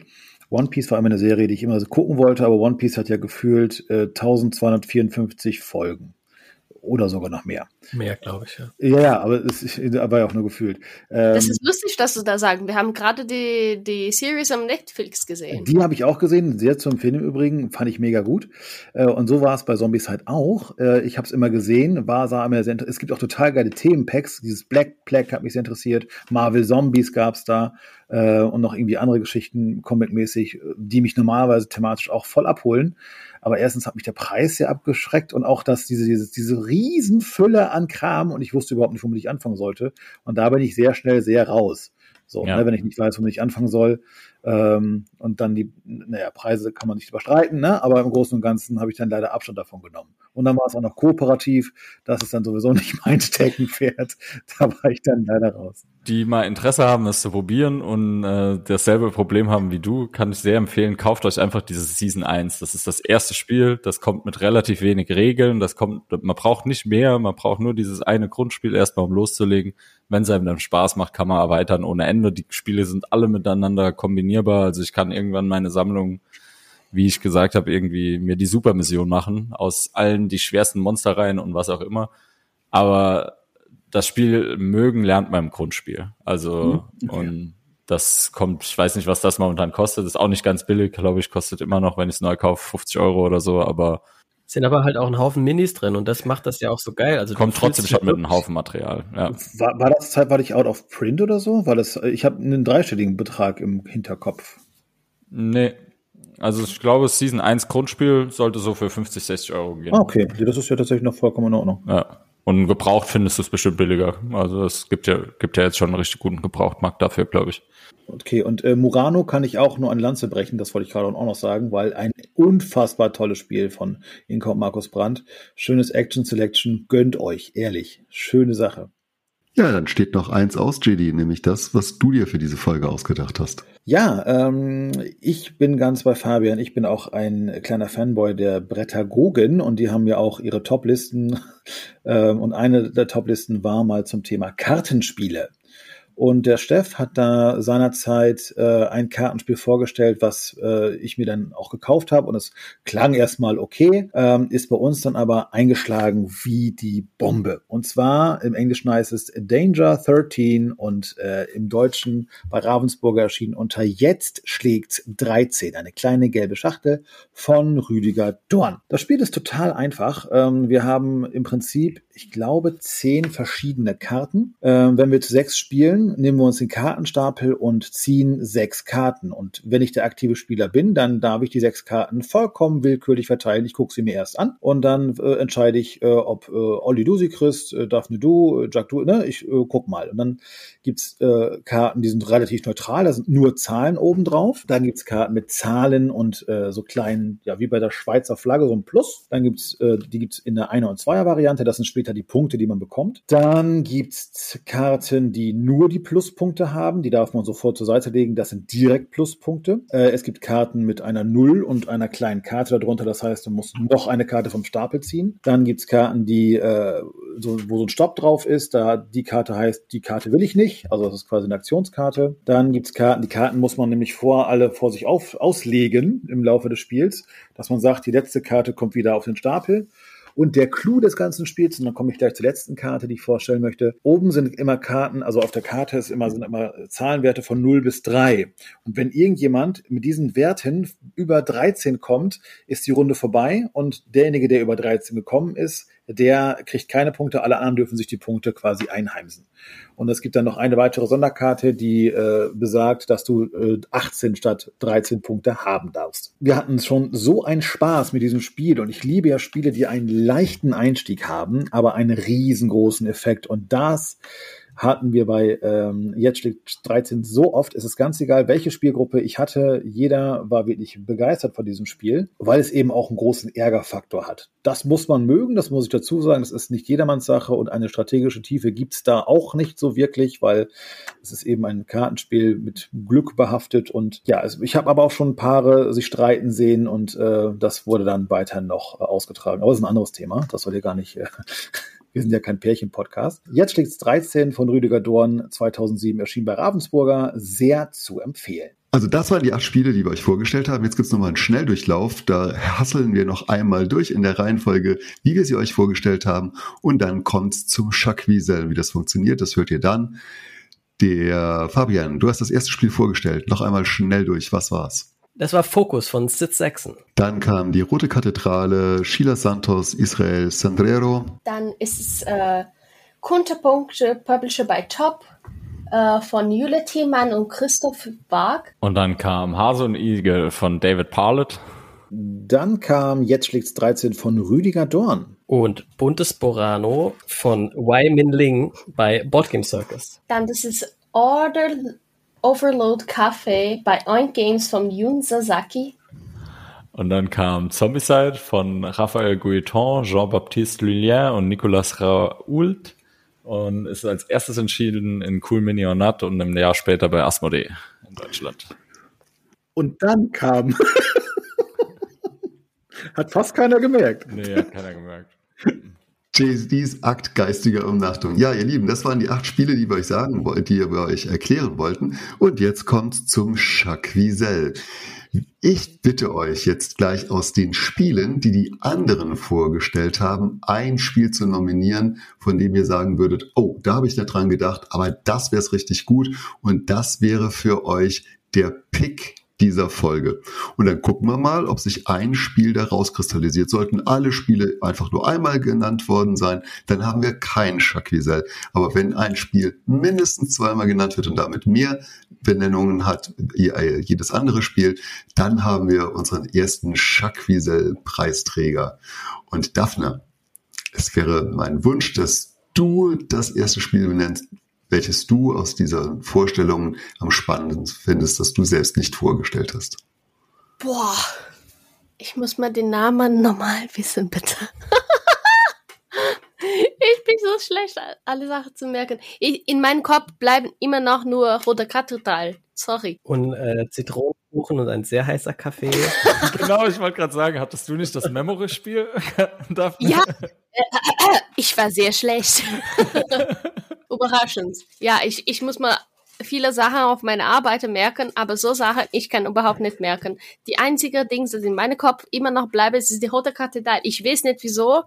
One Piece war immer eine Serie, die ich immer so gucken wollte, aber One Piece hat ja gefühlt äh, 1254 Folgen oder sogar noch mehr.
Mehr, glaube ich, ja.
Ja, ja, aber es war ja auch nur gefühlt.
Ähm, das ist lustig, dass du da sagen. Wir haben gerade die, die Series am Netflix gesehen.
Die habe ich auch gesehen, sehr zum Film im Übrigen, fand ich mega gut. Äh, und so war es bei Zombies halt auch. Äh, ich habe es immer gesehen, war, sah immer sehr Es gibt auch total geile Themenpacks. Dieses Black Plague hat mich sehr interessiert. Marvel Zombies gab es da äh, und noch irgendwie andere Geschichten, comic-mäßig, die mich normalerweise thematisch auch voll abholen. Aber erstens hat mich der Preis sehr abgeschreckt und auch dass diese, diese, diese Riesenfülle an Kram und ich wusste überhaupt nicht, womit ich anfangen sollte. Und da bin ich sehr schnell sehr raus. So, ja. ne, wenn ich nicht weiß, womit ich anfangen soll. Ähm, und dann die, naja, Preise kann man nicht überstreiten, ne? aber im Großen und Ganzen habe ich dann leider Abstand davon genommen. Und dann war es auch noch kooperativ. Das ist dann sowieso nicht mein Steckenpferd. Da war ich dann leider raus.
Die mal Interesse haben, es zu probieren und äh, dasselbe Problem haben wie du, kann ich sehr empfehlen, kauft euch einfach dieses Season 1. Das ist das erste Spiel, das kommt mit relativ wenig Regeln, das kommt, man braucht nicht mehr, man braucht nur dieses eine Grundspiel erstmal, um loszulegen. Wenn es einem dann Spaß macht, kann man erweitern ohne Ende. Die Spiele sind alle miteinander kombinierbar, also ich kann irgendwann meine Sammlung wie ich gesagt habe, irgendwie mir die Supermission machen aus allen die schwersten Monsterreihen und was auch immer. Aber das Spiel mögen lernt man im Grundspiel. Also mhm. okay. und das kommt, ich weiß nicht, was das momentan kostet. Das ist auch nicht ganz billig, glaube ich, kostet immer noch, wenn ich es neu kaufe, 50 Euro oder so, aber
sind aber halt auch ein Haufen Minis drin und das macht das ja auch so geil. Also
kommt trotzdem schon mit einem Haufen Material. Ja.
War, war das zeitweilig out of print oder so? Weil das, ich habe einen dreistelligen Betrag im Hinterkopf.
Nee, also ich glaube, Season 1 Grundspiel sollte so für 50, 60 Euro gehen.
Ah, okay. Das ist ja tatsächlich noch vollkommen in Ordnung.
Ja. Und gebraucht findest du es bestimmt billiger. Also es gibt ja, gibt ja jetzt schon einen richtig guten Gebrauchtmarkt dafür, glaube ich.
Okay, und äh, Murano kann ich auch nur an Lanze brechen, das wollte ich gerade auch noch sagen, weil ein unfassbar tolles Spiel von und Markus Brandt. Schönes Action Selection, gönnt euch, ehrlich. Schöne Sache.
Ja, dann steht noch eins aus, JD, nämlich das, was du dir für diese Folge ausgedacht hast.
Ja, ähm, ich bin ganz bei Fabian. Ich bin auch ein kleiner Fanboy der Brettagogen und die haben ja auch ihre Toplisten. Ähm, und eine der Toplisten war mal zum Thema Kartenspiele. Und der Steff hat da seinerzeit äh, ein Kartenspiel vorgestellt, was äh, ich mir dann auch gekauft habe. Und es klang erstmal okay, ähm, ist bei uns dann aber eingeschlagen wie die Bombe. Und zwar im Englischen heißt es Danger 13 und äh, im Deutschen bei Ravensburger erschienen unter Jetzt schlägt 13. Eine kleine gelbe Schachtel von Rüdiger Dorn. Das Spiel ist total einfach. Ähm, wir haben im Prinzip, ich glaube, zehn verschiedene Karten. Ähm, wenn wir zu sechs spielen, nehmen wir uns den Kartenstapel und ziehen sechs Karten. Und wenn ich der aktive Spieler bin, dann darf ich die sechs Karten vollkommen willkürlich verteilen. Ich gucke sie mir erst an und dann äh, entscheide ich, äh, ob äh, Olli du sie kriegst, äh, Daphne du, äh, Jack du, ne? Ich äh, guck mal. Und dann gibt's äh, Karten, die sind relativ neutral, da sind nur Zahlen oben drauf. Dann gibt's Karten mit Zahlen und äh, so kleinen, ja, wie bei der Schweizer Flagge, so ein Plus. Dann gibt's, äh, die gibt's in der Einer- und Zweier-Variante, das sind später die Punkte, die man bekommt. Dann gibt's Karten, die nur die Pluspunkte haben. Die darf man sofort zur Seite legen. Das sind direkt Pluspunkte. Äh, es gibt Karten mit einer Null und einer kleinen Karte darunter. Das heißt, du musst noch eine Karte vom Stapel ziehen. Dann gibt es Karten, die äh, so, wo so ein Stopp drauf ist. Da die Karte heißt, die Karte will ich nicht. Also das ist quasi eine Aktionskarte. Dann gibt es Karten. Die Karten muss man nämlich vor alle vor sich auf, auslegen im Laufe des Spiels, dass man sagt, die letzte Karte kommt wieder auf den Stapel. Und der Clou des ganzen Spiels, und dann komme ich gleich zur letzten Karte, die ich vorstellen möchte. Oben sind immer Karten, also auf der Karte ist immer, sind immer Zahlenwerte von 0 bis 3. Und wenn irgendjemand mit diesen Werten über 13 kommt, ist die Runde vorbei und derjenige, der über 13 gekommen ist, der kriegt keine Punkte, alle anderen dürfen sich die Punkte quasi einheimsen. Und es gibt dann noch eine weitere Sonderkarte, die äh, besagt, dass du äh, 18 statt 13 Punkte haben darfst. Wir hatten schon so einen Spaß mit diesem Spiel und ich liebe ja Spiele, die einen leichten Einstieg haben, aber einen riesengroßen Effekt. Und das hatten wir bei ähm, jetzt steht 13 so oft, ist es ganz egal, welche Spielgruppe ich hatte. Jeder war wirklich begeistert von diesem Spiel, weil es eben auch einen großen Ärgerfaktor hat. Das muss man mögen, das muss ich dazu sagen. Das ist nicht jedermanns Sache und eine strategische Tiefe gibt's da auch nicht so wirklich, weil es ist eben ein Kartenspiel mit Glück behaftet und ja, also ich habe aber auch schon Paare sich streiten sehen und äh, das wurde dann weiter noch äh, ausgetragen. Aber das ist ein anderes Thema. Das soll hier gar nicht äh, Wir sind ja kein Pärchen-Podcast. Jetzt schlägt's 13 von Rüdiger Dorn, 2007 erschien bei Ravensburger, sehr zu empfehlen.
Also das waren die acht Spiele, die wir euch vorgestellt haben. Jetzt gibt's nochmal einen Schnelldurchlauf. Da hasseln wir noch einmal durch in der Reihenfolge, wie wir sie euch vorgestellt haben. Und dann kommt's zum Jacques Wie das funktioniert, das hört ihr dann. Der Fabian, du hast das erste Spiel vorgestellt. Noch einmal schnell durch. Was war's?
Das war Focus von Sid Saxon.
Dann kam die Rote Kathedrale, Sheila Santos, Israel Sandrero.
Dann ist es äh, Kunterpunkte, Publisher by Top äh, von Jule Thiemann und Christoph Bark.
Und dann kam Hase und Igel von David Parlett.
Dann kam Jetzt schlägt's 13 von Rüdiger Dorn.
Und Buntes Borano von Wai Min Ling bei Board Game Circus.
Dann das ist Order Overload Cafe bei Oink Games von Yun Sasaki.
Und dann kam Zombicide von Raphael Guiton, Jean-Baptiste Lulien und Nicolas Raoult und ist als erstes entschieden in Cool Mini or Not und im Jahr später bei Asmodee in Deutschland.
Und dann kam. hat fast keiner gemerkt.
Nee, hat keiner gemerkt.
JSDs Akt geistiger Umnachtung. Ja, ihr Lieben, das waren die acht Spiele, die wir euch sagen wollten, die wir euch erklären wollten. Und jetzt kommt zum Jacques Ich bitte euch jetzt gleich aus den Spielen, die die anderen vorgestellt haben, ein Spiel zu nominieren, von dem ihr sagen würdet, oh, da habe ich nicht dran gedacht, aber das wäre es richtig gut und das wäre für euch der Pick dieser Folge. Und dann gucken wir mal, ob sich ein Spiel da rauskristallisiert. Sollten alle Spiele einfach nur einmal genannt worden sein, dann haben wir kein Jacques Aber wenn ein Spiel mindestens zweimal genannt wird und damit mehr Benennungen hat, jedes andere Spiel, dann haben wir unseren ersten Jacques Preisträger. Und Daphne, es wäre mein Wunsch, dass du das erste Spiel benennst, welches du aus dieser Vorstellung am spannendsten findest, das du selbst nicht vorgestellt hast?
Boah, ich muss mal den Namen nochmal wissen, bitte. ich bin so schlecht, alle Sachen zu merken. Ich, in meinem Kopf bleiben immer noch nur roter Kathedrale. Sorry.
Und äh, Zitronenkuchen und ein sehr heißer Kaffee.
genau, ich wollte gerade sagen, hattest du nicht das Memory-Spiel?
ja, ich war sehr schlecht. Überraschend. Ja, ich, ich muss mal viele Sachen auf meine Arbeit merken, aber so Sachen, ich kann überhaupt nicht merken. Die einzige Ding, das in meinem Kopf immer noch bleibt, ist die rote Kathedrale. Ich weiß nicht wieso.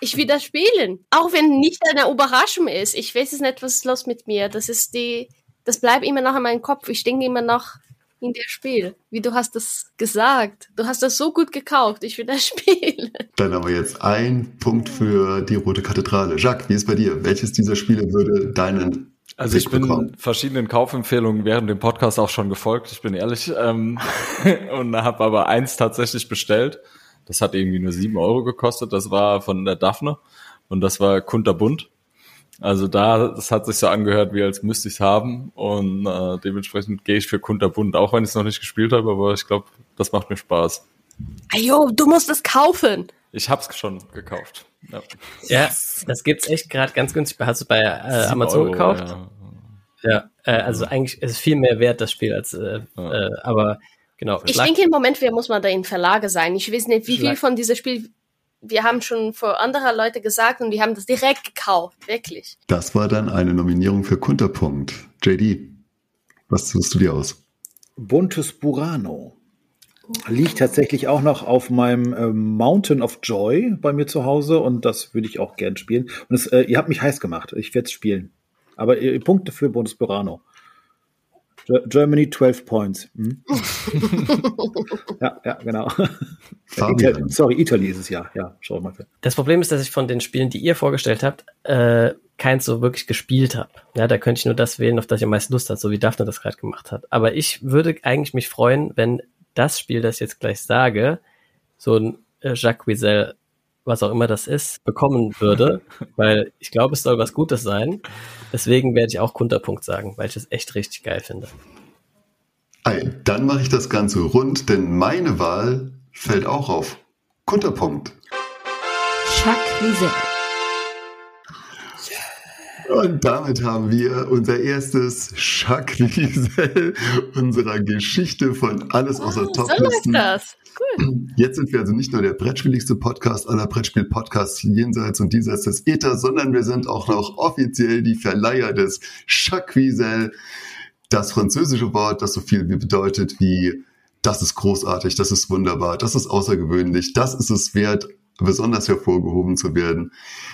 Ich will das spielen. Auch wenn nicht eine Überraschung ist. Ich weiß es nicht, was ist los mit mir. Das ist die, das bleibt immer noch in meinem Kopf. Ich denke immer noch in der Spiel. Wie du hast das gesagt. Du hast das so gut gekauft. Ich will das spielen.
Dann haben wir jetzt einen Punkt für die Rote Kathedrale. Jacques, wie ist bei dir? Welches dieser Spiele würde deinen
also ich bin bekommen. verschiedenen Kaufempfehlungen während dem Podcast auch schon gefolgt, ich bin ehrlich, ähm, und habe aber eins tatsächlich bestellt. Das hat irgendwie nur sieben Euro gekostet. Das war von der Daphne und das war Kunterbunt. Also da, das hat sich so angehört, wie als müsste ich es haben und äh, dementsprechend gehe ich für Kunterbunt, auch wenn ich es noch nicht gespielt habe, aber ich glaube, das macht mir Spaß.
Ayo, du musst es kaufen.
Ich hab's schon gekauft.
Ja, ja das gibt's echt gerade ganz günstig. Hast du bei äh, Amazon Euro, gekauft? Ja, ja äh, also ja. eigentlich ist es viel mehr wert, das Spiel, als äh, ja. äh, aber genau.
Ich denke im Moment, wir muss man da in Verlage sein. Ich weiß nicht, wie viel von diesem Spiel wir haben schon vor anderer Leute gesagt und die haben das direkt gekauft, wirklich.
Das war dann eine Nominierung für Kunterpunkt. JD, was suchst du dir aus?
Buntes Burano. Liegt tatsächlich auch noch auf meinem äh, Mountain of Joy bei mir zu Hause und das würde ich auch gern spielen. Und es, äh, ihr habt mich heiß gemacht. Ich werde es spielen. Aber äh, Punkte für Buntes Burano. Germany 12 Points. Hm? ja, ja, genau. Ital sorry, Italy ist es ja. Ja, schau mal.
Das Problem ist, dass ich von den Spielen, die ihr vorgestellt habt, äh, keins so wirklich gespielt habe. Ja, da könnte ich nur das wählen, auf das ich am meisten Lust hat, so wie Daphne das gerade gemacht hat. Aber ich würde eigentlich mich freuen, wenn das Spiel, das ich jetzt gleich sage, so ein äh, Jacques Wiesel was auch immer das ist, bekommen würde, weil ich glaube, es soll was Gutes sein. Deswegen werde ich auch Kunterpunkt sagen, weil ich es echt richtig geil finde.
Ein, dann mache ich das Ganze rund, denn meine Wahl fällt auch auf Kunterpunkt.
Chuck Wiesel.
Und damit haben wir unser erstes Schackwiesel unserer Geschichte von Alles außer
Oh,
Top
so läuft das. Cool.
Jetzt sind wir also nicht nur der brettspieligste Podcast aller Brettspiel-Podcasts jenseits und diesseits des Äthers, sondern wir sind auch noch offiziell die Verleiher des Chacuisel, das französische Wort, das so viel bedeutet wie das ist großartig, das ist wunderbar, das ist außergewöhnlich, das ist es wert, besonders hervorgehoben zu werden.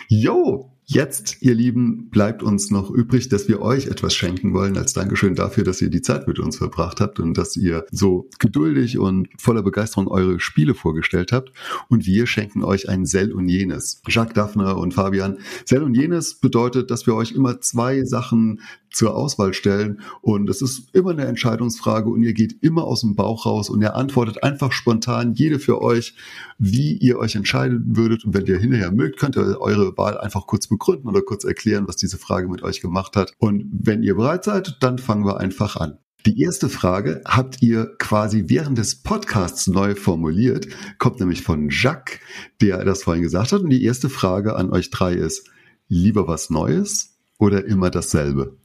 Jo, Jetzt, ihr Lieben, bleibt uns noch übrig, dass wir euch etwas schenken wollen als Dankeschön dafür, dass ihr die Zeit mit uns verbracht habt und dass ihr so geduldig und voller Begeisterung eure Spiele vorgestellt habt. Und wir schenken euch ein Sell und jenes. Jacques, Daphne und Fabian. Sell und jenes bedeutet, dass wir euch immer zwei Sachen zur Auswahl stellen und es ist immer eine Entscheidungsfrage und ihr geht immer aus dem Bauch raus und ihr antwortet einfach spontan, jede für euch, wie ihr euch entscheiden würdet und wenn ihr hinterher mögt, könnt ihr eure Wahl einfach kurz begründen oder kurz erklären, was diese Frage mit euch gemacht hat und wenn ihr bereit seid, dann fangen wir einfach an. Die erste Frage habt ihr quasi während des Podcasts neu formuliert, kommt nämlich von Jacques, der das vorhin gesagt hat und die erste Frage an euch drei ist, lieber was Neues oder immer dasselbe?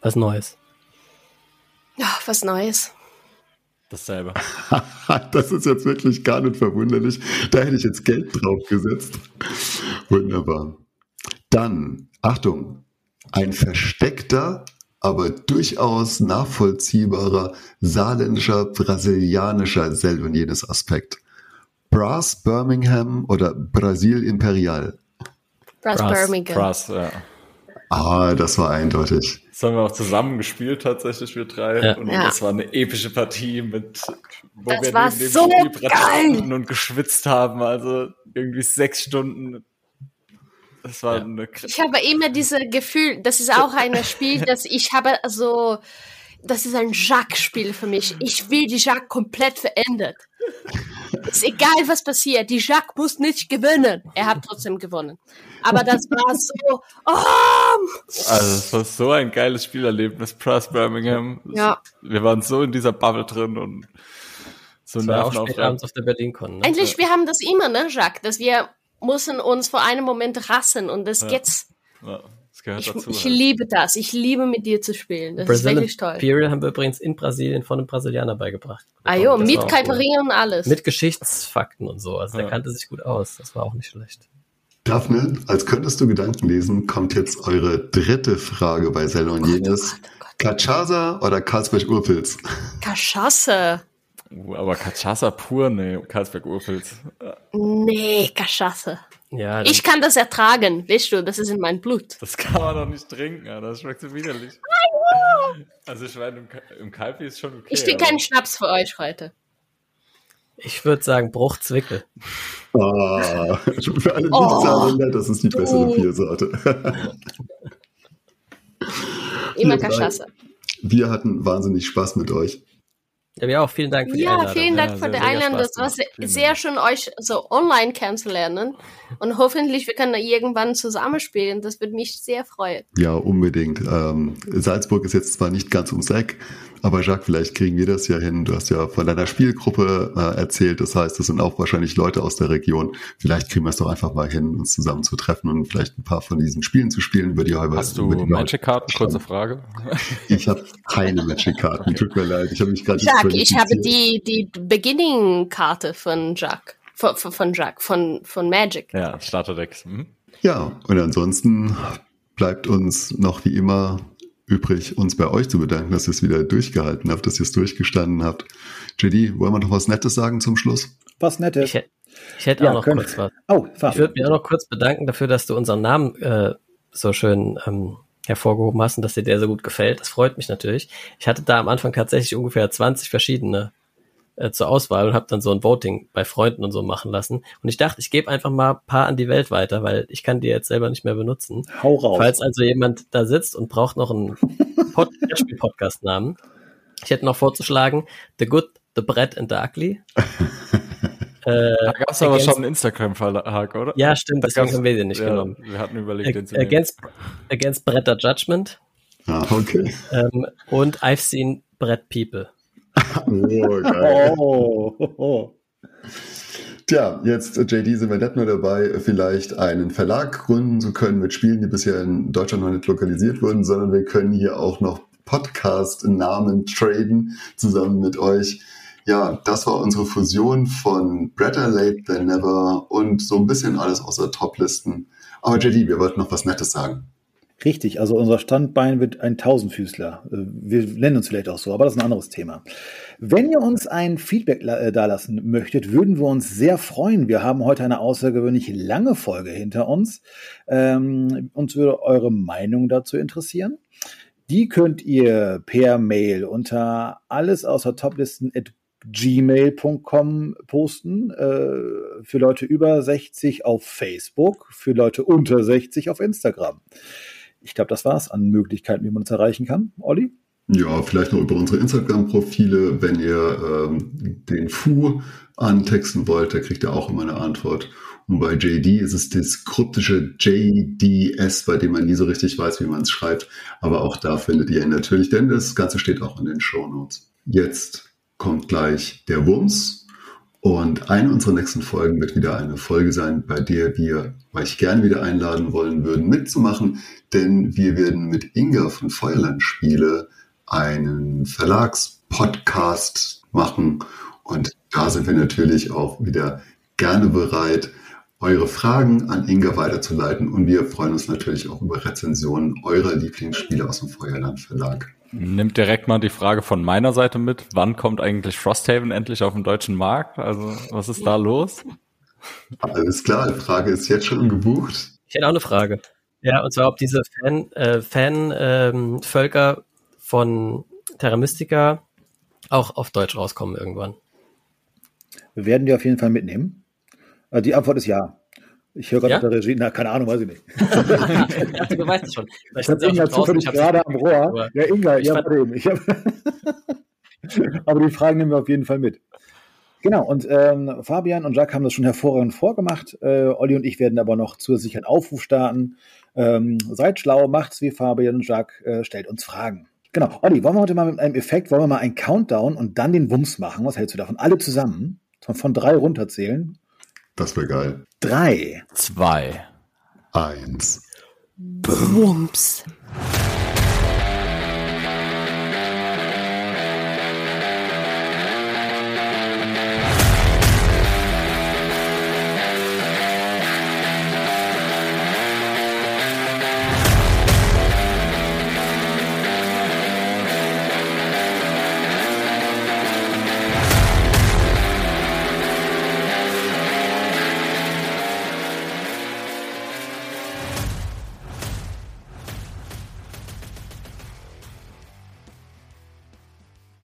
Was Neues.
Ja, was Neues.
Dasselbe.
das ist jetzt wirklich gar nicht verwunderlich. Da hätte ich jetzt Geld drauf gesetzt. Wunderbar. Dann, Achtung, ein versteckter, aber durchaus nachvollziehbarer saarländischer, brasilianischer Sel und jenes Aspekt. Brass Birmingham oder Brasil Imperial?
Brass,
Brass,
Birmingham.
Krass, ja.
Ah, das war eindeutig.
Das haben wir auch zusammen gespielt, tatsächlich, wir drei.
Ja.
Und
Ja.
das war eine epische Partie mit, wo
Das
wir neben dem
so
Spielbrett
geil!
standen und geschwitzt haben. Also irgendwie sechs Stunden. Das war
Ja.
eine Kr-
Ich habe immer dieses Gefühl, das ist auch ein Spiel, das ich habe so, das ist ein Jacques-Spiel für mich. Ich will die Jacques komplett verändert. Ist egal, was passiert. Die Jacques muss nicht gewinnen. Er hat trotzdem gewonnen. Aber das war so, oh,
Also es war so ein geiles Spielerlebnis, Brass Birmingham.
Ja.
Wir waren so in dieser Bubble drin und so
abends auf der BerlinCon. Ne?
Endlich, wir haben das immer, ne, Jacques, dass wir müssen uns vor einem Moment rassen und das
Ja.
jetzt,
Ja, das gehört
ich,
dazu.
ich
halt.
liebe das. Ich liebe mit dir zu spielen. Das ist
Brazil
wirklich toll.
Imperial haben wir übrigens in Brasilien von einem Brasilianer beigebracht.
Ah jo, mit Caipirinha und alles.
Mit Geschichtsfakten und so. Also
Ja.
der kannte sich gut aus. Das war auch nicht schlecht.
Daphne, als könntest du Gedanken lesen, kommt jetzt eure dritte Frage bei Sel und jenes.
oh.
Cachaza oder Karlsberg-Urpilz?
Cachasse.
Uh, aber Cachaça pur, nee, Karlsberg-Urpilz.
Nee, Cachasse.
Ja,
Ich kann das ertragen, weißt du, das ist in meinem Blut.
Das kann man doch nicht trinken, das schmeckt so widerlich. Also ich meine, im, im Kalpi ist schon okay.
Ich trinke keinen Schnaps für euch heute.
ich würde sagen Bruchzwickel.
Ah, für alle
Oh.
Nicht-Saarländer, das ist die bessere
Du.
Biersorte.
Immer. Cachasse.
Wir hatten wahnsinnig Spaß mit euch.
Ja, wir auch. Vielen Dank für die
Ja,
Einladung.
vielen Dank
Ja,
für die Einladung. Das war sehr, sehr schön, euch so online kennenzulernen. Und hoffentlich, wir können irgendwann zusammenspielen. Das würde mich sehr freuen.
Ja, unbedingt. Ähm, Salzburg ist jetzt zwar nicht ganz ums Eck, aber Jacques, vielleicht kriegen wir das ja hin. Du hast ja von deiner Spielgruppe äh, erzählt. Das heißt, das sind auch wahrscheinlich Leute aus der Region. Vielleicht kriegen wir es doch einfach mal hin, uns zusammen zu treffen und vielleicht ein paar von diesen Spielen zu spielen, über die
Hast du Magic-Karten? Kurze Frage.
Ich habe keine Magic-Karten, tut mir leid. Ich habe mich gerade
Jacques, ich habe die, die Beginning-Karte von Jacques. Von, von, von Jacques, von, von Magic.
Ja, Starterdecks. Mhm.
Ja, und ansonsten bleibt uns noch wie immer übrig, uns bei euch zu bedanken, dass ihr es wieder durchgehalten habt, dass ihr es durchgestanden habt. JD, wollen wir noch was Nettes sagen zum Schluss?
Was Nettes.
Ich, hätte- ich hätte
Ja,
auch noch
können-
kurz was.
Oh,
Ich
Fabian.
würde mich auch noch kurz bedanken dafür, dass du unseren Namen äh, so schön ähm, hervorgehoben hast und dass dir der so gut gefällt. Das freut mich natürlich. Ich hatte da am Anfang tatsächlich ungefähr 20 verschiedene äh, zur Auswahl und habe dann so ein Voting bei Freunden und so machen lassen. Und ich dachte, ich gebe einfach mal ein paar an die Welt weiter, weil ich kann die jetzt selber nicht mehr benutzen.
Hau raus.
Falls also jemand da sitzt und braucht noch einen Pod Podcast-Namen, ich hätte noch vorzuschlagen The Good, The Bread and the Ugly. äh,
Da gab es aber
Against-
schon einen Instagram-Verlag, oder?
ja, stimmt,
Da
deswegen haben wir den nicht
ja,
genommen.
Wir hatten überlegt, den zu nehmen.
Against, against Bretter Judgment
Ah, okay.
ähm, und I've seen Brett People.
Oh, geil.
Oh, oh.
Tja, jetzt JD sind wir nicht nur dabei, vielleicht einen Verlag gründen zu können mit Spielen, die bisher in Deutschland noch nicht lokalisiert wurden, sondern wir können hier auch noch Podcast-Namen traden zusammen mit euch. Ja, das war unsere Fusion von Better Late Than Never und so ein bisschen alles außer Toplisten. Aber JD, wir wollten noch was Nettes sagen.
Richtig, also unser Standbein wird ein Tausendfüßler. Äh, wir nennen uns vielleicht auch so, aber das ist ein anderes Thema. Wenn ihr uns ein Feedback äh, dalassen möchtet, würden wir uns sehr freuen. Wir haben heute eine außergewöhnlich lange Folge hinter uns. Ähm, uns würde eure Meinung dazu interessieren. Die könnt ihr per Mail unter alles außer Toplisten gmail.com posten. Äh, für Leute über 60 auf Facebook, für Leute unter 60 auf Instagram. Ich glaube, das war's an Möglichkeiten, wie man uns erreichen kann. Olli?
Ja, vielleicht noch über unsere Instagram-Profile. Wenn ihr ähm, den Fu antexten wollt, da kriegt ihr auch immer eine Antwort. Und bei JD ist es das kryptische JDS, bei dem man nie so richtig weiß, wie man es schreibt. Aber auch da findet ihr ihn natürlich, denn das Ganze steht auch in den Show Notes. Jetzt kommt gleich der Wumms. Und eine unserer nächsten Folgen wird wieder eine Folge sein, bei der wir euch gerne wieder einladen wollen würden, mitzumachen, denn wir werden mit Inga von Feuerland Spiele einen Verlagspodcast machen. Und da sind wir natürlich auch wieder gerne bereit, eure Fragen an Inga weiterzuleiten. Und wir freuen uns natürlich auch über Rezensionen eurer Lieblingsspiele aus dem Feuerland Verlag.
Nimmt direkt mal die Frage von meiner Seite mit. Wann kommt eigentlich Frosthaven endlich auf den deutschen Markt? Also, was ist da los?
Alles klar, die Frage ist jetzt schon gebucht.
Ich hätte auch eine Frage. Ja, und zwar, ob diese Fan, äh, Fan ähm, Völker von Terra Mystica auch auf Deutsch rauskommen irgendwann.
Wir werden die auf jeden Fall mitnehmen. Äh, die Antwort ist ja. Ich höre gerade ja? der Regie, na, keine Ahnung, weiß ich nicht.
also, du weißt es schon.
Ich habe Inga zufällig gerade am Rohr. Ja, Inga, ich habe den. Ich hab Aber die Fragen nehmen wir auf jeden Fall mit. Genau, und ähm, Fabian und Jacques haben das schon hervorragend vorgemacht. Äh, Olli und ich werden aber noch zusätzlich einen Aufruf starten. Ähm, seid schlau, macht's wie Fabian und Jacques, äh, stellt uns Fragen. Genau, Olli, wollen wir heute mal mit einem Effekt, wollen wir mal einen Countdown und dann den Wumms machen? Was hältst du davon? Alle zusammen von, von drei runterzählen.
Das wäre geil.
Drei.
Zwei.
Eins.
Wumms.